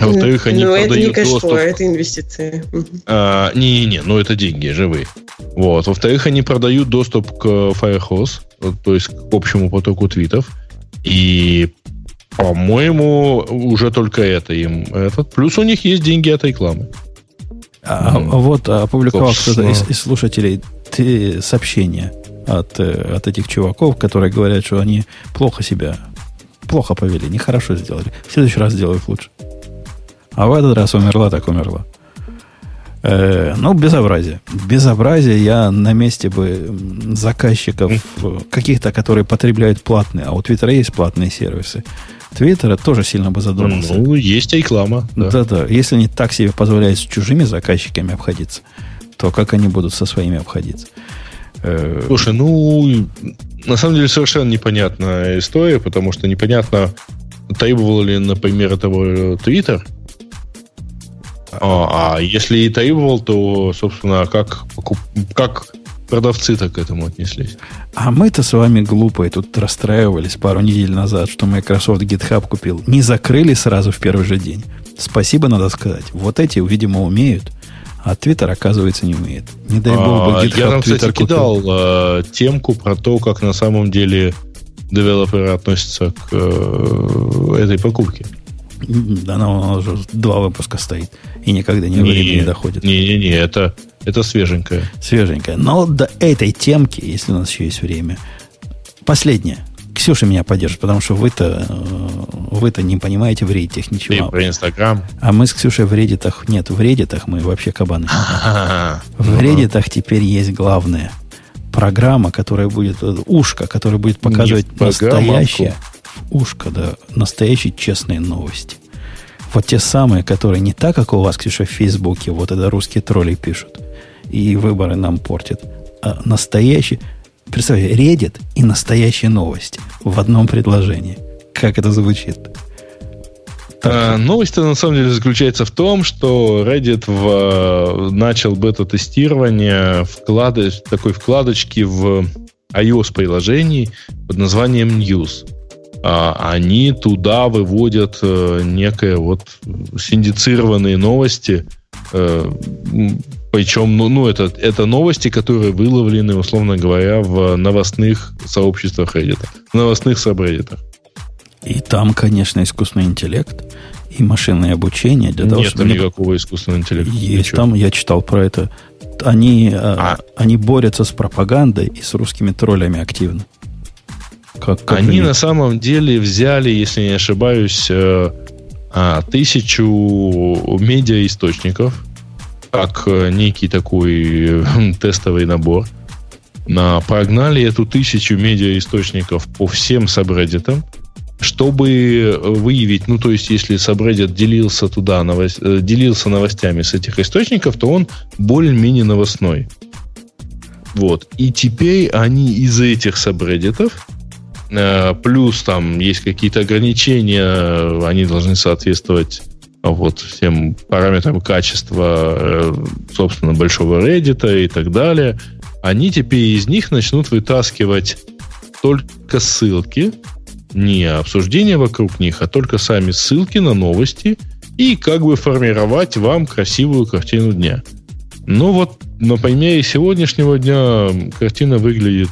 а во-вторых, они ну, это не продают cash flow, доступ... это инвестиции. А, Не-не-не, ну это деньги живые. Вот. Во-вторых, они продают доступ к Firehose, то есть к общему потоку твитов. И, по-моему, уже только это им этот. Плюс у них есть деньги от рекламы. А, а вот опубликовал кто-то из, из слушателей ты- сообщение от, э, от этих чуваков, которые говорят, что они плохо себя, плохо повели, нехорошо сделали. В следующий раз сделают лучше. А в этот раз умерла, так умерла. Э, ну, безобразие. Безобразие я на месте бы заказчиков э, каких-то, которые потребляют платные, а у Твиттера есть платные сервисы. Твиттера тоже сильно бы задумался. Ну, есть реклама. Да. Да-да. Если они так себе позволяют с чужими заказчиками обходиться, то как они будут со своими обходиться? Э, Слушай, ну, на самом деле совершенно непонятная история, потому что непонятно, требовал ли, например, этого Твиттер. А, а если и требовал, то, собственно, как, как продавцы-то к этому отнеслись? А мы-то с вами глупые тут расстраивались пару недель назад, что Microsoft GitHub купил. Не закрыли сразу в первый же день. Спасибо, надо сказать. Вот эти, видимо, умеют, а Twitter, оказывается, не умеет. Не дай бог бы А, GitHub Я там, кстати, Twitter купил. кидал э, темку про то, как на самом деле девелоперы относятся к э, этой покупке. Она, она уже два выпуска стоит и никогда не, времени не доходит. Не-не-не, это, это свеженькое. Свеженькая. Но до этой темки, если у нас еще есть время, последняя. Ксюша меня поддержит, потому что вы-то, э, вы-то не понимаете в реддитах Ты ничего. про Инстаграм. А мы с Ксюшей в реддитах, нет, в реддитах мы вообще кабаны. В реддитах теперь есть главное. Программа, которая будет, э, ушко, которое будет показывать Не в программу, настоящее, ушко, да, настоящие честные новости. Вот те самые, которые не так, как у вас, Ксюша, в Фейсбуке, вот это русские тролли пишут, и выборы нам портят, а настоящие, представьте, Reddit и настоящие новости в одном предложении. Как это звучит? А, Новость на самом деле заключается в том, что Reddit в, начал бета-тестирование вклады, такой вкладочки в iOS-приложении под названием News. А, Они туда выводят э, некое вот синдицированные новости, э, причем, ну, ну это, это новости, которые выловлены, условно говоря, в новостных сообществах Reddit, в новостных сабреддитах. И там, конечно, искусственный интеллект и машинное обучение для того, Нет чтобы... там не- никакого искусственного интеллекта. Есть Ничего. там, я читал про это. Они, э, А. они борются с пропагандой и с русскими троллями активно. Как, как Они на самом деле взяли, если не ошибаюсь, э, а, тысячу медиаисточников, как э, некий такой э, тестовый набор. На, прогнали эту тысячу медиаисточников по всем сабреддитам, чтобы выявить, ну, то есть, если сабреддит делился туда, новос- э, делился новостями с этих источников, то он более-менее новостной. Вот. И теперь они из этих сабреддитов Плюс там есть какие-то ограничения, они должны соответствовать а, вот всем параметрам качества, э, собственно, большого Reddit и так далее. Они теперь из них начнут вытаскивать только ссылки, не обсуждения вокруг них, а только сами ссылки на новости и как бы формировать вам красивую картину дня. Ну вот на примере сегодняшнего дня картина выглядит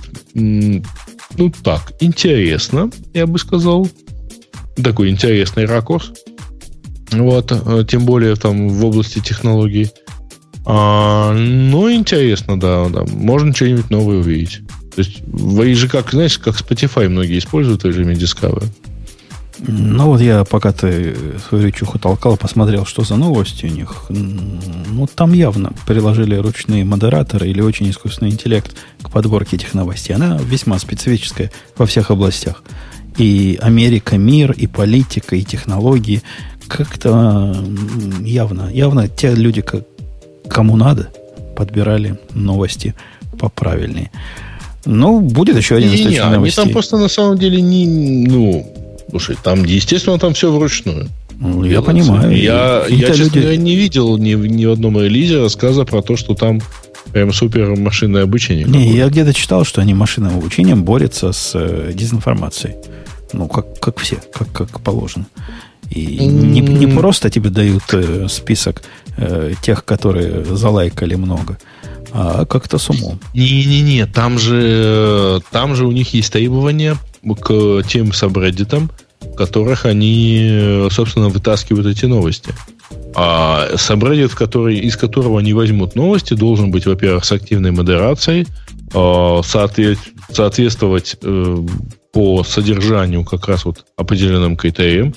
ну так, интересно, я бы сказал. Такой интересный ракурс. Вот, э, тем более там в области технологий. А, ну, интересно, да, да. Можно что-нибудь новое увидеть. То есть, вы же как, знаешь, как Spotify многие используют в режиме Discover. Ну вот я, пока ты свою речуху толкал, посмотрел, что за новости у них. Ну, там явно приложили ручные модераторы или очень искусственный интеллект к подборке этих новостей. Она весьма специфическая во всех областях. И Америка, мир, и политика, и технологии. как-то явно, явно те люди, как, кому надо, подбирали новости поправильнее. Ну, будет еще один источник новостей. Они там просто на самом деле не, ну, слушай, там, естественно, там все вручную. Ну, я понимаю. Я, я честно люди... говоря, не видел ни, ни в одном релизе рассказа про то, что там прям супер машинное обучение. Не, я где-то читал, что они машинным обучением борются с э, дезинформацией. Ну, как, как все, как, как положено. И не, не просто тебе дают э, список э, тех, которые залайкали много, а как-то с умом. Не-не-не, там же, там же у них есть требования к тем сабреддитам, в которых они, собственно, вытаскивают эти новости. А сабреддит, который, из которого они возьмут новости, должен быть, во-первых, с активной модерацией, а, соответствовать э, по содержанию как раз вот определенным критериям,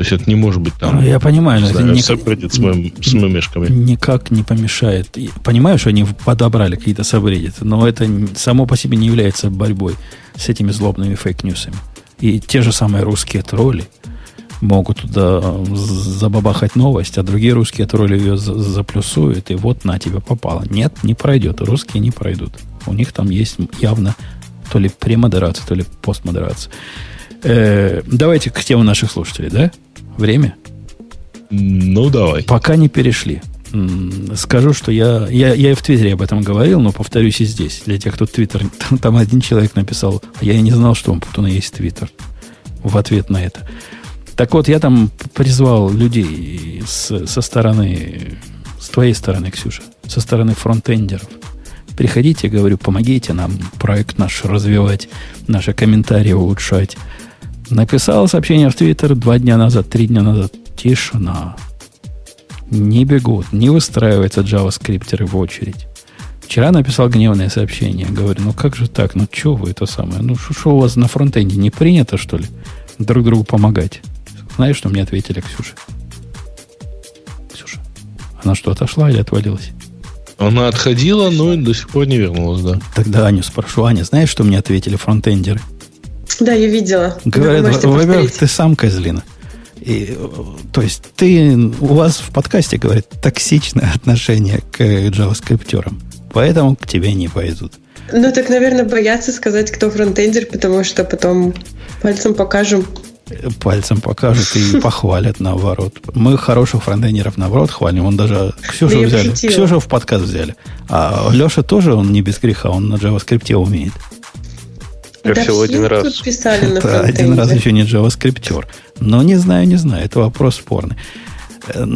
то есть это не может быть там... Ну, я понимаю, но это не, с, моим, с мемешками. Никак не помешает. Понимаю, что они подобрали какие-то сабреддиты, но это само по себе не является борьбой с этими злобными фейк-ньюсами. И те же самые русские тролли могут туда забабахать новость, а другие русские тролли ее заплюсуют, и вот на тебя попало. Нет, не пройдет. Русские не пройдут. У них там есть явно то ли премодерация, то ли постмодерация. Э, давайте к теме наших слушателей, да? Время? Ну, давай. Пока не перешли. Скажу, что я, я, я и в Твиттере об этом говорил, но повторюсь и здесь. Для тех, кто Твиттер... Там, там один человек написал, а я и не знал, что у Путуна есть Твиттер. В ответ на это. Так вот, я там призвал людей с, со стороны, с твоей стороны, Ксюша, со стороны фронтендеров. Приходите, говорю, помогите нам проект наш развивать, наши комментарии улучшать. Написал сообщение в Твиттер два дня назад, три дня назад. Тишина. Не бегут, не выстраиваются джаваскриптеры в очередь. Вчера написал гневное сообщение. Говорю, ну как же так? Ну что вы это самое? Ну что у вас на фронтенде не принято, что ли? Друг другу помогать. Знаешь, что мне ответили Ксюша? Ксюша. Она что, отошла или отвалилась? Она отходила, но до сих пор не вернулась, да. Тогда Аню спрошу. Аня, знаешь, что мне ответили фронтендеры? Да, я видела. Говорят, во-первых, ты сам козлина. И, то есть ты, у вас в подкасте, говорит, токсичное отношение к JavaScript, поэтому к тебе не пойдут. Ну, так, наверное, боятся сказать, кто фронтендер, потому что потом пальцем покажем. Пальцем покажут и похвалят, наоборот. Мы хороших фронтендеров, наоборот, хвалим. Он даже Ксюшу да взяли. Ксюшу в подкаст взяли. А Леша тоже, он не без греха, он на JavaScript умеет. Я да всего один раз. Писали на Это один раз еще не JavaScript. Но не знаю, не знаю. Это вопрос спорный. Э,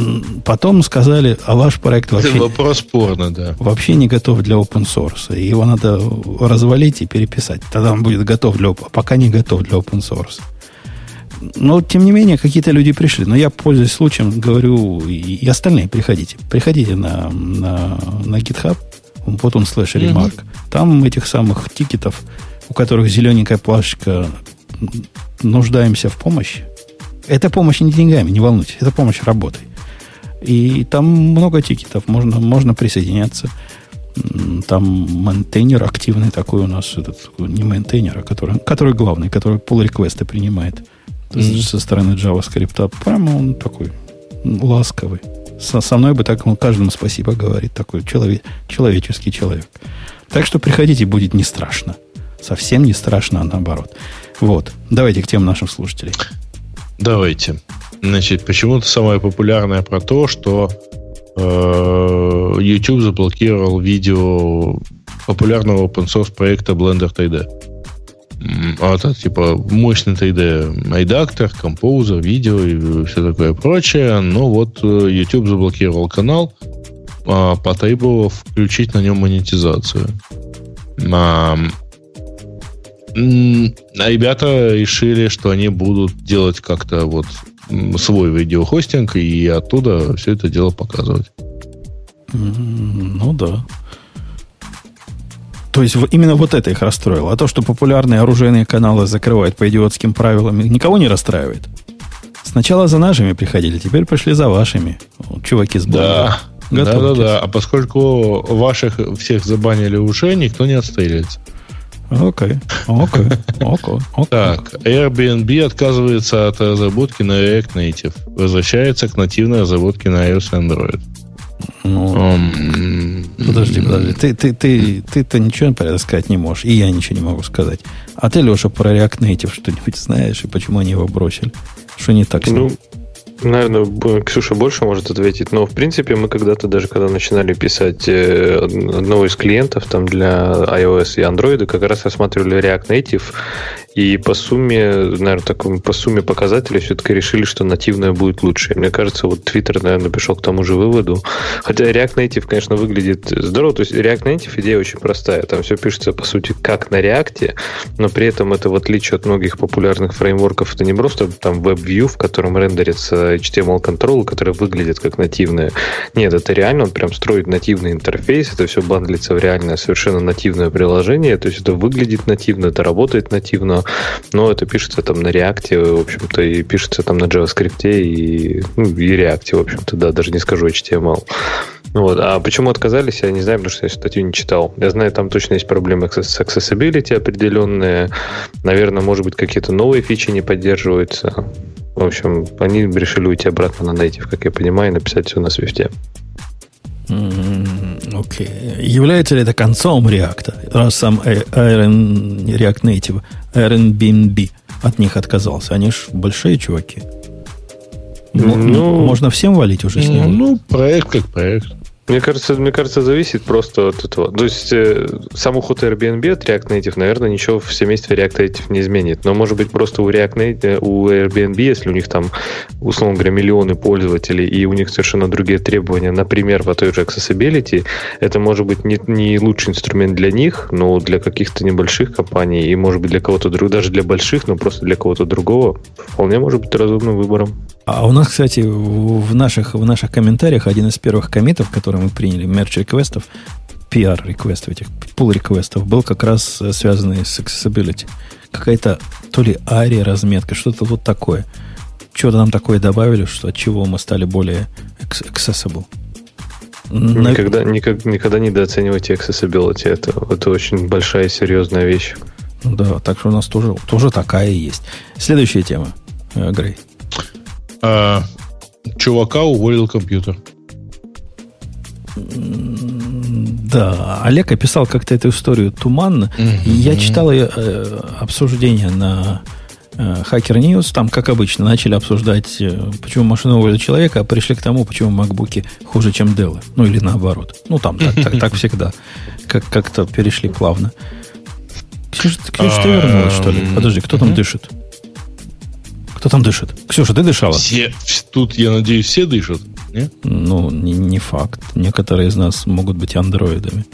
потом сказали, а ваш проект вообще... Это вопрос спорный, да. Вообще не готов для open source. Его надо развалить и переписать. Тогда он будет готов для open... Пока не готов для open source. Но, тем не менее, какие-то люди пришли. Но я, пользуясь случаем, говорю, и остальные, приходите. Приходите на, на, на GitHub, вот он slash remark. Mm-hmm. Там этих самых тикетов у которых зелененькая плашечка нуждаемся в помощи. Это помощь не деньгами, не волнуйтесь, это помощь работой. И там много тикетов, можно, можно присоединяться. Там maintainer активный такой у нас, этот, не maintainer, а который, который главный, который pull request ы принимает mm-hmm. со стороны JavaScript. Прямо он такой ласковый. Со, со мной бы так он каждому спасибо говорит, такой человек, человеческий человек. Так что приходите, будет не страшно. Совсем не страшно, а наоборот. Вот. Давайте к тем нашим слушателей. Давайте. Значит, почему-то самое популярное про то, что э, YouTube заблокировал видео популярного open source проекта Blender 3D. А это типа мощный 3D редактор, композер, видео и все такое прочее. Но вот э, YouTube заблокировал канал, а, потребовав включить на нем монетизацию. А ребята решили, что они будут делать как-то вот свой видеохостинг и оттуда все это дело показывать. Ну да. То есть именно вот это их расстроило. А то, что популярные оружейные каналы закрывают по идиотским правилам, никого не расстраивает. Сначала за нашими приходили, теперь пришли за вашими. Чуваки с Да. Да, да, да. А поскольку ваших всех забанили уже, никто не отстреливается. Окей, окей, окей. Так, Airbnb отказывается от разработки на React Native. Возвращается к нативной разработке на iOS и Android. Ну, М, подожди, подожди. Ты, ты, ты, ты-то ничего это сказать не можешь, и я ничего не могу сказать. А ты, Леша, про React Native что-нибудь знаешь, и почему они его бросили? Что не так с ним? Ну, наверное, Ксюша больше может ответить, но в принципе мы когда-то даже когда начинали писать э, одного из клиентов там для iOS и Android, как раз рассматривали React Native, и по сумме, наверное, таком, по сумме показателей все-таки решили, что нативное будет лучше. И мне кажется, вот Twitter, наверное, пришел к тому же выводу. Хотя React Native, конечно, выглядит здорово. То есть React Native идея очень простая. Там все пишется, по сути, как на React, но при этом это, в отличие от многих популярных фреймворков, это не просто там WebView, в котором рендерится HTML-контрол, который выглядит как нативное. Нет, это реально, он прям строит нативный интерфейс, это все бандлится в реальное, совершенно нативное приложение, то есть это выглядит нативно, это работает нативно, но это пишется там на React, в общем-то, и пишется там на JavaScript и, ну, и React, в общем-то, да, даже не скажу HTML. Вот. А почему отказались, я не знаю, потому что я статью не читал. Я знаю, там точно есть проблемы с accessibility определенные. Наверное, может быть, какие-то новые фичи не поддерживаются. В общем, они решили уйти обратно на native, как я понимаю, и написать все на. М, Окей. Является ли это концом React? Раз сам э, Iron React Native, Airbnb от них отказался. Они ж большие чуваки. Ну, Можно всем валить уже с ним. ну, проект как проект. Мне кажется, мне кажется, зависит просто от этого. То есть э, сам уход Airbnb от React Native, наверное, ничего в семействе React Native не изменит. Но может быть просто у React Native, у Airbnb, если у них там, условно говоря, миллионы пользователей, и у них совершенно другие требования, например, в той же accessibility, это может быть не, не лучший инструмент для них, но для каких-то небольших компаний, и может быть для кого-то другого, даже для больших, но просто для кого-то другого, вполне может быть разумным выбором. А у нас, кстати, в наших, в наших комментариях один из первых комитов, который мы приняли, мерч реквестов, PR реквестов, этих пул реквестов, был как раз э, связанный с accessibility. Какая-то то ли ARI разметка, что-то вот такое. Что-то нам такое добавили, что от чего мы стали более accessible. На- Никогда, никак- никогда недооценивайте accessibility. Это, это очень большая и серьезная вещь. Да, так что у нас тоже, тоже такая есть. Следующая тема, э, Грей. А, чувака уволил компьютер. Да, Олег описал как-то эту историю туманно. И Я читал ее э, обсуждение на э, Hacker News. Там, как обычно, начали обсуждать, э, почему машина уволила человека, а пришли к тому, почему макбуки хуже, чем Dell. Ну, или наоборот. Ну, там так, так, так всегда. Как, как-то перешли плавно. Ксюша, ты вернулась, что ли? Подожди, кто там дышит? Кто там дышит? Ксюша, ты дышала? Все, тут, я надеюсь, все дышат. Не? Ну, не, не факт. Некоторые из нас могут быть андроидами.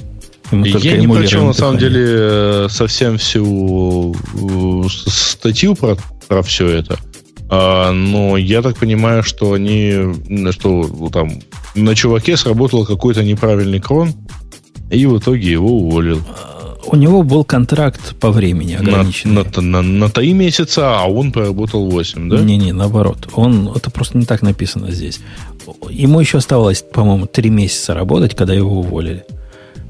Я не прочел, на самом деле, э, совсем всю э, статью про, про все это. А, но я так понимаю, что они, что там на чуваке сработал какой-то неправильный крон, и в итоге его уволил. У него был контракт по времени На, ограниченный. на, на, на 3 месяца, а он проработал 8, да? Не-не, наоборот. Он, это просто не так написано здесь. Ему еще оставалось, по-моему, три месяца работать, когда его уволили.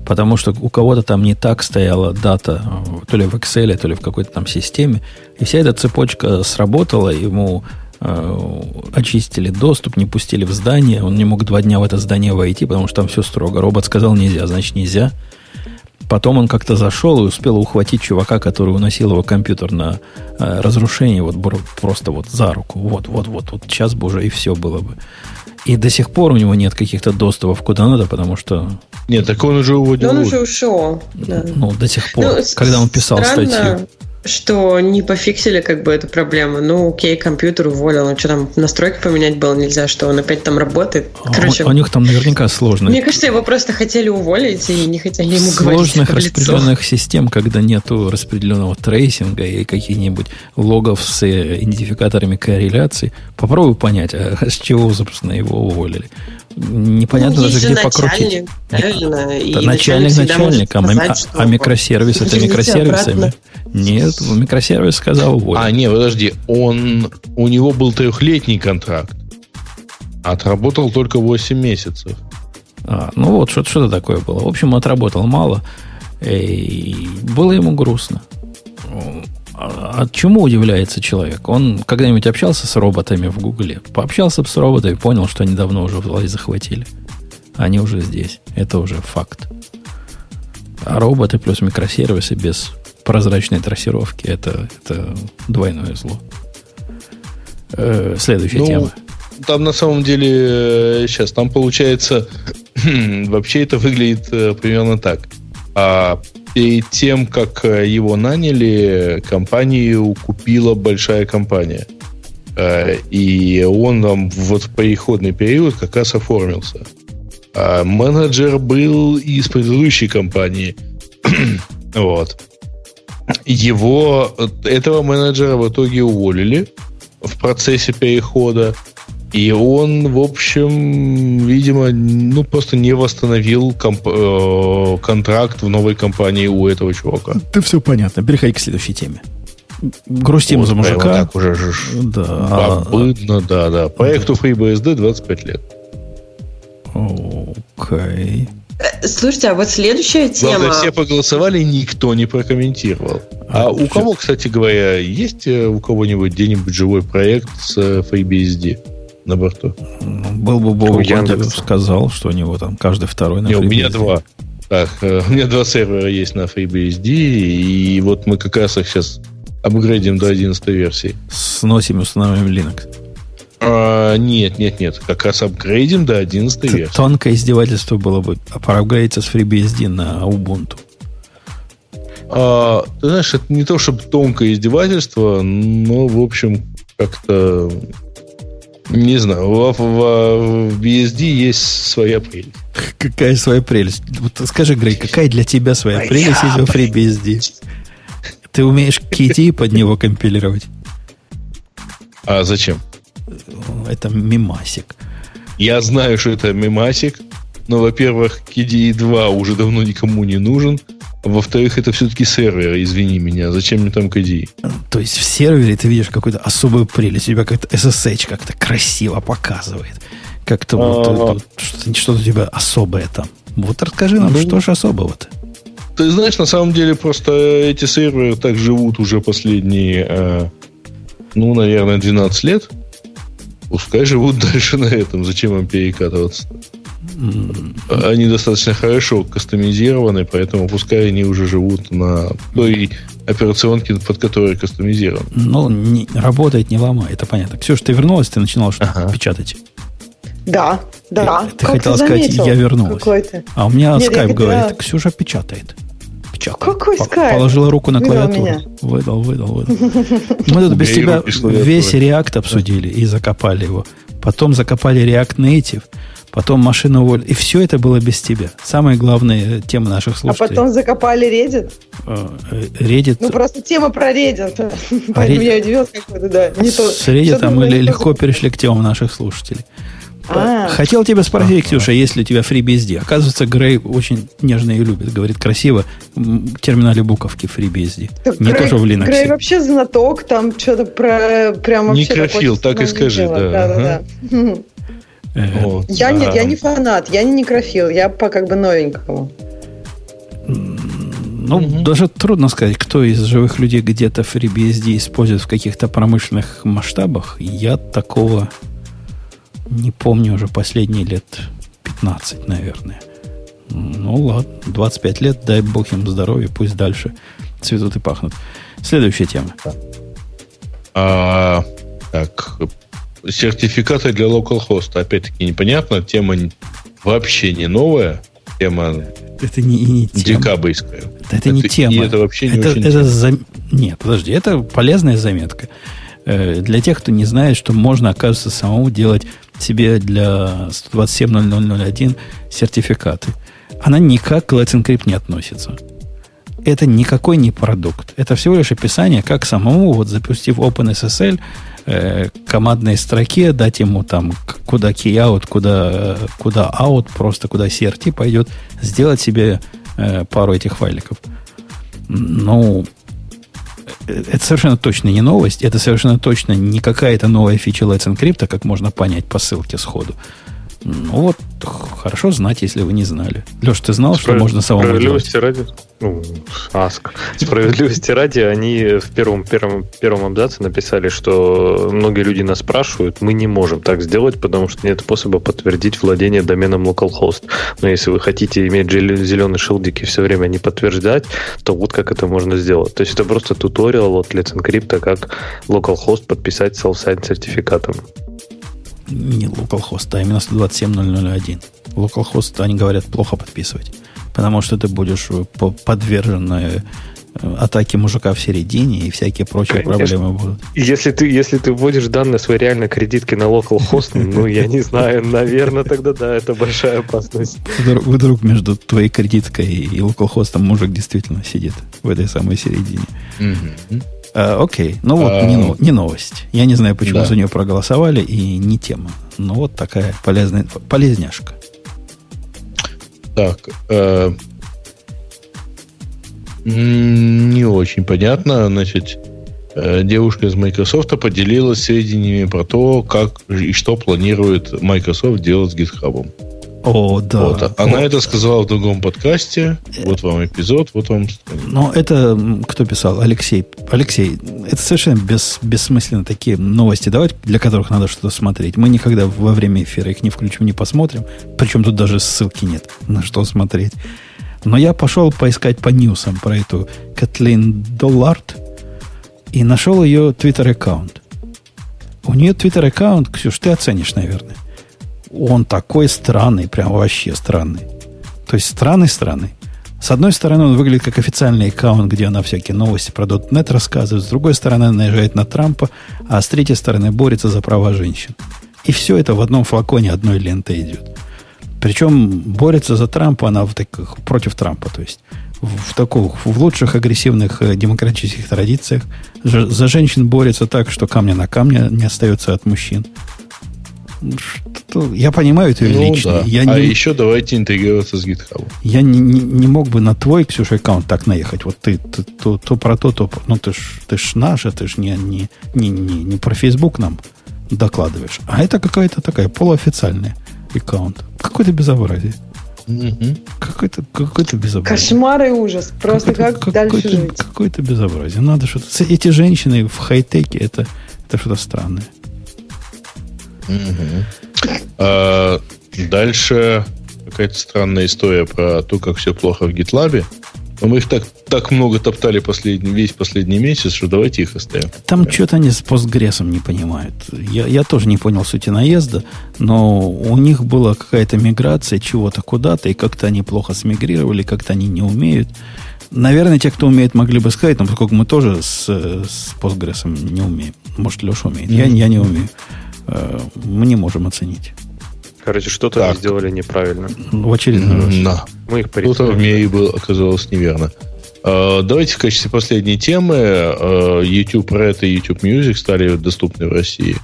Потому что у кого-то там не так стояла дата, то ли в Excel, то ли в какой-то там системе. И вся эта цепочка сработала, ему э, очистили доступ, не пустили в здание. Он не мог два дня в это здание войти, потому что там все строго. Робот сказал нельзя, значит нельзя. Потом он как-то зашел и успел ухватить чувака, который уносил его компьютер на э, разрушение, вот просто вот за руку. Вот, вот, вот, вот сейчас бы уже и все было бы. И до сих пор у него нет каких-то доступов куда надо, потому что, Нет, так он уже уводил. Но он уже ушел. Да. ну, до сих пор, Ну, когда он писал странно, статью. Что не пофиксили как бы эту проблему. Ну, окей, компьютер уволил. Ну, что там, настройки поменять было нельзя, что он опять там работает. А Короче, у, у них там наверняка сложно. мне кажется, его просто хотели уволить и не хотели ему говорить сложных в лицо. распределенных систем, когда нету распределенного трейсинга и каких-нибудь логов с э, идентификаторами корреляции, попробуй понять, а с чего, собственно, его уволили. Непонятно Ну, даже, где покрутить. начальник, правильно? И Да начальник начальником, а, сказать, а- что а микросервис это микросервисами. обратно. Нет, микросервис сказал уволить. А, не, подожди, он, у него был трехлетний контракт. Отработал только 8 месяцев. А, ну вот, что- что-то такое было. В общем, отработал мало. И было ему грустно. А чему удивляется человек? Он когда-нибудь общался с роботами в Гугле? Пообщался с роботами, понял, что они давно уже власть захватили. Они уже здесь. Это уже факт. А роботы плюс микросервисы без прозрачной трассировки это, это двойное зло. Э, следующая ну, тема. Там на самом деле сейчас там получается вообще это выглядит э, примерно так. А перед тем, как э, его наняли, компанию купила большая компания. И он там вот в переходный период как раз оформился. А менеджер был из предыдущей компании. вот. Его, этого менеджера в итоге уволили в процессе перехода. И он, в общем, видимо, ну, просто не восстановил комп- э, контракт в новой компании у этого чувака. Ты все понятно. Переходи к следующей теме. Грустим вот, за мужика. Так уже же да. Бобыдно, да, да. Проекту FreeBSD 25 лет. Окей. Слушайте, а вот следующая тема... Главное, все проголосовали, никто не прокомментировал. А, а у кого, кстати говоря, есть э, у кого-нибудь где-нибудь живой проект с э, FreeBSD на борту? Был бы Бог, он сказал, что у него там каждый второй на Не, FreeBSD. у меня два. Так, э, у меня два сервера есть на FreeBSD, и вот мы как раз их сейчас апгрейдим до 11 версии. Сносим и устанавливаем Linux. А, нет, нет, нет. Как раз апгрейдим до 11 версии. Тонкое издевательство было бы проапгрейдиться с FreeBSD на Ubuntu. А, ты знаешь, это не то, чтобы тонкое издевательство, но, в общем, как-то... Не знаю, в, в, в BSD есть своя прелесть. Какая своя прелесть? Вот скажи, Грей, какая для тебя своя Моя прелесть из FreeBSD? Ты умеешь KT под него компилировать? А зачем? это мимасик. Я знаю, что это мимасик, но, во-первых, KDE 2 уже давно никому не нужен. А во-вторых, это все-таки сервер, извини меня. Зачем мне там KDE? То есть в сервере ты видишь какую-то особую прелесть. У тебя как-то SSH как-то красиво показывает. Как-то вот, вот, что-то, что-то у тебя особое там. Вот расскажи нам, ну, что же особого-то? Ты знаешь, на самом деле просто эти серверы так живут уже последние, э, ну, наверное, 12 лет. Пускай живут дальше на этом. Зачем им перекатываться? Они достаточно хорошо кастомизированы, поэтому пускай они уже живут на той операционке, под которой кастомизирован. Ну, не, работает, не ломает, это понятно. Ксюша, ты вернулась, ты начинала что-то ага. печатать? Да, да. Ты, ты хотела сказать, я вернулась. А у меня Нет, скайп говорит, Ксюша печатает печатал. Какой скайп? Положила руку на клавиатуру. Меня. Выдал, выдал, выдал. Мы тут без тебя весь React обсудили и закопали его. Потом закопали React Native. Потом машину уволили. И все это было без тебя. Самая главная тема наших слушателей. А потом закопали Reddit? А, э, Reddit... Ну, просто тема про Reddit. А Поэтому Reddit... я удивилась, как это, да. Не то... С Reddit мы легко перешли к темам наших слушателей. А. Хотел тебя спросить, Ксюша, есть ли у тебя FreeBSD? Оказывается, Грей очень нежно и любит. Говорит красиво в терминале буковки FreeBSD. Так не Грей, тоже в Linux. Грей вообще знаток, там что-то про... Прям вообще Некрофил, так и скажи, да. Да, да, да. Э, я нет, я не фанат, я не некрофил, я по как бы новенькому. Ну, угу. даже трудно сказать, кто из живых людей где-то FreeBSD использует в каких-то промышленных масштабах. Я такого не помню уже последние лет 15, наверное. Ну ладно, 25 лет, дай бог им здоровья, пусть дальше цветут и пахнут. Следующая тема. А, так, сертификаты для localhost. Опять-таки непонятно, тема вообще не новая. Тема это не, не тема. декабрьская. Это, это не тема. И это вообще не это, очень это зам... Нет, подожди, это полезная заметка. Э, для тех, кто не знает, что можно, оказывается, самому делать себе для 127.0001 сертификаты. Она никак к Let's Encrypt не относится. Это никакой не продукт. Это всего лишь описание, как самому, вот запустив OpenSSL, э, командной строке, дать ему там, куда keyout, куда, куда out, просто куда CRT пойдет, сделать себе э, пару этих файликов. Ну, это совершенно точно не новость, это совершенно точно не какая-то новая фича Let's Encrypt, как можно понять по ссылке сходу. Ну вот, хорошо знать, если вы не знали. Леш, ты знал, что можно самому Справедливости делать? ради, ну, аск. Справедливости ради, они в первом, первом, первом абзаце написали, что многие люди нас спрашивают, мы не можем так сделать, потому что нет способа подтвердить владение доменом localhost. Но если вы хотите иметь зеленые шилдики все время не подтверждать, то вот как это можно сделать. То есть это просто туториал от Let's Encrypt, как localhost подписать self-sign сертификатом не localhost, а именно 127.0.0.1. Localhost, они говорят, плохо подписывать. Потому что ты будешь э, подвержен э, атаке мужика в середине и всякие прочие Конечно. проблемы будут. Если ты, если ты вводишь данные своей реальной кредитки на localhost, ну, я не знаю, наверное, тогда да, это большая опасность. Вдруг между твоей кредиткой и localhost мужик действительно сидит в этой самой середине. А, окей, ну вот а, не, не новость. Я не знаю, почему да. за нее проголосовали, и не тема. Но вот такая полезная, полезняшка. Так, э, не очень понятно. Значит, э, девушка из Microsoft поделилась сведениями про то, как и что планирует Microsoft делать с GitHub. О, да. Вот. Она вот. это сказала в другом подкасте. Вот вам эпизод, вот вам... Но это кто писал? Алексей. Алексей, это совершенно бес, бессмысленно такие новости давать, для которых надо что-то смотреть. Мы никогда во время эфира их не включим, не посмотрим. Причем тут даже ссылки нет, на что смотреть. Но я пошел поискать по ньюсам про эту Кэтлин Доллард и нашел ее твиттер-аккаунт. У нее твиттер-аккаунт, Ксюш, ты оценишь, наверное – он такой странный, прям вообще странный. То есть странный-странный. С одной стороны, он выглядит как официальный аккаунт, где она всякие новости про .NET рассказывает. С другой стороны, наезжает на Трампа, а с третьей стороны, борется за права женщин. И все это в одном флаконе одной ленты идет. Причем борется за Трампа она в таких, против Трампа. То есть в, таких, в лучших агрессивных э, демократических традициях. За женщин борется так, что камня на камне не остается от мужчин что я понимаю это ну, лично. Да. Я а не, еще давайте интегрироваться с GitHub. Я не, не, не мог бы на твой, Ксюша, аккаунт так наехать. Вот ты, ты то, то про то, то. Ну, ты ж, ты ж наш, ты ж не, не, не, не, не про Facebook нам докладываешь. А это какая-то такая полуофициальная аккаунт. Какое-то безобразие. Угу. Какое-то какое безобразие. Кошмар и ужас. Просто как какое дальше жить. Какое-то безобразие. Надо что-то... Эти женщины в хай-теке, это, это что-то странное. А, дальше какая-то странная история про то, как все плохо в GitLab. Но мы их так, так много топтали последний, весь последний месяц, что давайте их оставим. Там да. что-то они с постгрессом не понимают. Я, я тоже не понял сути наезда, но у них была какая-то миграция чего-то куда-то, и как-то они плохо смигрировали, как-то они не умеют. Наверное, те, кто умеет, могли бы сказать, но поскольку мы тоже с, с постгрессом не умеем. Может, Леша умеет. Mm-hmm. Я, я не умею. Э, мы не можем оценить. Короче, что-то они сделали неправильно. В очередной раз. Да. Мы их Что-то в мне было, оказалось неверно. Uh, давайте в качестве последней темы uh, YouTube Red и YouTube Music стали доступны в России.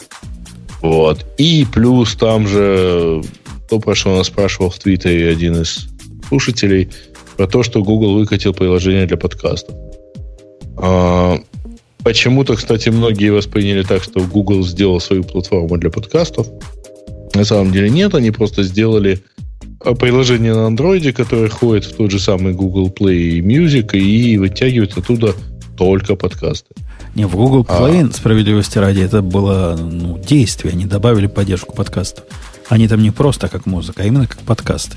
Вот. И плюс там же, то, про что нас спрашивал в Твиттере один из слушателей, про то, что Google выкатил приложение для подкастов. Почему-то, кстати, многие восприняли так, что Google сделал свою платформу для подкастов. На самом деле нет, они просто сделали а, приложение на андроиде, которое ходит в тот же самый Google Play Music и вытягивает оттуда только подкасты. Не, в Google а. Play, а... справедливости ради, это было ну, действие. Они добавили поддержку подкастов. Они там не просто как музыка, а именно как подкасты.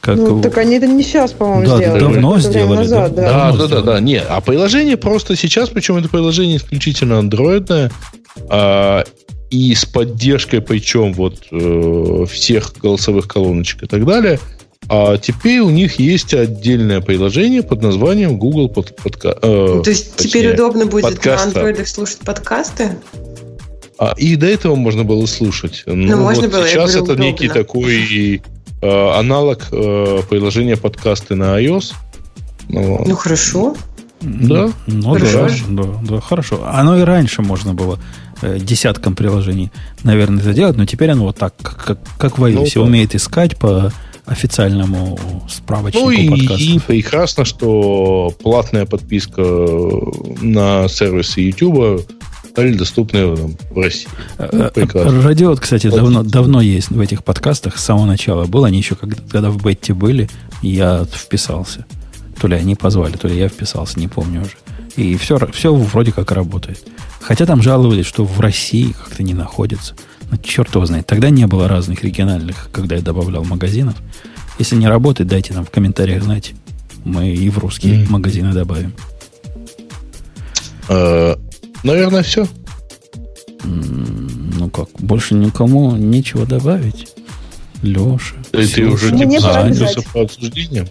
Как... Ну, так они это не сейчас, по-моему, да, сделали. Давно сделали. Назад, да, да, да, да, да. Не, а приложение просто сейчас, причем это приложение исключительно андроидное, а, и с поддержкой, причем вот э, всех голосовых колоночек и так далее. А теперь у них есть отдельное приложение под названием Google под, подка, э, То есть точнее, теперь удобно будет подкаста. на андроидах слушать подкасты? А, и до этого можно было слушать. Ну, ну можно вот было, сейчас это удобно. некий такой аналог э, приложения подкасты на iOS. Ну, ну хорошо. Да, ну, хорошо. Да, да, да, хорошо. Оно и раньше можно было э, десяткам приложений, наверное, это делать, но теперь оно вот так, как, как в iOS, ну, да. умеет искать по официальному справочнику ну, и, подкастов. И прекрасно, что платная подписка на сервисы YouTube стали доступны там, в России. Э, Ну, э, прекрасно. Радиот, кстати, давно, давно есть в этих подкастах, с самого начала был. Они еще, когда, когда в Бетте были, я вписался. То ли они позвали, то ли я вписался, не помню уже. И все, все вроде как работает. Хотя там жаловались, что в России как-то не находится. Ну, черт его знает. Тогда не было разных региональных, когда я добавлял магазинов. Если не работает, дайте нам в комментариях знать. Мы и в русские Мгм. магазины добавим. Э, Наверное, все. Ну как, больше никому нечего добавить. Леша. Ты, ты уже Мне типа пора занялся по обсуждениям.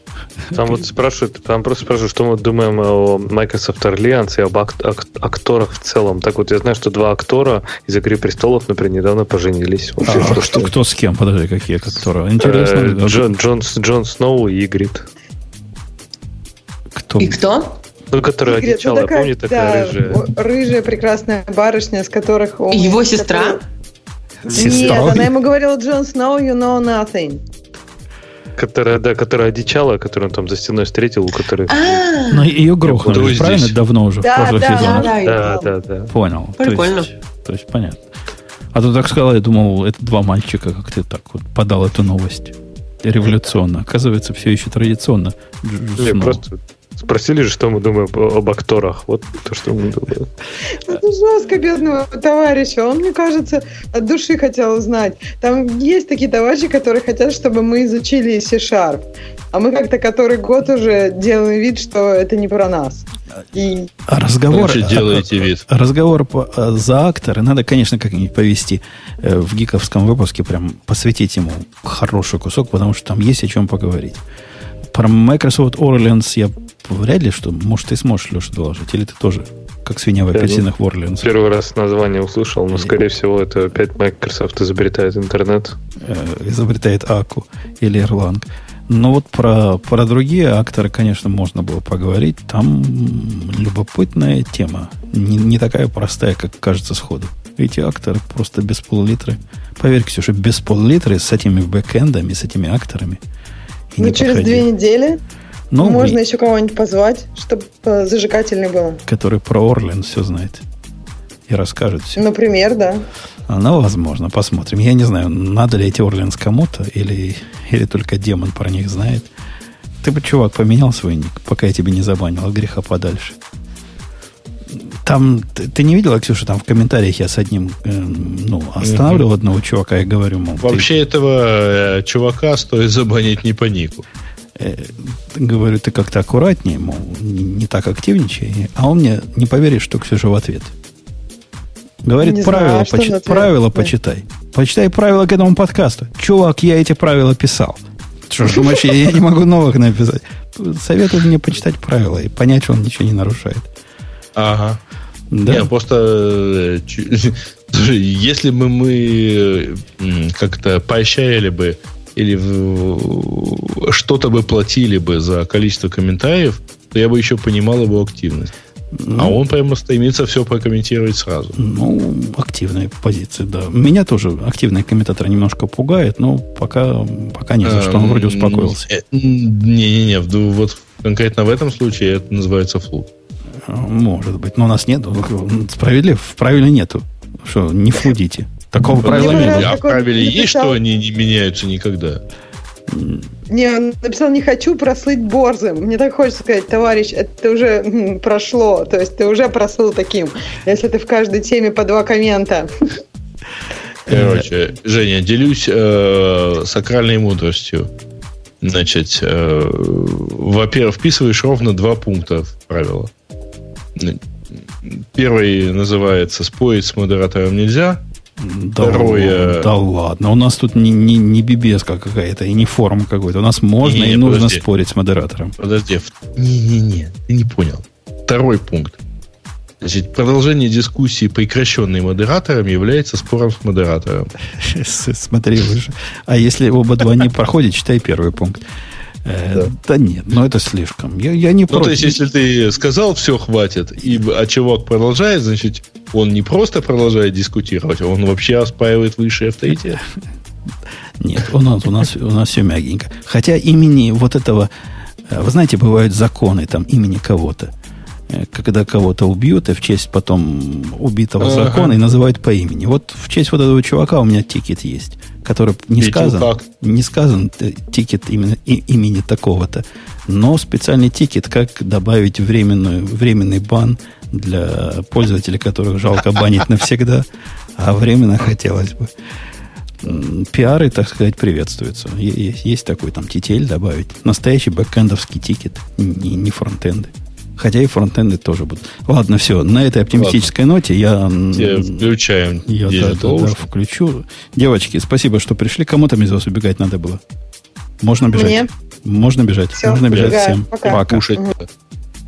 Там вот спрашивают, там просто спрашивают, что мы думаем о Microsoft Alliance и об ак- ак- акторах в целом. Так вот, я знаю, что два актора из «Игры престолов», например, недавно поженились. Вообще, А, что- что, кто с кем? Подожди, какие актеры? Э, Интересно. а Джон, Джон, Джон Сноу и Игрит. Кто? И кто? Ну, которая Игорь, одичала, такая, помните, такая да, рыжая. рыжая прекрасная барышня, с которых... он- Его сестра? Нет, Сестрой? она ему говорила, Джон Сноу, you know nothing. Которая, да, которая одичала, которую он там за стеной встретил, у которой... А, Но ее грохнули, правильно? Давно уже, в Да, прошлых да, сезонах. да, Да, да. да, да. Понял. То Прикольно. есть, то есть понятно. А то так сказал, я думал, это два мальчика, как ты так вот подал эту новость. Революционно. Оказывается, все еще традиционно. Не, просто спросили же, что мы думаем об, акторах. Вот то, что мы думаем. Это жестко бедного товарища. Он, мне кажется, от души хотел узнать. Там есть такие товарищи, которые хотят, чтобы мы изучили C-Sharp. А мы как-то который год уже делаем вид, что это не про нас. И А разговор... Лучше делаете вид. Разговор по- а, за акторы надо, конечно, как-нибудь повести э, в гиковском выпуске, прям посвятить ему хороший кусок, потому что там есть о чем поговорить. Про Microsoft Orleans я вряд ли что, может, ты сможешь, Леша, доложить, или ты тоже, как свинья в ну, апельсинах в Orleans, Первый раз название услышал, но, скорее всего, это опять Microsoft изобретает интернет. э, изобретает Аку или Erlang. Но вот про, про другие акторы, конечно, можно было поговорить. Там любопытная тема. Не, не такая простая, как кажется сходу. Эти акторы просто без пол-литра. Поверь, Ксюша, без пол-литра с этими бэкэндами, с этими акторами. И ну, не через две недели Ну, можно и- еще кого-нибудь позвать, чтобы э, зажигательный было. который про Орлен все знает. И расскажет все. Например, да. А, Ну, возможно, посмотрим. Я не знаю, надо ли эти Орлендс кому-то, или, или только демон про них знает. Ты бы, чувак, поменял свой ник, пока я тебе не забанил, от греха подальше. Там, ты, ты не видела, Ксюша, там в комментариях я с одним, эм, ну, останавливал одного чувака и говорю, мол, ты, Вообще этого э, чувака стоит забанить не по нику. э, говорю, ты как-то аккуратнее, мол, не, не так активничай. А он мне, не поверишь, что Ксюша в ответ. Говорит, Не знаю, правила, а почи- правила Да. почитай. Почитай правила к этому подкасту. Чувак, я эти правила писал. Что ж, думаешь, я, я не могу новых написать? Советую мне почитать правила и понять, что он ничего не нарушает. Ага. Да? Не, просто э, если бы мы как-то поощряли бы или что-то бы платили бы за количество комментариев, то я бы еще понимал его активность. Ну, А он прямо стремится все прокомментировать сразу. Ну, активная позиция, да. Меня тоже активный комментатор немножко пугает, но пока, пока не за что, он вроде успокоился. Э, Не-не-не, вот конкретно в этом случае это называется флут. Может быть, но у нас нету. Справедлив, в правиле нету. Что, не флудите. Такого правила Мне не понравилось, было. А в правиле есть, что они не меняются никогда? Не, он написал, не хочу прослыть борзым. Мне так хочется сказать, товарищ, это уже м, прошло. То есть ты уже прослыл таким. Если ты в каждой теме по два коммента. Короче, Женя, делюсь э, сакральной мудростью. Значит, э, во-первых, вписываешь ровно два пункта в правила. Первый называется «Спорить с модератором нельзя». Да, Второе- да ладно, у нас тут не, не, не бибеска какая-то и не форум какой-то. У нас можно Не-не, и нужно подожди. спорить с модератором. Подожди. Не-не-не, ты не понял. Второй пункт. Значит, продолжение дискуссии, прекращенной модератором, является спором с модератором. Смотри выше. А если оба два не проходят, читай первый пункт. Э, да. нет, ну это слишком. Я, я не Ну, то есть, если ты сказал, все, хватит, и, а чувак продолжает, значит, он не просто продолжает дискутировать, он вообще оспаривает высший авторитет. Нет, у нас, у нас, у нас все мягенько. Хотя имени вот этого... э, Вы знаете, бывают законы там имени кого-то. э, когда кого-то убьют, и в честь потом убитого Ага. закона и называют по имени. Вот в честь вот этого чувака у меня тикет есть, который не Видел сказан, как. не сказан э, тикет именно и- имени такого-то, но специальный тикет, как добавить временную, временный бан для пользователей, которых жалко банить навсегда, а временно хотелось бы. Пиары, так сказать, приветствуются. Есть, есть такой там TTL добавить. Настоящий бэкэндовский тикет, не, не фронтенды. Хотя и фронтенды тоже будут. Ладно, все. На этой оптимистической ноте я, Включаем я да, да, да, включу. Девочки, спасибо, что пришли. Кому там из вас убегать надо было? Можно бежать? Мне. Можно бежать. Всё, Можно бежать убегаю. всем. Пока. Кушать. Пока.